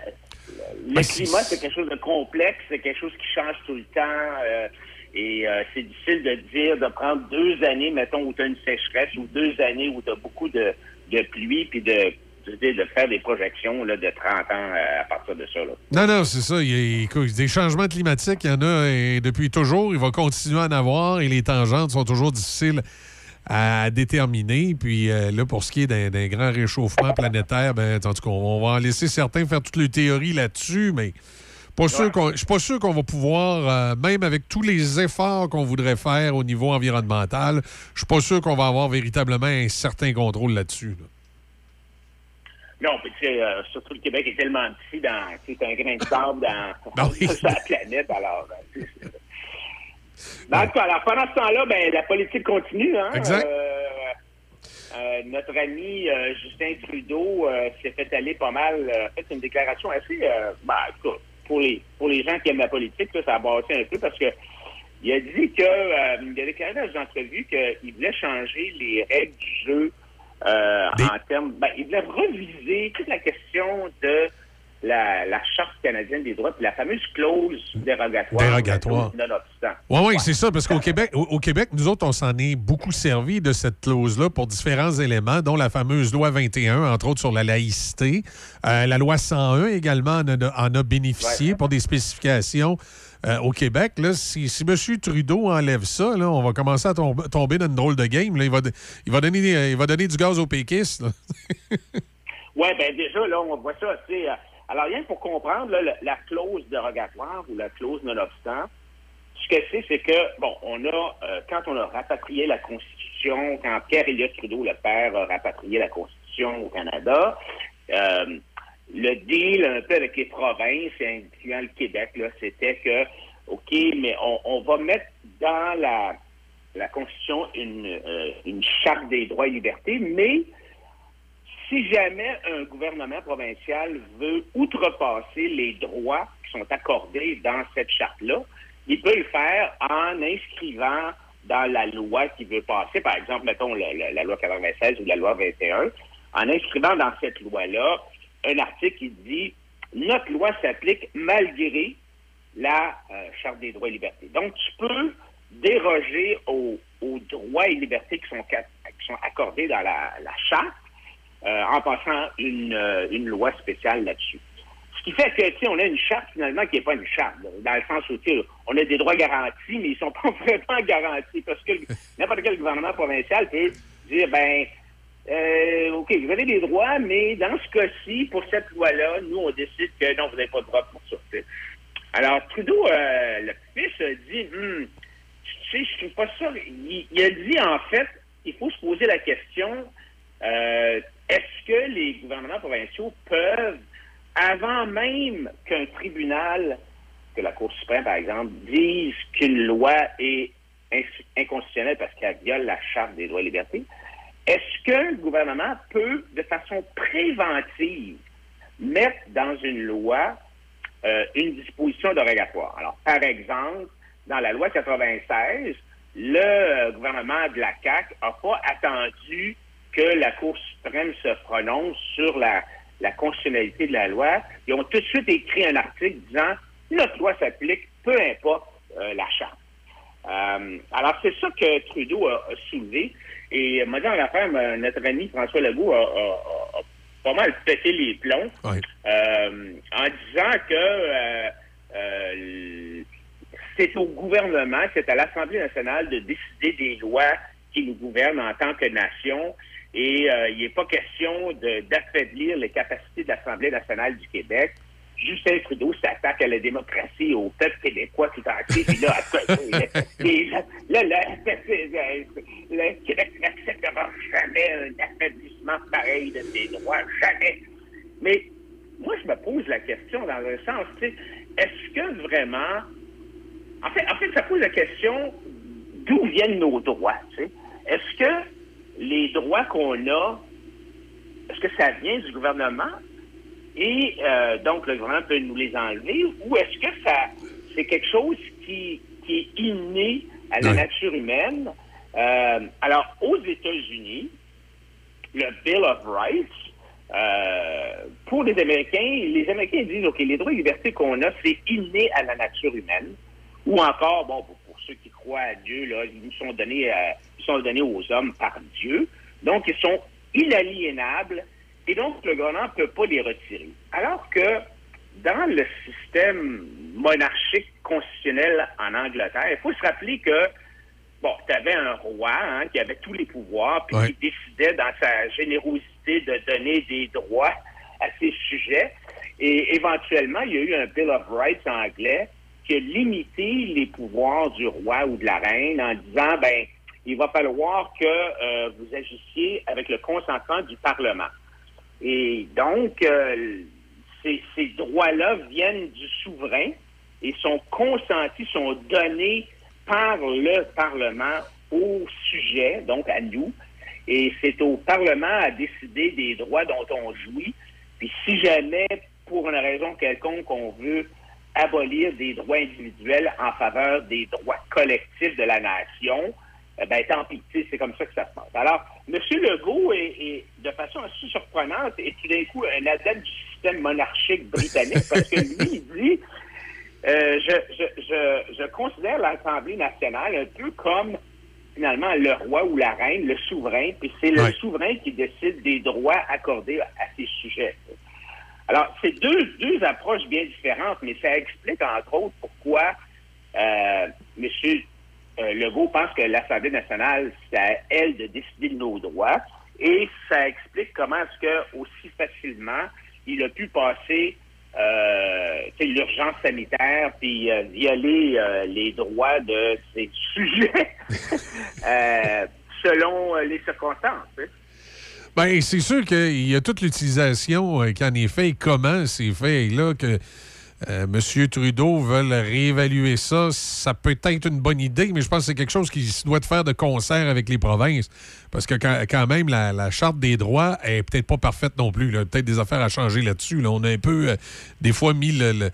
le c'est- climat, c'est quelque chose de complexe, c'est quelque chose qui change tout le temps. euh, et euh, c'est difficile de dire, de prendre deux années, mettons, où tu as une sécheresse, ou deux années où tu as beaucoup de, de pluie, puis de, de, de faire des projections là, de 30 ans euh, à partir de ça. Là. Non, non, c'est ça. Il y a écoute, des changements climatiques, il y en a et depuis toujours. Il va continuer à en avoir et les tangentes sont toujours difficiles à déterminer. Puis euh, là, pour ce qui est d'un grand réchauffement planétaire, ben, en tout cas, on va en laisser certains faire toutes les théories là-dessus, mais je suis pas sûr qu'on va pouvoir, euh, même avec tous les efforts qu'on voudrait faire au niveau environnemental, je suis pas sûr qu'on va avoir véritablement un certain contrôle là-dessus. là. Non, puis tu sais, euh, surtout le Québec est tellement petit dans, c'est un grain de sable dans, Ben oui. sur la planète, alors. Ben, en tout cas, alors, pendant ce temps-là, ben, la politique continue, hein. Exact. Euh, euh, notre ami euh, Justin Trudeau s'est fait aller pas mal, a fait une déclaration assez, ben, pour les, pour les gens qui aiment la politique, là, ça a bassé un peu parce que il a dit que, il a déclaré dans une entrevue qu'il voulait changer les règles du jeu euh, en termes, ben, il voulait reviser toute la question de la, la Charte canadienne des droits, puis la fameuse clause dérogatoire. Dérogatoire. Oui, oui, c'est ça, parce qu'au Québec, au, au Québec, nous autres, on s'en est beaucoup servi de cette clause-là pour différents éléments, dont la fameuse loi 21, entre autres sur la laïcité. Euh, la loi 101 également en a, en a bénéficié pour des spécifications euh, au Québec. Là, si, M. Trudeau enlève ça, là, on va commencer à tomber, dans une drôle de game. là. Il, va, il, va donner, il va donner du gaz aux péquistes. Oui, ben déjà, là, on voit ça. tu sais, euh, alors, rien pour comprendre, la, la clause dérogatoire ou la clause nonobstant, ce que c'est, c'est que, bon, on a, euh, quand on a rapatrié la Constitution, quand Pierre Elliott Trudeau, le père, a rapatrié la Constitution au Canada, euh, le deal un peu avec les provinces, incluant le Québec, c'était que, OK, mais on, va mettre dans la, Constitution une, euh, une charte des droits et libertés, mais si jamais un gouvernement provincial veut outrepasser les droits qui sont accordés dans cette charte-là, il peut le faire en inscrivant dans la loi qui veut passer, par exemple, mettons la loi 96 ou la loi 21, en inscrivant dans cette loi-là un article qui dit notre loi s'applique malgré la euh, Charte des droits et libertés. Donc, tu peux déroger aux, droits et libertés qui sont, accordés dans la, Charte euh, en passant une, euh, une loi spéciale là-dessus. Ce qui fait que, on a une charte finalement qui n'est pas une charte, dans le sens où, on a des droits garantis, mais ils sont pas vraiment garantis parce que n'importe quel gouvernement provincial peut dire, ben, euh, OK, vous avez des droits, mais dans ce cas-ci, pour cette loi-là, nous, on décide que non, vous n'avez pas de droit pour ça. Alors, Trudeau, euh, le fils, a dit, Hum, tu sais, je trouve pas ça. Il, il a dit, en fait, il faut se poser la question, euh, est-ce que les gouvernements provinciaux peuvent, avant même qu'un tribunal, que la Cour suprême, par exemple, dise qu'une loi est inconstitutionnelle parce qu'elle viole la Charte des droits et libertés, est-ce que le gouvernement peut, de façon préventive, mettre dans une loi euh, une disposition dérogatoire? Alors, par exemple, dans la loi 96, le euh, gouvernement de la CAQ n'a pas attendu que la Cour suprême se prononce sur la, constitutionnalité de la loi. Ils ont tout de suite écrit un article disant notre loi s'applique, peu importe euh, la charte. Alors, c'est ça que Trudeau a soulevé. Et m'a dit en affaire, m- notre ami François Legault a, a- a- pas mal pété les plombs euh, en disant que euh, euh, c'est au gouvernement, c'est à l'Assemblée nationale de décider des lois qui nous gouvernent en tant que nation. Et euh, il n'est pas question d'affaiblir les capacités de l'Assemblée nationale du Québec. Justin Trudeau s'attaque à la démocratie, au peuple québécois tout entier. Puis là, là, là, le Québec n'acceptera jamais un affaiblissement pareil de ses droits. Jamais. Mais moi, je me pose la question dans un sens, tu sais, est-ce que vraiment... En fait, en fait, ça pose la question d'où viennent nos droits, tu sais? Est-ce que les droits qu'on a, est-ce que ça vient du gouvernement et euh, donc le gouvernement peut nous les enlever ou est-ce que ça c'est quelque chose qui, qui est inné à la nature humaine? Euh, alors, aux États-Unis, le Bill of Rights, euh, pour les Américains, les Américains disent, OK, les droits et libertés qu'on a, c'est inné à la nature humaine. Ou encore, bon, pour, pour ceux qui croient à Dieu, là, ils nous sont donnés, euh, ils sont donnés aux hommes par Dieu. Donc, ils sont inaliénables et donc le gouvernement ne peut pas les retirer. Alors que dans le système monarchique constitutionnel en Angleterre, il faut se rappeler que bon, tu avais un roi hein, qui avait tous les pouvoirs, puis qui décidait dans sa générosité de donner des droits à ses sujets. Et éventuellement, il y a eu un Bill of Rights anglais qui a limité les pouvoirs du roi ou de la reine en disant, ben, il va falloir que euh, vous agissiez avec le consentement du Parlement. Et donc, euh, ces, ces droits-là viennent du souverain et sont consentis, sont donnés par le Parlement au sujet, donc à nous. Et c'est au Parlement à décider des droits dont on jouit. Puis si jamais, pour une raison quelconque, on veut abolir des droits individuels en faveur des droits collectifs de la nation, eh ben tant pis, c'est comme ça que ça se passe. Alors, M. Legault est, est, de façon assez surprenante, est tout d'un coup un adepte du système monarchique britannique parce que lui, il dit euh, je, je, je, je considère l'Assemblée nationale un peu comme finalement le roi ou la reine, le souverain, puis c'est le souverain qui décide des droits accordés à ces sujets. Alors, c'est deux, deux approches bien différentes, mais ça explique entre autres pourquoi euh, M. euh, Legault pense que l'Assemblée nationale, c'est à elle de décider de nos droits, et ça explique comment est-ce que aussi facilement il a pu passer euh, l'urgence sanitaire puis euh, violer euh, les droits de ces sujets selon les circonstances. sais. Ben, c'est sûr qu'il y a toute l'utilisation qu'en est fait et comment c'est fait. Là, que euh, M. Trudeau veut réévaluer ça, ça peut être une bonne idée, mais je pense que c'est quelque chose qui doit de faire de concert avec les provinces. Parce que quand, même, la, charte des droits est peut-être pas parfaite non plus. là. Peut-être des affaires à changer là-dessus. là. On a un peu, euh, des fois, mis le,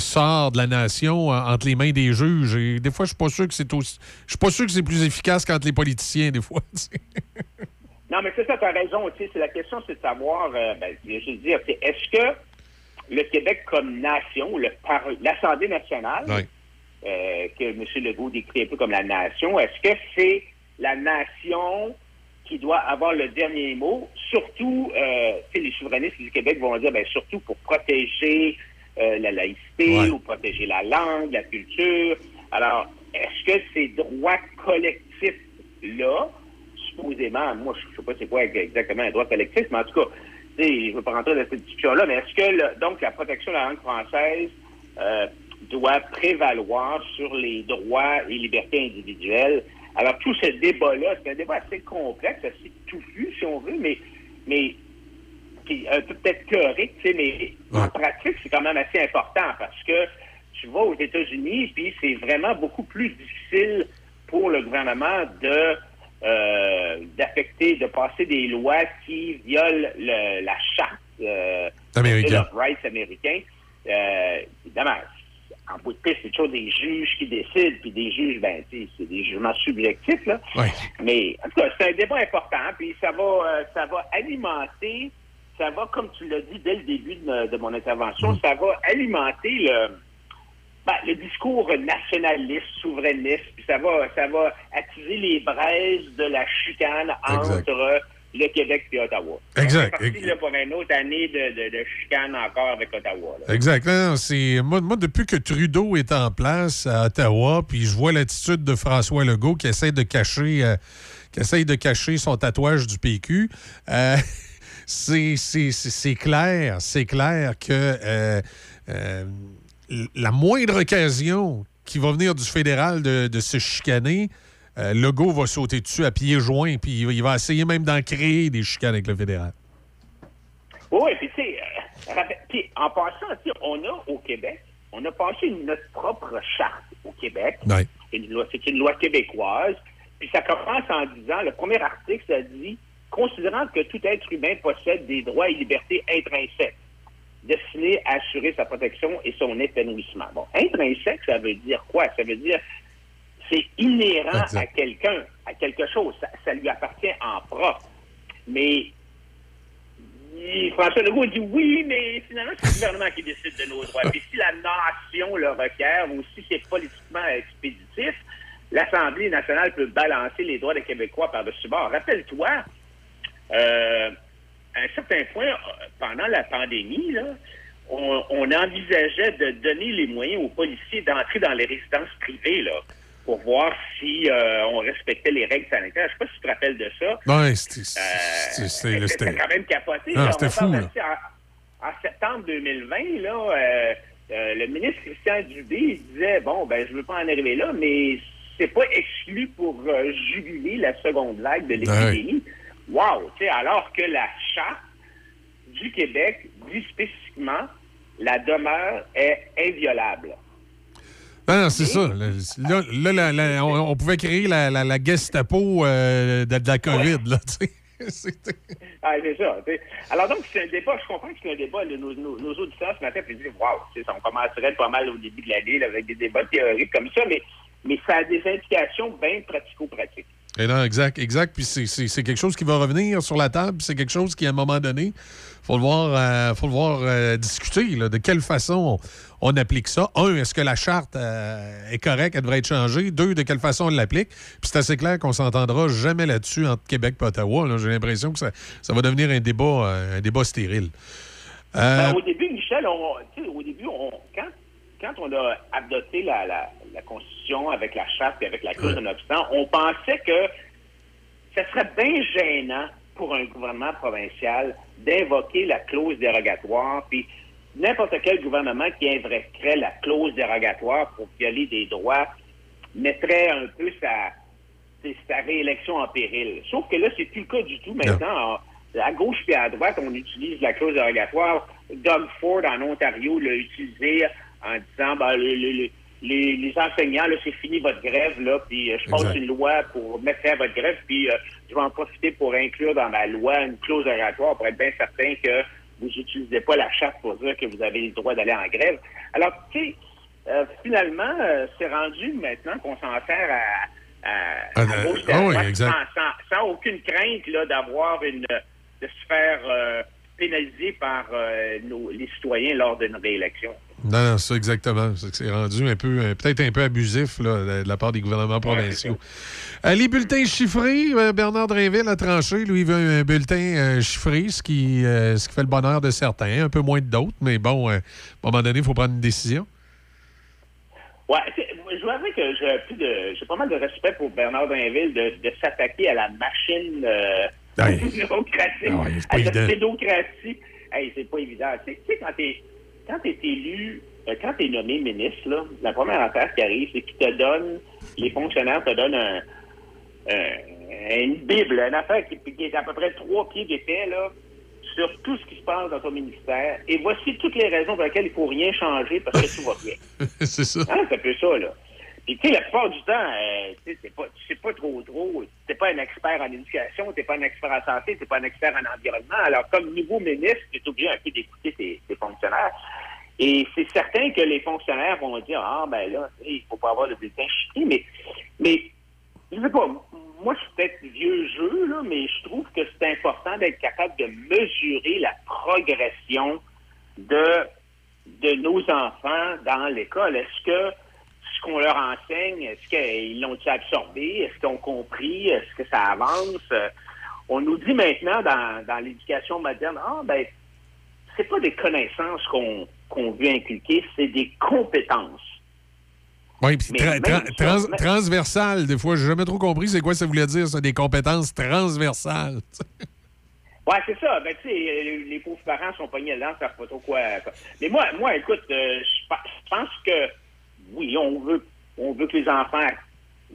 sort de la nation en- entre les mains des juges. Des fois, je suis pas sûr que c'est aussi. Suis pas sûr que c'est plus efficace qu'entre les politiciens, des fois. Non, mais c'est ça, tu as raison. C'est la question, c'est de savoir, euh, ben, je veux dire, est-ce que le Québec comme nation, l'Assemblée nationale, euh, que M. Legault décrit un peu comme la nation, est-ce que c'est la nation qui doit avoir le dernier mot? Surtout, euh, tu sais, les souverainistes du Québec vont dire, ben, surtout pour protéger euh, la laïcité ou protéger la langue, la culture. Alors, est-ce que ces droits collectifs-là, supposément, moi, je ne sais pas c'est quoi exactement un droit collectif, mais en tout cas, je ne veux pas rentrer dans cette discussion-là, mais est-ce que, le- donc, la protection de la langue française euh, doit prévaloir sur les droits et libertés individuelles? Alors, tout ce débat-là, c'est un débat assez complexe, assez touffu, si on veut, mais, mais puis un peu peut-être théorique, tu sais, mais en pratique, c'est quand même assez important parce que tu vas aux États-Unis, puis c'est vraiment beaucoup plus difficile pour le gouvernement de euh, d'affecter, de passer des lois qui violent le- la charte euh, Américaine. Of Rights américain. Euh, évidemment, en bout de piste, c'est toujours des juges qui décident, puis des juges, ben, c'est des jugements subjectifs, là. Mais en tout cas, c'est un débat important, puis ça va, euh, ça va alimenter, ça va, comme tu l'as dit dès le début de, de mon intervention, ça va alimenter le, ben, le discours nationaliste, souverainiste, puis ça va, ça va attiser les braises de la chicane entre le Québec et Ottawa. Exact. On est parti, là, pour une autre année de, de, de chicane encore avec Ottawa. là. Exact. Non, non, c'est moi, moi, depuis que Trudeau est en place à Ottawa, puis je vois l'attitude de François Legault qui essaie de cacher, euh, qui essaie de cacher son tatouage du PQ. euh, c'est clair, c'est clair que euh, euh, la moindre occasion qui va venir du fédéral de, de se chicaner, euh, Legault va sauter dessus à pieds joints, puis il va- essayer même d'en créer des chicanes avec le fédéral. Oui, puis tu sais, euh, en passant, on a au Québec, on a passé notre propre charte au Québec. Ouais. C'est une une loi québécoise. Puis ça commence en disant, le premier article, ça dit, considérant que tout être humain possède des droits et libertés intrinsèques destinés à assurer sa protection et son épanouissement. Bon, intrinsèque, ça veut dire quoi? Ça veut dire c'est inhérent à quelqu'un, à quelque chose. Ça, ça lui appartient en propre. Mais il- François Legault dit oui, mais finalement, c'est le gouvernement qui décide de nos droits. Puis si la nation le requiert ou si c'est politiquement expéditif, l'Assemblée nationale peut balancer les droits des Québécois par-dessus bord. Rappelle-toi, euh, à un certain point, euh, pendant la pandémie, là, on, on envisageait de donner les moyens aux policiers d'entrer dans les résidences privées là, pour voir si euh, on respectait les règles sanitaires. Je ne sais pas si tu te rappelles de ça. Ouais, c'était- c'était- c'était- quand même capoté. C'était fou, là. En, en septembre 2020, là, euh, euh, le ministre Christian Dubé disait bon, ben, je veux pas en arriver là, mais c'est pas exclu pour euh, juguler la seconde vague de l'épidémie. Wow! Alors que la charte du Québec dit spécifiquement la demeure est inviolable. Non, non, c'est ça. Là, là, la- la- on, on pouvait créer la, la, Gestapo euh, de, de la COVID, là, tu sais. C'était- Ah, c'est ça. Alors donc, c'est un débat, je comprends que c'est un débat. là, nos, nos, nos auditeurs ce matin puis disent Waouh, on commencerait pas mal au début de l'année avec des débats théoriques comme ça, mais, mais ça a des implications bien pratico-pratiques. Et non, exact, exact. Puis c'est- quelque chose qui va revenir sur la table. C'est quelque chose qui, à un moment donné, faut le voir, euh, faut le voir euh, discuter. là. de quelle façon on, applique ça? Un, est-ce que la charte euh, est correcte? Elle devrait être changée? Deux, de quelle façon on l'applique? Puis c'est assez clair qu'on s'entendra jamais là-dessus entre Québec et Ottawa. J'ai l'impression que ça, ça va devenir un débat, un débat stérile. Ben, au début, Michel, au début, on, quand, quand on a adopté la, la, avec la charte et avec la clause de non-obstant, on pensait que ce serait bien gênant pour un gouvernement provincial d'invoquer la clause dérogatoire, puis n'importe quel gouvernement qui invoquerait la clause dérogatoire pour violer des droits mettrait un peu sa, réélection en péril. Sauf que là, c'est plus le cas du tout maintenant. En- À gauche et à droite, on utilise la clause dérogatoire. Doug Ford en Ontario l'a utilisé en disant ben, le- les, les enseignants, là, c'est fini votre grève, là, puis euh, je passe une loi pour mettre fin à votre grève, puis euh, je vais en profiter pour inclure dans ma loi une clause dérogatoire pour être bien certain que vous n'utilisez pas la charte pour dire que vous avez le droit d'aller en grève. Alors, tu sais, euh, finalement, euh, c'est rendu maintenant qu'on s'en sert à, à, Ah, à à ah oui, sans, sans- sans aucune crainte là, d'avoir une de se faire euh, pénaliser par euh, nos, les citoyens lors d'une réélection. Non, non, ça exactement. C'est rendu un peu, euh, peut-être un peu abusif là, de, la part des gouvernements provinciaux. Les bulletins chiffrés, euh, Bernard Drinville a tranché. Lui, il veut un bulletin euh, chiffré, ce qui, euh, ce qui fait le bonheur de certains, un peu moins de d'autres. Mais bon, euh, à un moment donné, il faut prendre une décision. Moi, je dois avouer que j'ai plus de, j'ai pas mal de respect pour Bernard Drinville de, de s'attaquer à la machine bureaucratique, Ah ouais, à la pédocratie. Hey, c'est pas évident. Tu sais, quand t'es quand t'es élu, euh, quand t'es nommé ministre, là, la première affaire qui arrive, c'est qu'ils te donnent, les fonctionnaires te donnent un, un- une bible, une affaire qui, qui est à peu près trois pieds d'épais, là, sur tout ce qui se passe dans ton ministère. Et voici toutes les raisons pour lesquelles il faut rien changer parce que tout va bien. c'est ça. Hein, c'est un peu ça, là. Puis, tu sais, la plupart du temps, euh, tu sais, c'est pas, tu sais pas trop trop. T'es pas un expert en éducation, t'es pas un expert en santé, t'es pas un expert en environnement. Alors, comme nouveau ministre, tu es obligé un peu d'écouter tes, tes fonctionnaires. Et c'est certain que les fonctionnaires vont dire, ah, ben là, il faut pas avoir de bulletin mais, mais, je sais pas, moi, je suis peut-être vieux jeu, là, mais je trouve que c'est important d'être capable de mesurer la progression de, de nos enfants dans l'école. Est-ce que ce qu'on leur enseigne, est-ce qu'ils l'ont absorbé? Est-ce qu'ils ont compris? Est-ce que ça avance? On nous dit maintenant dans, dans l'éducation moderne, ah, ben, c'est pas des connaissances qu'on qu'on veut inculquer, c'est des compétences. Oui, puis tra- même tra- ça, trans- même- transversal, des fois, j'ai jamais trop compris c'est quoi ça voulait dire, ça, des compétences transversales. Ouais, c'est ça. Ben, tu sais, les, les pauvres parents sont pognés là, savent pas trop quoi. Mais moi, moi, écoute, euh, je pense que oui, on veut, on veut que les enfants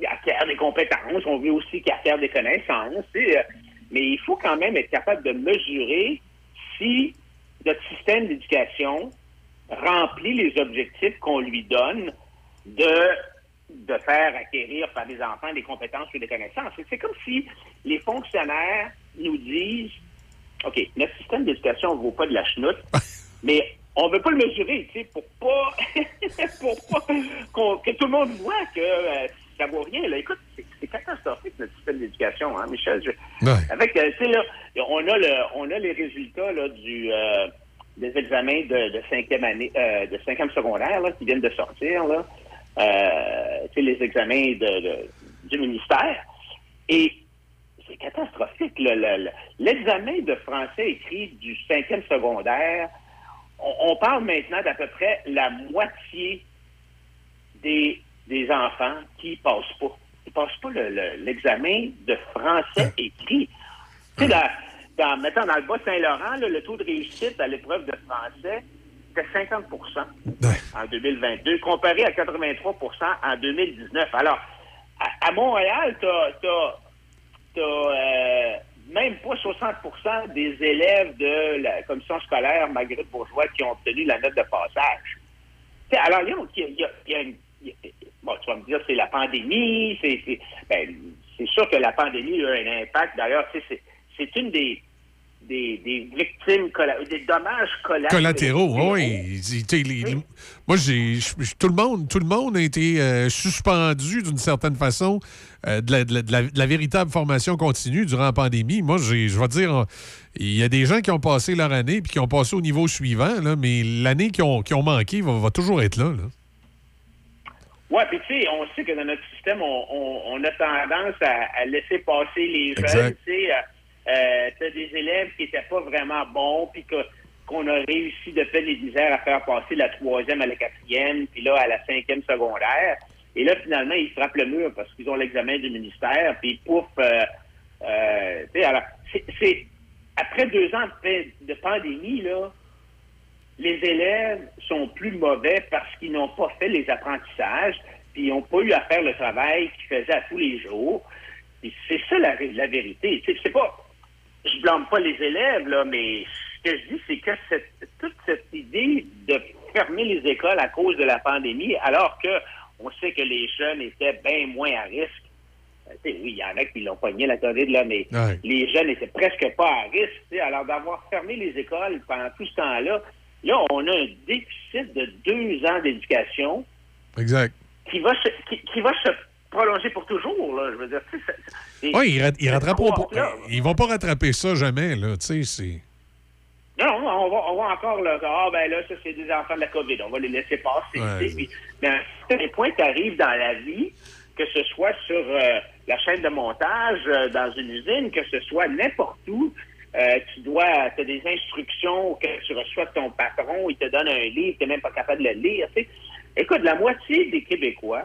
acquièrent des compétences, on veut aussi qu'ils acquièrent des connaissances, euh, mais il faut quand même être capable de mesurer si notre système d'éducation remplit les objectifs qu'on lui donne de de faire acquérir par des enfants des compétences ou des connaissances. C'est- comme si les fonctionnaires nous disent OK, notre système d'éducation ne vaut pas de la chenoute, mais on ne veut pas le mesurer, tu sais, pour pas, pour pas que tout le monde voit que euh, ça vaut rien. Là. Écoute, c'est catastrophique notre système d'éducation, hein, Michel. Je- Avec, euh, tu sais, là, on a le, on a les résultats là, du euh, des examens de, de cinquième année, euh, de cinquième secondaire là, qui viennent de sortir là. Tu sais, les examens de, de- du ministère. Et c'est catastrophique. le- le- le- L'examen de français écrit du cinquième secondaire, on, on parle maintenant d'à peu près la moitié des, des enfants qui passent pas. Ils passent pas le- le- l'examen de français écrit. Tu sais, dans, dans, mettons, dans le Bas-Saint-Laurent, le taux de réussite à l'épreuve de français, c'était 50% en 2022, comparé à 83% en 2019. Alors, à, à Montréal, tu as, même pas 60% des élèves de la commission scolaire Marguerite Bourgeois qui ont obtenu la note de passage. Tu sais, alors, il y y y bon, tu vas me dire, c'est la pandémie, c'est ben, c'est sûr que la pandémie a eu un impact. D'ailleurs, c'est une des, des, des victimes, des dommages collatéraux. Collatéraux, oui. Moi, j'ai tout le monde, tout le monde a été euh, suspendu d'une certaine façon euh, de, la, véritable formation continue durant la pandémie. Moi, je vais dire, il y a des gens qui ont passé leur année puis qui ont passé au niveau suivant, là, mais l'année qui ont, qui ont manqué va, toujours être là. Oui, puis tu sais, on sait que dans notre système, on, on- on a tendance à, à laisser passer les jeunes. Tu sais, euh, t'as des élèves qui n'étaient pas vraiment bons, puis qu'on a réussi de peine et misère à faire passer la troisième à la quatrième, puis là, à la cinquième secondaire. Et là, finalement, ils frappent le mur parce qu'ils ont l'examen du ministère, puis pouf, euh, euh, tu sais, alors, c'est- c'est... Après deux ans de, de pandémie, là, les élèves sont plus mauvais parce qu'ils n'ont pas fait les apprentissages, puis ils n'ont pas eu à faire le travail qu'ils faisaient à tous les jours. Puis c'est ça la, la vérité. Tu sais, c'est pas, je blâme pas les élèves là, mais ce que je dis, c'est que cette, toute cette idée de fermer les écoles à cause de la pandémie, alors que on sait que les jeunes étaient bien moins à risque. Euh, tu sais, oui, il y en a qui l'ont pogné la COVID, là, mais Ouais. les jeunes n'étaient presque pas à risque. Alors, d'avoir fermé les écoles pendant tout ce temps-là, là, on a un déficit de deux ans d'éducation Exact. qui va se, qui, qui va se prolonger pour toujours. Là. Je veux dire, Oui, ils, ils rattraperont pas- Ils vont pas rattraper ça jamais, là. Tu sais. Non, non, on va, on va encore là. Ah, ben là, ça, c'est des enfants de la COVID. On va les laisser passer. Ouais. Puis, mais à un certain point, tu arrives dans la vie, que ce soit sur euh, la chaîne de montage, euh, dans une usine, que ce soit n'importe où, euh, tu dois, tu as des instructions que tu reçois de ton patron, il te donne un livre, tu n'es même pas capable de le lire. Écoute, la moitié des Québécois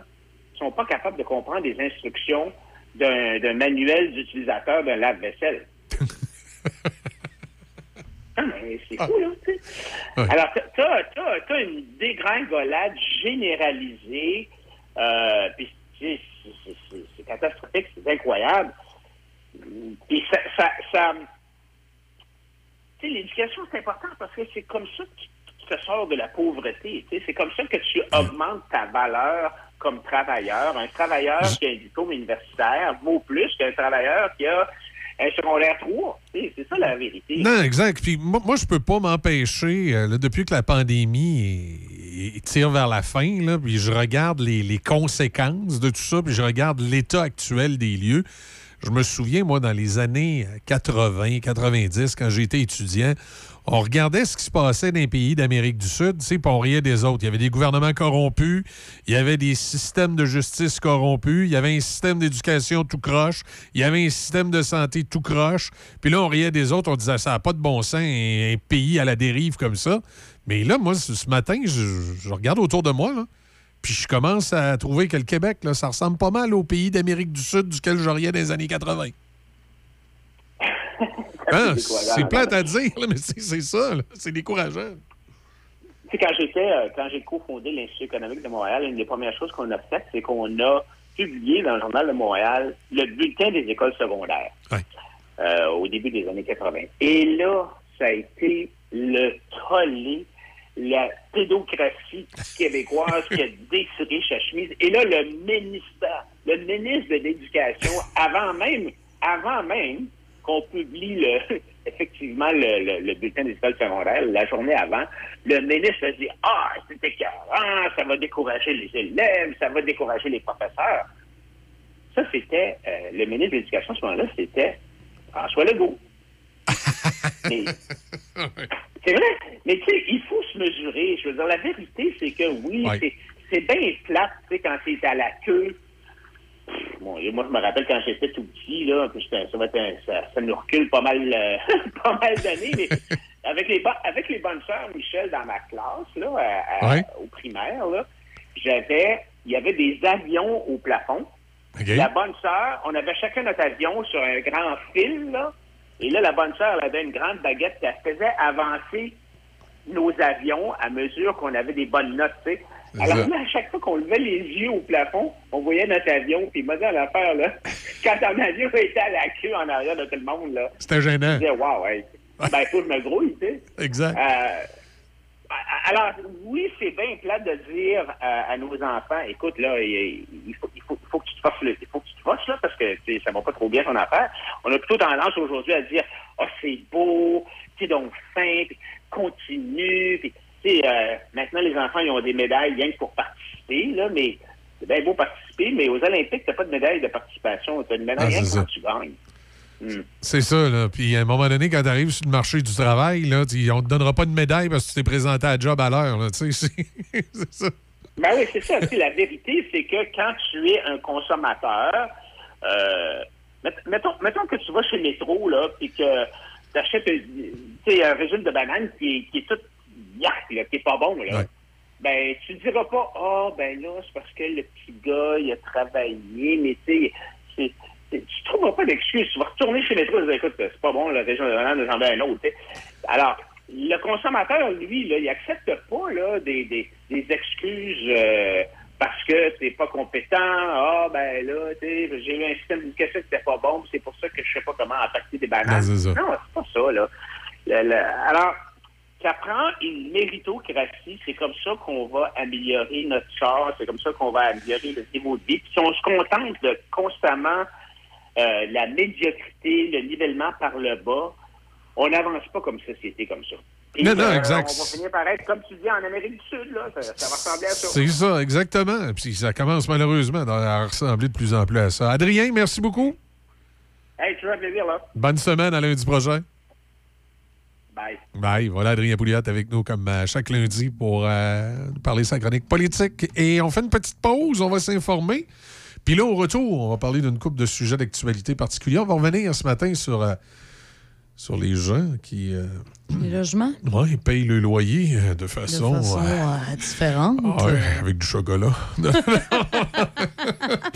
sont pas capables de comprendre les instructions d'un d'un manuel d'utilisateur d'un lave-vaisselle. Ah, mais c'est fou, là. Alors, tu as, une dégringolade généralisée, euh, puis c'est- catastrophique, c'est incroyable. Puis ça, l'éducation, c'est important parce que c'est comme ça que tu te sors de la pauvreté. C'est comme ça que tu augmentes ta valeur comme travailleur. Un travailleur qui a un diplôme universitaire vaut plus qu'un travailleur qui a un secondaire 3. Tu sais, C'est ça la vérité. Non, exact. Puis moi, moi, je peux pas m'empêcher, euh, depuis que la pandémie est- tire vers la fin, là, puis je regarde les, les conséquences de tout ça, puis je regarde l'état actuel des lieux. Je me souviens, moi, dans les années 80, 90, quand j'étais étudiant, on regardait ce qui se passait dans les pays d'Amérique du Sud, puis on riait des autres. Il y avait des gouvernements corrompus, il y avait des systèmes de justice corrompus, il y avait un système d'éducation tout croche, il y avait un système de santé tout croche. Puis là, on riait des autres, on disait ça n'a pas de bon sens, un, pays à la dérive comme ça. Mais là, moi, ce, matin, je, je regarde autour de moi, là, puis je commence à trouver que le Québec, là, ça ressemble pas mal au pays d'Amérique du Sud duquel dans les années 80. Hein, c'est plate à dire, là, mais c'est c'est ça, là. c'est décourageant. Tu sais, quand j'étais, euh, quand j'ai cofondé l'Institut économique de Montréal, une des premières choses qu'on a faites, c'est qu'on a publié dans le Journal de Montréal le bulletin des écoles secondaires euh, au début des années 80. Et là, ça a été le tollé, la pédocratie québécoise qui a déchiré sa chemise. Et là, le ministère, le ministre de l'Éducation, avant même, avant même qu'on publie le, effectivement le, le- le bulletin des écoles secondaires, la journée avant, le ministre a dit Ah, c'est écœurant, ça va décourager les élèves, ça va décourager les professeurs. Ça, c'était euh, le ministre de l'Éducation à ce moment-là, c'était François Legault. Mais- c'est vrai. Mais tu sais, il faut se mesurer. Je veux dire, la vérité, c'est que oui, Ouais. c'est, bien plate, tu sais, quand c'est à la queue. Bon, moi, je me rappelle quand j'étais tout petit, là, puis ça, un- ça, ça nous recule pas mal, euh, pas mal d'années, mais avec les, avec les bonnes sœurs, Michel, dans ma classe, là, à- à- Ouais. au primaire, là, j'avais, il y avait des avions au plafond. La bonne sœur, on avait chacun notre avion sur un grand fil, là, et là, la bonne sœur, elle avait une grande baguette, puis elle faisait avancer nos avions à mesure qu'on avait des bonnes notes, tu sais. C'est Alors là, à chaque fois qu'on levait les yeux au plafond, on voyait notre avion, puis dit à l'affaire, là, quand ton avion était à la queue en arrière de tout le monde, là, C'était gênant. je disais, wow, hey, ben, faut que je me grouille, tu sais. Exact. Euh, alors, oui, c'est bien plat de dire euh, à nos enfants, écoute, là, il, il faut, il, faut, il faut que tu te fasses, le- il faut que là, parce que ça va pas trop bien ton affaire. On a plutôt tendance aujourd'hui à dire, oh, c'est beau, c'est donc fin, puis continue, puis, tu sais, euh, maintenant, les enfants, ils ont des médailles rien que pour participer, là, mais c'est bien beau participer, mais aux Olympiques, t'as pas de médaille de participation, t'as une médaille Ah, rien quand tu gagnes. Hmm. C'est ça, là. Puis à un moment donné, quand tu arrives sur le marché du travail, là, on te donnera pas de médaille parce que tu t'es présenté à job à l'heure, c'est ça. Ben oui, c'est ça. La vérité, c'est que quand tu es un consommateur, euh, met- mettons, mettons que tu vas chez Métro, là, puis que tu achètes un régime de banane qui est, qui est tout yak, là, qui est pas bon, là. Ben, tu ne diras pas, ah, ben là, c'est parce que le petit gars, il a travaillé, mais tu sais, tu trouveras pas d'excuse. Tu vas retourner chez Métro et dire, écoute, c'est pas bon, le régime de banane, j'en veux un autre, tu sais. Alors, le consommateur, lui, là, il accepte pas là, des, des, des excuses euh, parce que t'es pas compétent. Ah, ben là, j'ai eu un système d'éducation qui était pas bon, c'est pour ça que je sais pas comment attaquer des bananes. Non, c'est ça. Non, c'est pas ça, là. Le- le- alors, ça prend une méritocratie. C'est comme ça qu'on va améliorer notre sort. C'est comme ça qu'on va améliorer le niveau de vie. Puis si on se contente de constamment euh, la médiocrité, le nivellement par le bas, on n'avance pas comme société comme ça. Non, non, euh, exact. On va finir par être, comme tu dis, en Amérique du Sud, là. Ça, ça va ressembler à ça. C'est ça, exactement. Puis ça commence malheureusement à ressembler de plus en plus à ça. Adrien, merci beaucoup. Hey, tu vas plaisir, là. Bonne semaine à lundi prochain. Bye. Bye. Voilà Adrien Pouliot avec nous comme euh, chaque lundi pour euh, nous parler de sa chronique politique. Et on fait une petite pause, on va s'informer. Puis là, au retour, on va parler d'une couple de sujets d'actualité particulière. On va revenir ce matin sur, euh, sur les gens qui euh, Les logements, ouais, payent le loyer euh, de de façon... façon euh, euh, différente. ouais, avec du chocolat.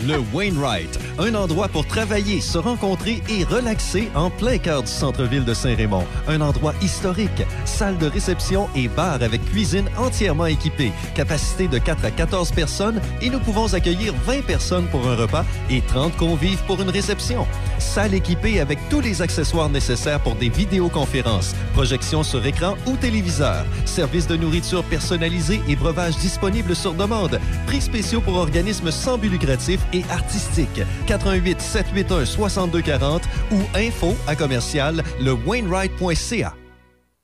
Le Wainwright, un endroit pour travailler, se rencontrer et relaxer en plein cœur du centre-ville de Saint-Raymond. Un endroit historique, salle de réception et bar avec cuisine entièrement équipée, capacité de 4 à 14 personnes et nous pouvons accueillir 20 personnes pour un repas et 30 convives pour une réception. Salle équipée avec tous les accessoires nécessaires pour des vidéoconférences, projections sur écran ou téléviseur, service de nourriture personnalisé et breuvage disponible sur demande, prix spéciaux pour organismes sans but lucratif et artistiques. 88 781 6240 ou info à commercial lewainwright.ca.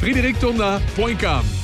frédérictournant.com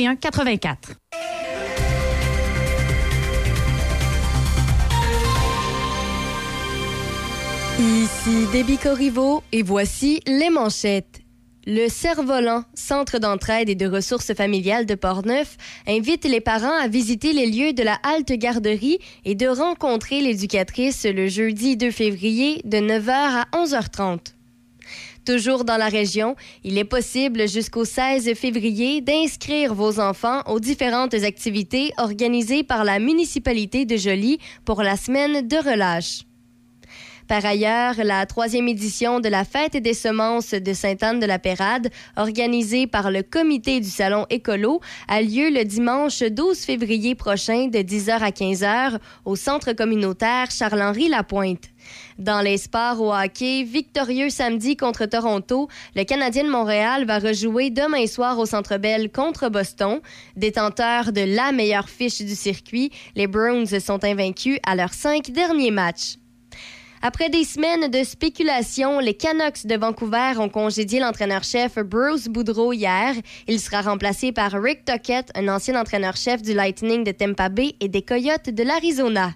84. Ici Déby Corriveau et voici les manchettes. Le Cerf-Volant, Centre d'entraide et de ressources familiales de Portneuf, invite les parents à visiter les lieux de la halte garderie et de rencontrer l'éducatrice le jeudi 2 février de 9h à 11h30. Toujours dans la région, il est possible jusqu'au 16 février d'inscrire vos enfants aux différentes activités organisées par la municipalité de Joly pour la semaine de relâche. Par ailleurs, la troisième édition de la Fête des semences de Sainte-Anne-de-la-Pérade, organisée par le Comité du Salon Écolo, a lieu le dimanche 12 février prochain de 10h à 15h au Centre communautaire Charles-Henri Lapointe. Dans les sports au hockey, victorieux samedi contre Toronto, le Canadien de Montréal va rejouer demain soir au Centre Bell contre Boston. Détenteurs de la meilleure fiche du circuit, les Bruins sont invaincus à leurs cinq derniers matchs. Après des semaines de spéculation, les Canucks de Vancouver ont congédié l'entraîneur-chef Bruce Boudreau hier. Il sera remplacé par Rick Tockett, un ancien entraîneur-chef du Lightning de Tampa Bay et des Coyotes de l'Arizona.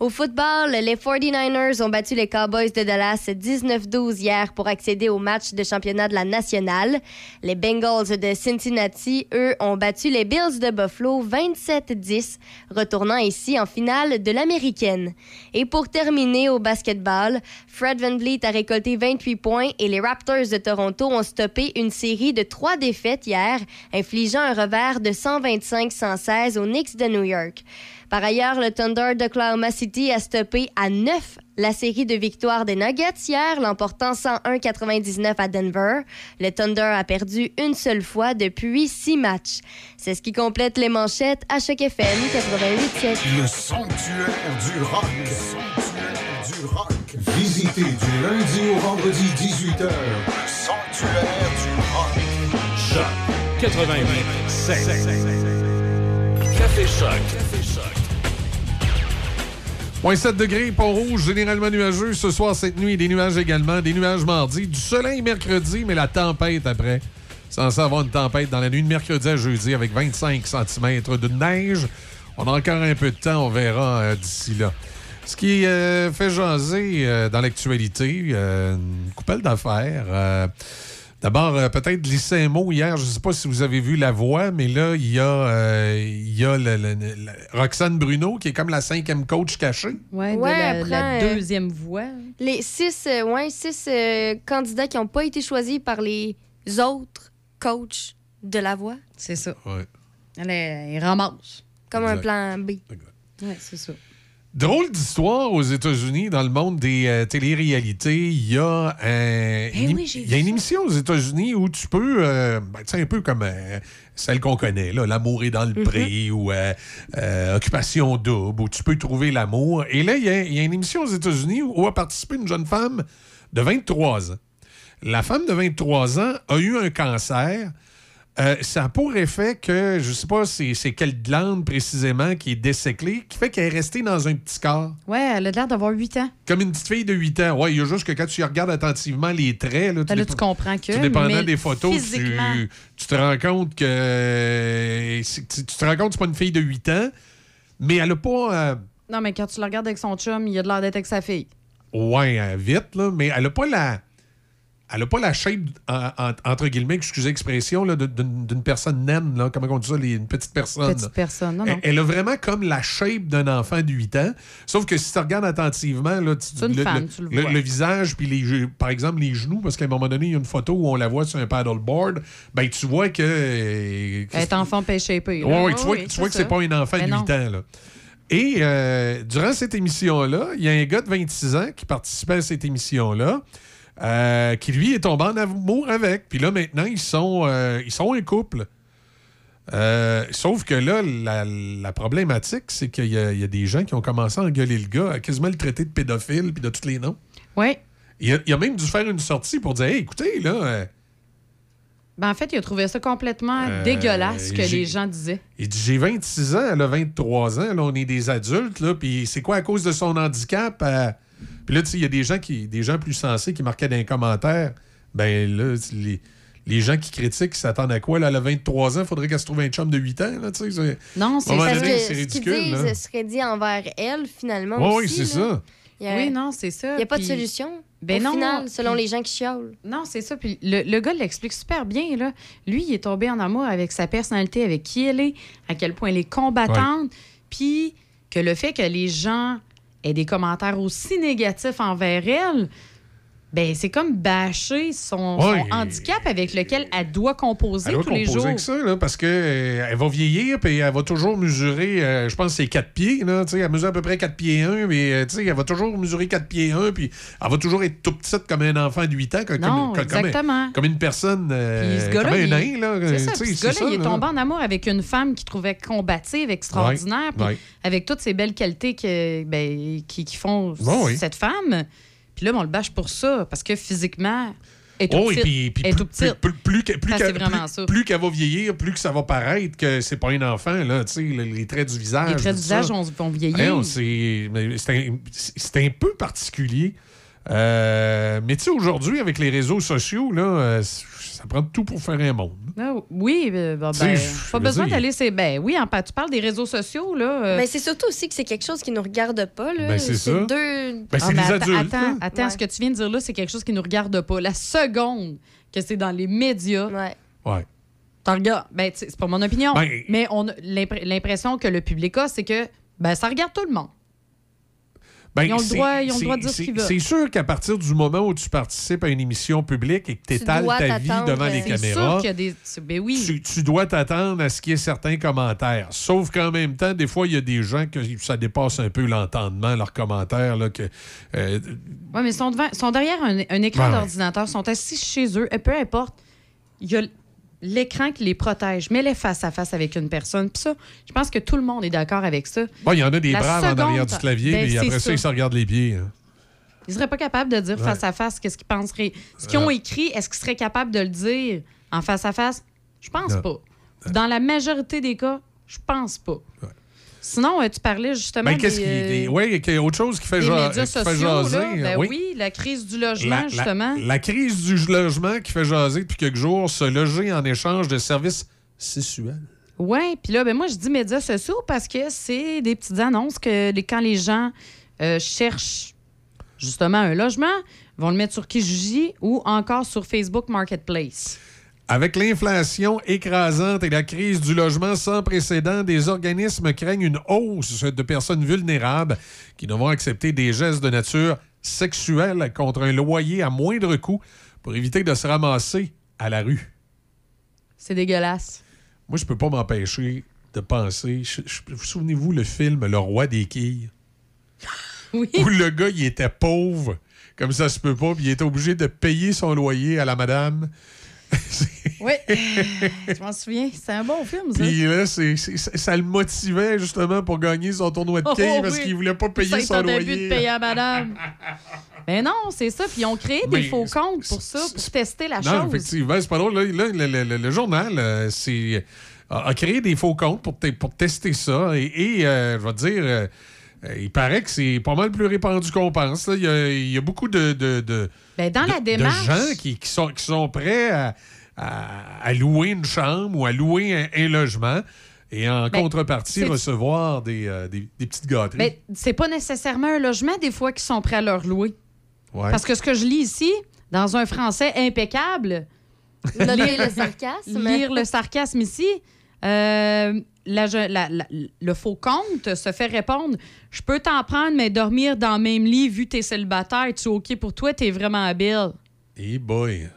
Au football, les 49ers ont battu les Cowboys de Dallas 19-12 hier pour accéder au match de championnat de la nationale. Les Bengals de Cincinnati, eux, ont battu les Bills de Buffalo 27-10, retournant ici en finale de l'américaine. Et pour terminer au basketball, Fred Van Vliet a récolté 28 points et les Raptors de Toronto ont stoppé une série de trois défaites hier, infligeant un revers de 125-116 aux Knicks de New York. Par ailleurs, le Thunder d'Oklahoma City a stoppé à 9 la série de victoires des Nuggets hier, l'emportant 101-99 à Denver. Le Thunder a perdu une seule fois depuis six matchs. C'est ce qui complète les manchettes à chaque FM 88 Le sanctuaire du rock. Le sanctuaire du rock. Visitez du lundi au vendredi 18h. Le sanctuaire du rock. Choc 88 Café Choc. Moins 7 degrés, Pont-Rouge, généralement nuageux. Ce soir, cette nuit, des nuages également. Des nuages mardi. Du soleil mercredi, mais la tempête après. Censé avoir une tempête dans la nuit de mercredi à jeudi avec 25 cm de neige. On a encore un peu de temps, on verra euh, d'ici là. Ce qui euh, fait jaser euh, dans l'actualité, euh, une coupelle d'affaires. D'abord, euh, peut-être glisser un mot hier. Je ne sais pas si vous avez vu la voix, mais là, il y a, euh, il y a le- le- le- Roxane Bruno, qui est comme la cinquième coach cachée. Ouais, de Ouais, la, après, la euh, deuxième voix. Les six, euh, ouais, six euh, candidats qui n'ont pas été choisis par les autres coachs de la voix. C'est ça. Ouais. Elle, est- elle ramasse. Comme un plan B. Ouais, c'est ça. Drôle d'histoire aux États-Unis, dans le monde des euh, téléréalités. Il y a, un- oui, y a vu une émission aux États-Unis où tu peux, euh, ben, tu sais, un peu comme euh, celle qu'on connaît, L'amour est dans le pré ou euh, euh, Occupation double, où tu peux trouver l'amour. Et là, il y, a, il y a une émission aux États-Unis où a participé une jeune femme de 23 ans. La femme de 23 ans a eu un cancer. Euh, ça a pour effet que, je sais pas c'est c'est quelle glande précisément qui est déséclée, qui fait qu'elle est restée dans un petit corps. Ouais, elle a l'air d'avoir 8 ans. Comme une petite fille de 8 ans. Ouais, il y a juste que quand tu regardes attentivement les traits, là, Ben là, dép- tu comprends que. tout dépendant mais des photos, tu, physiquement- tu te rends compte que. Tu, tu te rends compte que c'est pas une fille de 8 ans, mais elle a pas. euh, Non, mais quand tu la regardes avec son chum, il a de l'air d'être avec sa fille. ouais, euh, vite, là, mais elle a pas la. Elle a pas la shape, en- en- entre guillemets, excusez l'expression, d'une personne naine, là, comment on dit ça, les- une petite personne. Petite personne. Non, Elle, non. elle a vraiment comme la shape d'un enfant de 8 ans. Sauf que si tu regardes attentivement, là, tu- C'est une le, femme, le- tu le le- vois. le visage, puis les, par exemple les genoux, parce qu'à un moment donné, il y a une photo où on la voit sur un paddleboard, ben tu vois que. euh, Elle est enfant pêché peu. Ouais, ouais, tu vois, tu vois que c'est pas un enfant de 8 ans. Là. Et euh, durant cette émission-là, il y a un gars de 26 ans qui participait à cette émission-là. Euh, qui lui est tombé en amour avec. Puis là, maintenant, ils sont, euh, ils sont un couple. Euh, sauf que là, la, la problématique, c'est qu'il y, y a des gens qui ont commencé à engueuler le gars, à quasiment le traiter de pédophile puis de tous les noms. Oui. Il a, il a même dû faire une sortie pour dire Hey, écoutez, là, Ben, en fait, il a trouvé ça complètement Euh, dégueulasse ce que les gens disaient. Il dit J'ai 26 ans, elle a 23 ans, là, on est des adultes, là, puis c'est quoi à cause de son handicap? Puis là, tu sais, il y a des gens, qui, des gens plus sensés qui marquaient dans les commentaires Ben là, les, les gens qui critiquent, ils s'attendent à quoi là, Elle a 23 ans, il faudrait qu'elle se trouve un chum de 8 ans, là, tu sais. c'est- Non, moment Parce donné, que c'est ce qu'ils ridicule. disent là. serait dit envers elle, finalement. Ouais, aussi, oui, c'est là. ça. A- Oui, non, c'est ça. Il n'y a pas de solution. Ben au non, final, selon puis- les gens qui chiolent. Non, c'est ça. Puis le, le gars l'explique super bien. Là. Lui, il est tombé en amour avec sa personnalité, avec qui elle est, à quel point elle est combattante. Puis que le fait que les gens aient des commentaires aussi négatifs envers elle, Ben, c'est comme bâcher son, Ouais. son handicap avec lequel elle doit composer Elle doit tous les jours. avec ça, là, parce que euh, elle va vieillir, puis elle va toujours mesurer, euh, je pense c'est 4 pieds, là, elle mesure à peu près 4 pieds 1, mais euh, elle va toujours mesurer 4 pieds 1, puis elle va toujours être tout petite comme un enfant de 8 ans, comme, Non, comme, comme- exactement. comme une personne, euh, Puis ce gars-là, comme un il- nain, là. C'est ça, ce gars-là, il est tombé en amour avec une femme qu'il trouvait combative, extraordinaire, ouais. avec toutes ces belles qualités que, ben, qui, qui font Bon, oui. cette femme. Puis là, on le bâche pour ça, parce que physiquement, elle est tout Oh, et petite. puis, puis Elle est plus, plus, plus, plus, plus Ça, qu'elle va vieillir, plus que ça va paraître que c'est pas un enfant, là, tu sais, le- les traits du visage. Les traits du visage ça. vont, vieillir. C'est un, un peu particulier. Euh, mais tu sais, aujourd'hui, avec les réseaux sociaux, là, euh, ça prend tout pour faire un monde. Ah, oui, euh, ben, sais, ben, pas besoin dire- d'aller. c'est- Ben oui, en, tu parles des réseaux sociaux, là. euh, Mais c'est surtout aussi que c'est quelque chose qui nous regarde pas. Là. Ben, c'est ça. deux. Ben, Ah, c'est les attends, adultes. Attends, là. attends, Ouais. ce que tu viens de dire là, c'est quelque chose qui nous regarde pas. La seconde que c'est dans les médias, Ouais. t'en regardes. Ben, c'est pas mon opinion, Ben- mais on l'impression que le public a, c'est que ben, ça regarde tout le monde. Ben, Ils ont le c'est- droit- ils ont le c'est- droit de dire ce qu'ils veulent. C'est sûr qu'à partir du moment où tu participes à une émission publique et que tu étales ta vie devant les C'est caméras, sûr y a des. Ben oui. tu, tu dois t'attendre à ce qu'il y ait certains commentaires. Sauf qu'en même temps, des fois, il y a des gens que ça dépasse un peu l'entendement, leurs commentaires. Là, que, euh, Oui, mais ils sont, devant, sont derrière un, un écran Ouais, d'ordinateur, sont assis chez eux, et peu importe. Il y a l'écran qui les protège. Mets-les face à face avec une personne. Puis ça, je pense que tout le monde est d'accord avec ça. bon, il y en a des La braves en arrière du clavier, Ben, c'est après ça, ça. ils se regardent les pieds. hein. Ils seraient pas capables de dire Ouais. face à face qu'est-ce qu'ils penseraient. Ce qu'ils ont Ouais. écrit, est-ce qu'ils seraient capables de le dire en face à face? Je pense Non. pas. Dans la majorité des cas, je pense pas. Sinon, euh, tu parlais justement Ben, qu'est-ce des, qui. euh, des- ouais, qu'il y a autre chose qui fait, des ja- médias qui fait jaser. là. Ben euh, oui. la crise du logement, La- justement. La, crise du logement qui fait jaser depuis quelques jours, se loger en échange de services sexuels. Oui, puis là, ben moi, je dis médias sociaux parce que c'est des petites annonces que les- quand les gens euh, cherchent justement un logement, ils vont le mettre sur Kijiji ou encore sur Facebook Marketplace. Avec l'inflation écrasante et la crise du logement sans précédent, des organismes craignent une hausse de personnes vulnérables qui devront accepter des gestes de nature sexuelle contre un loyer à moindre coût pour éviter de se ramasser à la rue. C'est dégueulasse. Moi, je peux pas m'empêcher de penser. je- je- Souvenez-vous le film Le Roi des quilles? Oui. Où le gars, il était pauvre, comme ça se peut pas, puis il était obligé de payer son loyer à la madame. Oui, je m'en souviens? C'est un bon film, ça. Puis là, c'est- ça, ça le motivait justement pour gagner son tournoi de Oh, oh, parce oui. qu'il voulait pas payer son loyer. de payer à madame. Mais non, c'est ça. Puis ils ont créé des Mais faux comptes pour ça, pour tester la Non, chose. effectivement, c'est pas drôle. Là, là, le, le- le- le journal euh, c'est- a, créé des faux comptes pour, te- pour tester ça. Et, et, euh, je vais te dire, euh, euh, il paraît que c'est pas mal plus répandu qu'on pense. là. Il y a, il y a beaucoup de, de, de- Ben, dans de- la de démarche- gens qui, qui sont, qui sont prêts à, à- à louer une chambre ou à louer un, un logement et en Ben, contrepartie recevoir des, euh, des- des petites gâteries. Mais c'est pas nécessairement un logement, des fois, qui sont prêts à leur louer. Ouais. Parce que ce que je lis ici, dans un français impeccable, Notez le sarcasme. lire le sarcasme ici, euh, la je- la- la- le faux compte se fait répondre Je peux t'en prendre, mais dormir dans le même lit, vu que t'es célibataire, tu OK pour toi, t'es vraiment habile. Eh boy.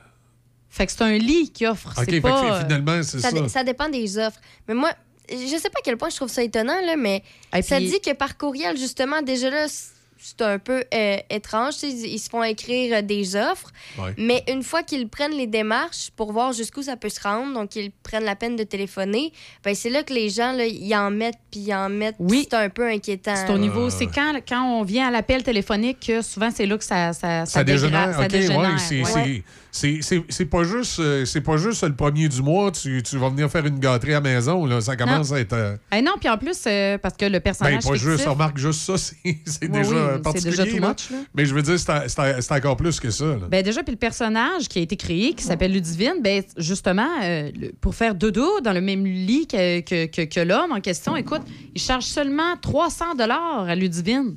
Fait que c'est un lit qui offre. OK, fait pas, que euh, finalement, c'est ça, ça. dé- ça dépend des offres. Mais moi, je sais pas à quel point je trouve ça étonnant, là, mais ça dit que par courriel, justement, déjà là, c'est un peu euh, étrange. Ils, ils se font écrire euh, des offres. Ouais. Mais une fois qu'ils prennent les démarches pour voir jusqu'où ça peut se rendre, donc ils prennent la peine de téléphoner, ben c'est là que les gens, là, ils en mettent, puis ils en mettent. Oui. C'est un peu inquiétant. C'est au niveau. C'est quand, quand on vient à l'appel téléphonique que souvent c'est là que ça, ça, Ça dégénère, ça OK, dégénère, ouais, c'est- ouais. C'est- c'est- c'est c'est pas juste euh, c'est pas juste le premier du mois, tu, tu vas venir faire une gâterie à la maison, là, ça commence à être euh, Eh non, puis en plus, euh, parce que le ben, personnage. pas juste, fictif- remarque juste ça, c'est Oui, déjà oui, c'est particulier. déjà too là. much, là. Mais je veux dire, c'est encore plus que ça. là. Ben déjà, puis le personnage qui a été créé, qui s'appelle Ludivine, ben justement, euh, pour faire dodo dans le même lit que, que, que- que l'homme en question, écoute, il charge seulement 300 dollars à Ludivine.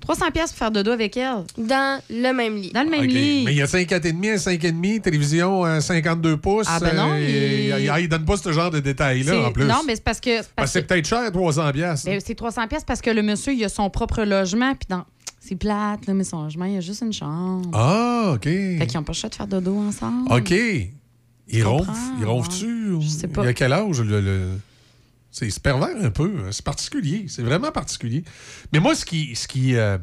300 pièces pour faire dodo avec elle. Dans le même lit. Dans le même lit. Mais il y a 5,4,5, un 5,5, télévision euh, 52 pouces. Ah, ben non, euh, il- il... il donne pas ce genre de détails-là, en plus. Non, mais c'est parce que... Parce parce que c'est que- peut-être cher, 300 piastres. ben, c'est 300 pièces parce que le monsieur, il a son propre logement, puis dans... C'est plate, là, mais son logement, il y a juste une chambre. Ah, OK. Fait qu'ils n'ont pas le choix de faire dodo ensemble. OK. Il ronfle. comprends, Il ronfle-tu? Je sais pas. Il a quel âge? Le, le- C'est pervers un peu. hein. C'est particulier. C'est vraiment particulier. Mais moi, ce qui, ce qui euh,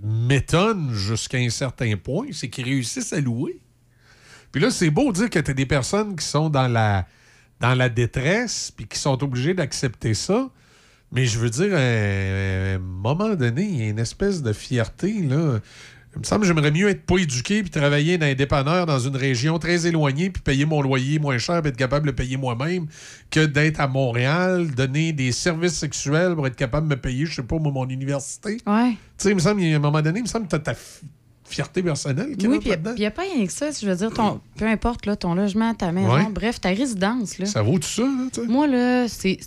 m'étonne jusqu'à un certain point, c'est qu'ils réussissent à louer. Puis là, c'est beau dire que tu as des personnes qui sont dans la, dans la détresse puis qui sont obligées d'accepter ça. Mais je veux dire, à un moment donné, il y a une espèce de fierté, là. Il me semble que j'aimerais mieux être pas éduqué puis travailler dans un dépanneur dans une région très éloignée puis payer mon loyer moins cher puis être capable de le payer moi-même que d'être à Montréal, donner des services sexuels pour être capable de me payer, je sais pas, moi, mon université. Ouais. Tu sais, il me semble, il y a un moment donné, il me semble que tu as ta fierté personnelle qui Oui, puis il n'y a pas rien que ça. Je veux dire, ton, peu importe, là, ton logement, ta maison, Ouais. bref, ta résidence. Là. Ça vaut tout ça, là? Moi, là, c'est.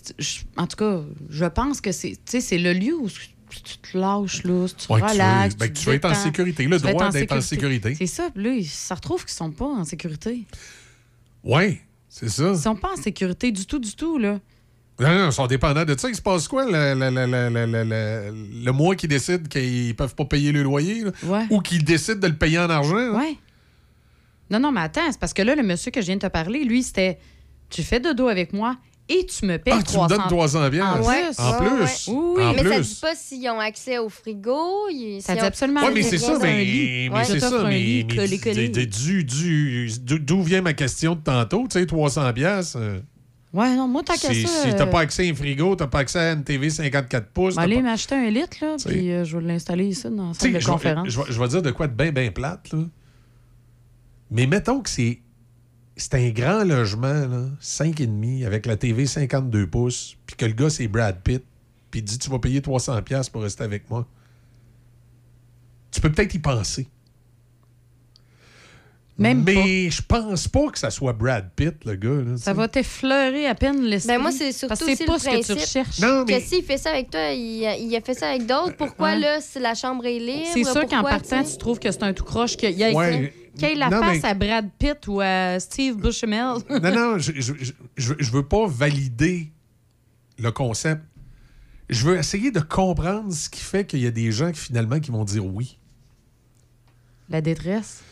En tout cas, je pense que c'est c'est le lieu où tu te lâches, là, si tu Ouais, que tu relaxes. veux- ben, tu te veux être en sécurité, le droit d'être en sécurité. C'est ça. Puis là, ils se retrouvent qu'ils sont pas en sécurité. Oui, c'est ça. Ils sont pas en sécurité du tout, du tout, là. Non, non, ils sont dépendants de ça. Il se passe quoi le, le, le, le, mois qu'ils décident qu'ils peuvent pas payer le loyer? là? Ouais. Ou qu'ils décident de le payer en argent? là? Ouais. Non, non, mais attends, c'est parce que là, le monsieur que je viens de te parler, lui, c'était tu fais dodo avec moi et tu me payes Ah, tu me 300 donnes 300 piastres. En Ouais. plus. En Ouais, plus. ouais. Oui, En mais ça plus. dit pas s'ils ont accès au frigo. ils- Ça dit ont- absolument Oui, mais c'est ça, mais, mais Ouais. c'est ça. Mais, d'où vient ma question de tantôt? Tu sais, 300 piastres. euh, Ouais, non, moi, tant qu'à Si, ça. si t'as pas accès à un frigo, t'as pas accès à une TV 54 pouces. t'as vais aller pas- m'acheter un litre, là, puis euh, je vais l'installer ici dans la salle de je vais- conférence. Je, vais- je vais dire de quoi de bien, bien plate, là. Mais mettons que c'est. C'est un grand logement, là, 5,5, avec la TV 52 pouces, puis que le gars, c'est Brad Pitt, puis il dit Tu vas payer 300$ piastres pour rester avec moi. Tu peux peut-être y penser. Même Mais je pense pas que ça soit Brad Pitt, le gars. Là, Ça va t'effleurer à peine l'esprit. Ben moi, c'est surtout Parce que aussi c'est pas le ce que tu recherches. Non, mais- Que s'il fait ça avec toi, il, a- il a fait ça avec d'autres. Pourquoi, Ouais. là, si la chambre est libre? C'est sûr qu'en partant, tu trouves que c'est un tout croche, qu'il y a Ouais. Qu'il la Non, face mais- à Brad Pitt ou à Steve Buscemel. Non, non, je, je, je, je- je veux pas valider le concept. Je veux essayer de comprendre ce qui fait qu'il y a des gens qui finalement qui vont dire oui. La détresse.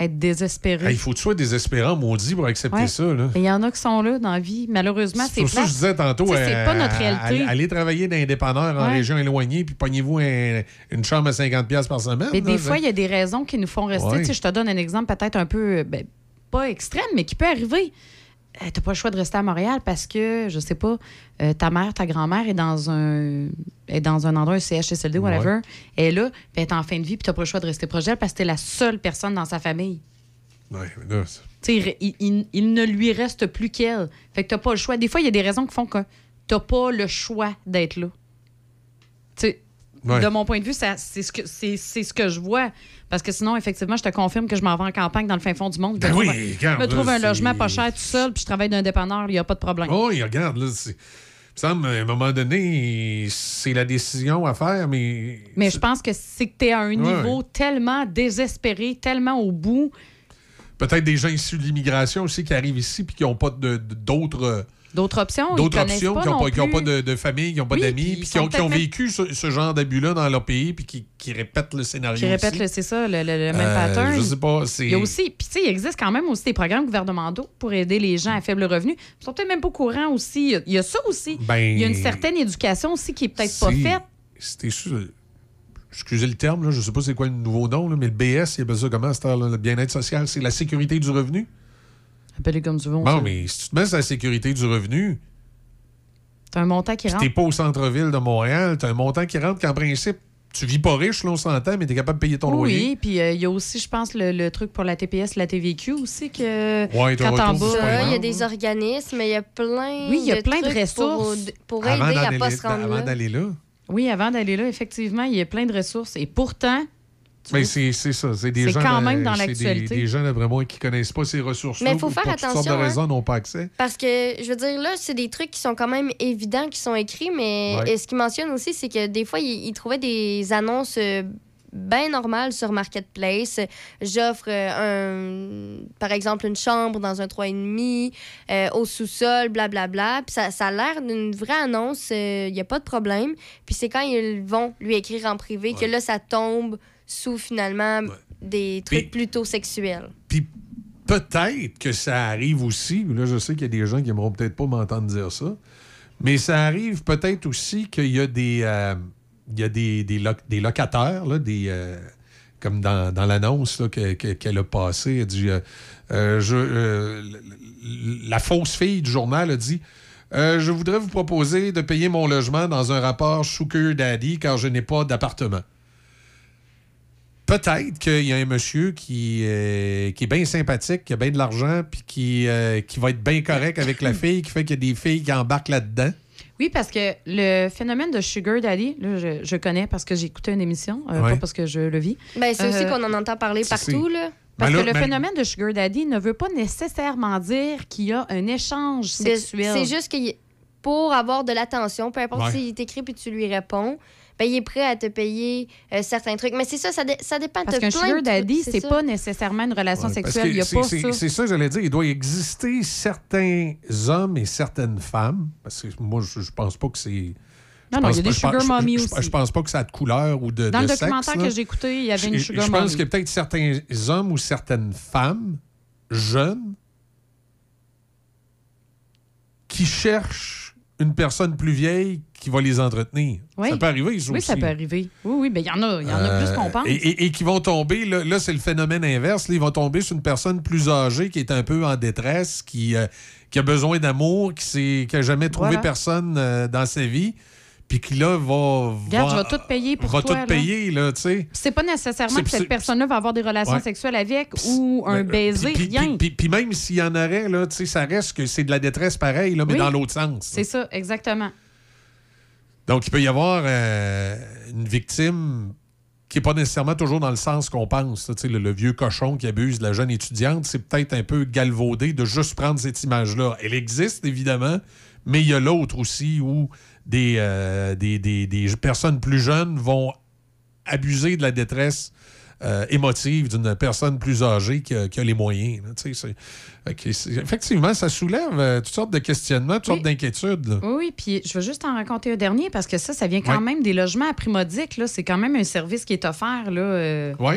Être désespéré. Hey, il faut que tu sois désespérant, maudit, pour accepter Ouais. ça. Là. Mais Il y en a qui sont là dans la vie. Malheureusement, c'est ça que je disais tantôt, c'est euh, pas notre réalité. allez travailler dans un dépanneur en Ouais. région éloignée, puis pognez-vous un- une chambre à 50$ piastres par semaine. Mais des fois, il y a des raisons qui nous font rester. Ouais. Je te donne un exemple peut-être un peu, euh, ben, pas extrême, mais qui peut arriver. Tu n'as pas le choix de rester à Montréal parce que, je sais pas, euh, ta mère, ta grand-mère est dans un est dans un endroit, un CHSLD, whatever. Elle est là, puis elle est en fin de vie, puis tu n'as pas le choix de rester proche d'elle parce que tu es la seule personne dans sa famille. Ouais, mais là, il, il- il ne lui reste plus qu'elle. Fait que t'as pas le choix. Des fois, il y a des raisons qui font que t'as pas le choix d'être là. Ouais. de mon point de vue, ça- c'est ce, que, c'est, c'est ce que je vois. Parce que sinon, effectivement, je te confirme que je m'en vais en campagne dans le fin fond du monde. Je Ben me oui, trouve, un- regarde, je me trouve là, un logement pas cher tout seul, puis je travaille d'un dépanneur, il n'y a pas de problème. Oh, il regarde, là, c'est- à un moment donné, c'est la décision à faire, mais Mais je pense que c'est que tu es à un Ouais. niveau tellement désespéré, tellement au bout, peut-être des gens issus de l'immigration aussi qui arrivent ici puis qui n'ont pas de- de- d'autres options. d'autres options, pas qui n'ont non pas, plus. de, de famille, qui n'ont pas Oui, d'amis, puis qui ont, qui vécu ce, ce genre d'abus-là dans leur pays, puis qui, qui répètent le scénario. Qui répètent, c'est ça, le, le- le même Euh, pattern. je sais pas, c'est- Il y a aussi, puis tu sais, il existe quand même aussi des programmes gouvernementaux pour aider les gens à faible revenu. Ils sont peut-être même pas au courant aussi. Il y a- ça aussi. Ben, il y a une certaine éducation aussi qui est peut-être pas faite. C'était sûr. Excusez le terme, là, je ne sais pas c'est quoi le nouveau nom, là, mais le BS, il appelle ça comment, heure-là, le bien-être social, c'est la sécurité du revenu? Appelez comme tu veux. on Bon, sait. mais si tu te mets sur la sécurité du revenu, C'est un montant qui puis rentre. t'es pas au centre-ville de Montréal, t'as un montant qui rentre qu'en principe, tu vis pas riche, là, on s'entend, mais t'es capable de payer ton loyer. Oui, puis euh, il y a aussi, je pense, le, le truc pour la TPS, la TVQ aussi, que Ouais, t'as quand un t'en retour bas... Ça, il y a des organismes, il y a plein Oui, il y a de plein de trucs ressources. Pour, aider à d'aller- pas se rendre avant là. d'aller là. Oui, avant d'aller là, effectivement, il y a plein de ressources. Et pourtant, Ben, c'est c'est ça. C'est des gens. quand même dans c'est l'actualité. Des, des gens, moi, qui connaissent pas ces ressources-là. Mais il faut faire sortes de attention, hein. raisons, n'ont pas accès. Parce que, je veux dire, là, c'est des trucs qui sont quand même évidents, qui sont écrits, mais Ouais. ce qu'il mentionne aussi, c'est que des fois, il, il trouvait des annonces euh, bien normal sur Marketplace. J'offre euh, un, par exemple une chambre dans un 3,5 euh, au sous-sol, blablabla. Puis ça, ça a l'air d'une vraie annonce, il n'y a pas de problème. Puis c'est quand ils vont lui écrire en privé que là, ça tombe sous finalement des trucs plutôt sexuels. Puis peut-être que ça arrive aussi, là je sais qu'il y a des gens qui aimeront peut-être pas m'entendre dire ça, mais ça arrive peut-être aussi qu'il y a des, euh, il y a des, des, loc- des locataires, là, des, euh, comme dans, dans l'annonce qu'elle a passée, elle dit, euh, euh, je, euh, la fausse fille du journal a dit, je voudrais vous proposer de payer mon logement dans un rapport Sugar Daddy car je n'ai pas d'appartement. Peut-être qu'il y a un monsieur qui, euh, qui est bien sympathique, qui a bien de l'argent, puis qui, euh, qui va être bien correct avec la fille, qui fait qu'il y a des filles qui embarquent là-dedans. Oui, parce que le phénomène de Sugar Daddy, là, je, je connais parce que j'ai écouté une émission, euh, Ouais. pas parce que je le vis. Ben, c'est aussi qu'on en entend parler partout, là. Parce Ben là, que le ben- phénomène de Sugar Daddy ne veut pas nécessairement dire qu'il y a un échange sexuel. C'est juste que y- pour avoir de l'attention, peu importe Ouais. s'il t'écrit puis tu lui réponds, ben, il est prêt à te payer euh, certains trucs. Mais c'est ça, ça, dé- ça dépend. Parce T'as qu'un plein sugar de daddy, c'est ça. pas nécessairement une relation Ouais, parce sexuelle. que c'est- ça. Ça, j'allais dire. Il doit exister certains hommes et certaines femmes. Parce que moi, je, je pense pas que c'est. Non, non, il y a des sugar je- mommy je- aussi. Je pense pas que ça a de couleur ou de. Dans de le sexe, documentaire là. que j'ai écouté, il y avait une Je- sugar Je pense mommy. qu'il y a peut-être certains hommes ou certaines femmes jeunes qui cherchent une personne plus vieille qui va les entretenir. Oui. Ça peut arriver, ça Oui, aussi. ça peut arriver. Oui, oui, mais il y en a, y en a plus qu'on Euh, pense. Et, et- et qui vont tomber, là, là, c'est le phénomène inverse. là, ils vont tomber sur une personne plus âgée qui est un peu en détresse, qui, euh, qui a besoin d'amour, qui n'a jamais trouvé Voilà. personne euh, dans sa vie, puis qui là va. Regarde, je vais tout payer pour va toi. tout là. payer, là, tu sais. C'est pas nécessairement que cette personne-là va avoir des relations Ouais. sexuelles avec ou un Euh, baiser, puis- rien. Puis, même s'il y en aurait, là, tu sais, ça reste que c'est de la détresse pareil, là, mais Oui. dans l'autre sens. C'est ça, exactement. Donc, il peut y avoir euh, une victime qui n'est pas nécessairement toujours dans le sens qu'on pense. là. Tu sais, Le, le vieux cochon qui abuse de la jeune étudiante, c'est peut-être un peu galvaudé de juste prendre cette image-là. Elle existe, évidemment, mais il y a l'autre aussi où des, euh, des, des- des personnes plus jeunes vont abuser de la détresse euh, émotive d'une personne plus âgée qui a, qui a les moyens. là. Effectivement, ça soulève euh, toutes sortes de questionnements, toutes sortes d'inquiétudes. Oui, oui, puis je vais juste en raconter un dernier parce que ça, ça vient quand même des logements à prix modique. là. C'est quand même un service qui est offert. là. euh. Oui.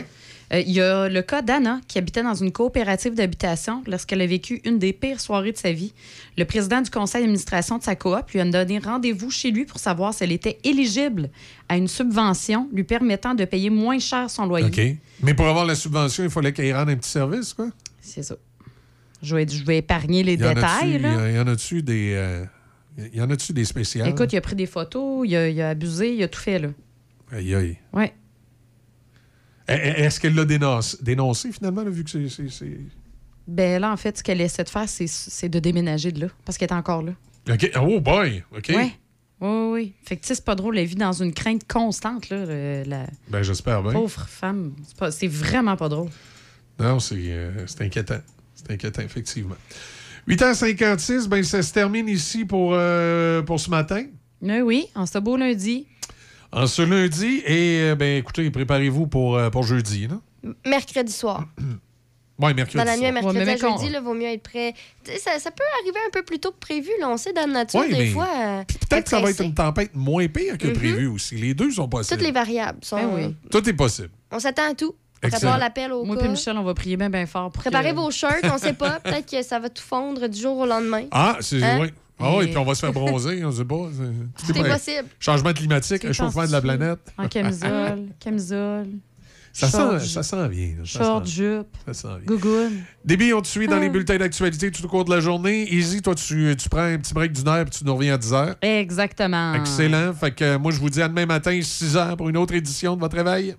Euh, Il y a le cas d'Anna qui habitait dans une coopérative d'habitation lorsqu'elle a vécu une des pires soirées de sa vie. Le président du conseil d'administration de sa coop lui a donné rendez-vous chez lui pour savoir si elle était éligible à une subvention lui permettant de payer moins cher son loyer. OK. Mais pour avoir la subvention, il fallait qu'il rende un petit service, quoi? C'est ça. Je vais, je vais épargner les y détails. Il y en a-tu des. euh, il y en a-tu des spéciales? Écoute, il a pris des photos, il a, il a abusé, il a tout fait. là. Aïe, aïe. Ouais. Est-ce qu'elle l'a dénoncé, dénoncé, finalement, là, vu que c'est- Ben là, en fait, ce qu'elle essaie de faire, c'est, de déménager de là, parce qu'elle est encore là. OK. Oh boy! OK. Ouais. Oui, oui, oui. Fait que, tu sais, c'est pas drôle, elle vit dans une crainte constante, là, le- la Ben, j'espère bien. pauvre femme. C'est, vraiment pas drôle. Non, c'est euh, inquiétant. C'est inquiétant, effectivement. 8h56, ben, ça se termine ici pour, euh, pour ce matin. Oui, oui, en ce beau lundi. En ce lundi. Et, euh, ben, écoutez, préparez-vous pour, euh, pour jeudi. Là. Mercredi soir. Oui, mercredi. Dans la nuit à mercredi Ouais, à jeudi, il vaut mieux être prêt. Ça, ça peut arriver un peu plus tôt que prévu. Là. On sait, dans la nature, Ouais, des mais fois. euh, Peut-être que ça va être une tempête moins pire que Mhm. prévu aussi. Les deux sont possibles. Toutes les variables sont. Ben oui. Tout est possible. On s'attend à tout. On prépare l'appel au Moi cas. et Michel, on va prier bien, bien fort. Pour Préparez que- vos shirts, on sait pas. Peut-être que ça va tout fondre du jour au lendemain. Ah, c'est Hein? oui. Ah oui, Et- puis on va se faire bronzer, on sait pas. c'est- Tout est pas- possible. Changement climatique, C'est réchauffement de la planète. En camisole, camisole. Ça short, sent, ça sent bien. Short, jupe, gougoune. Déby, on te suit dans les bulletins d'actualité tout au cours de la journée. Easy, toi, tu, tu prends un petit break d'une heure puis tu nous reviens à 10 heures. Exactement. Excellent. Fait que euh, moi, je vous dis à demain matin, 6 heures, pour une autre édition de votre réveil.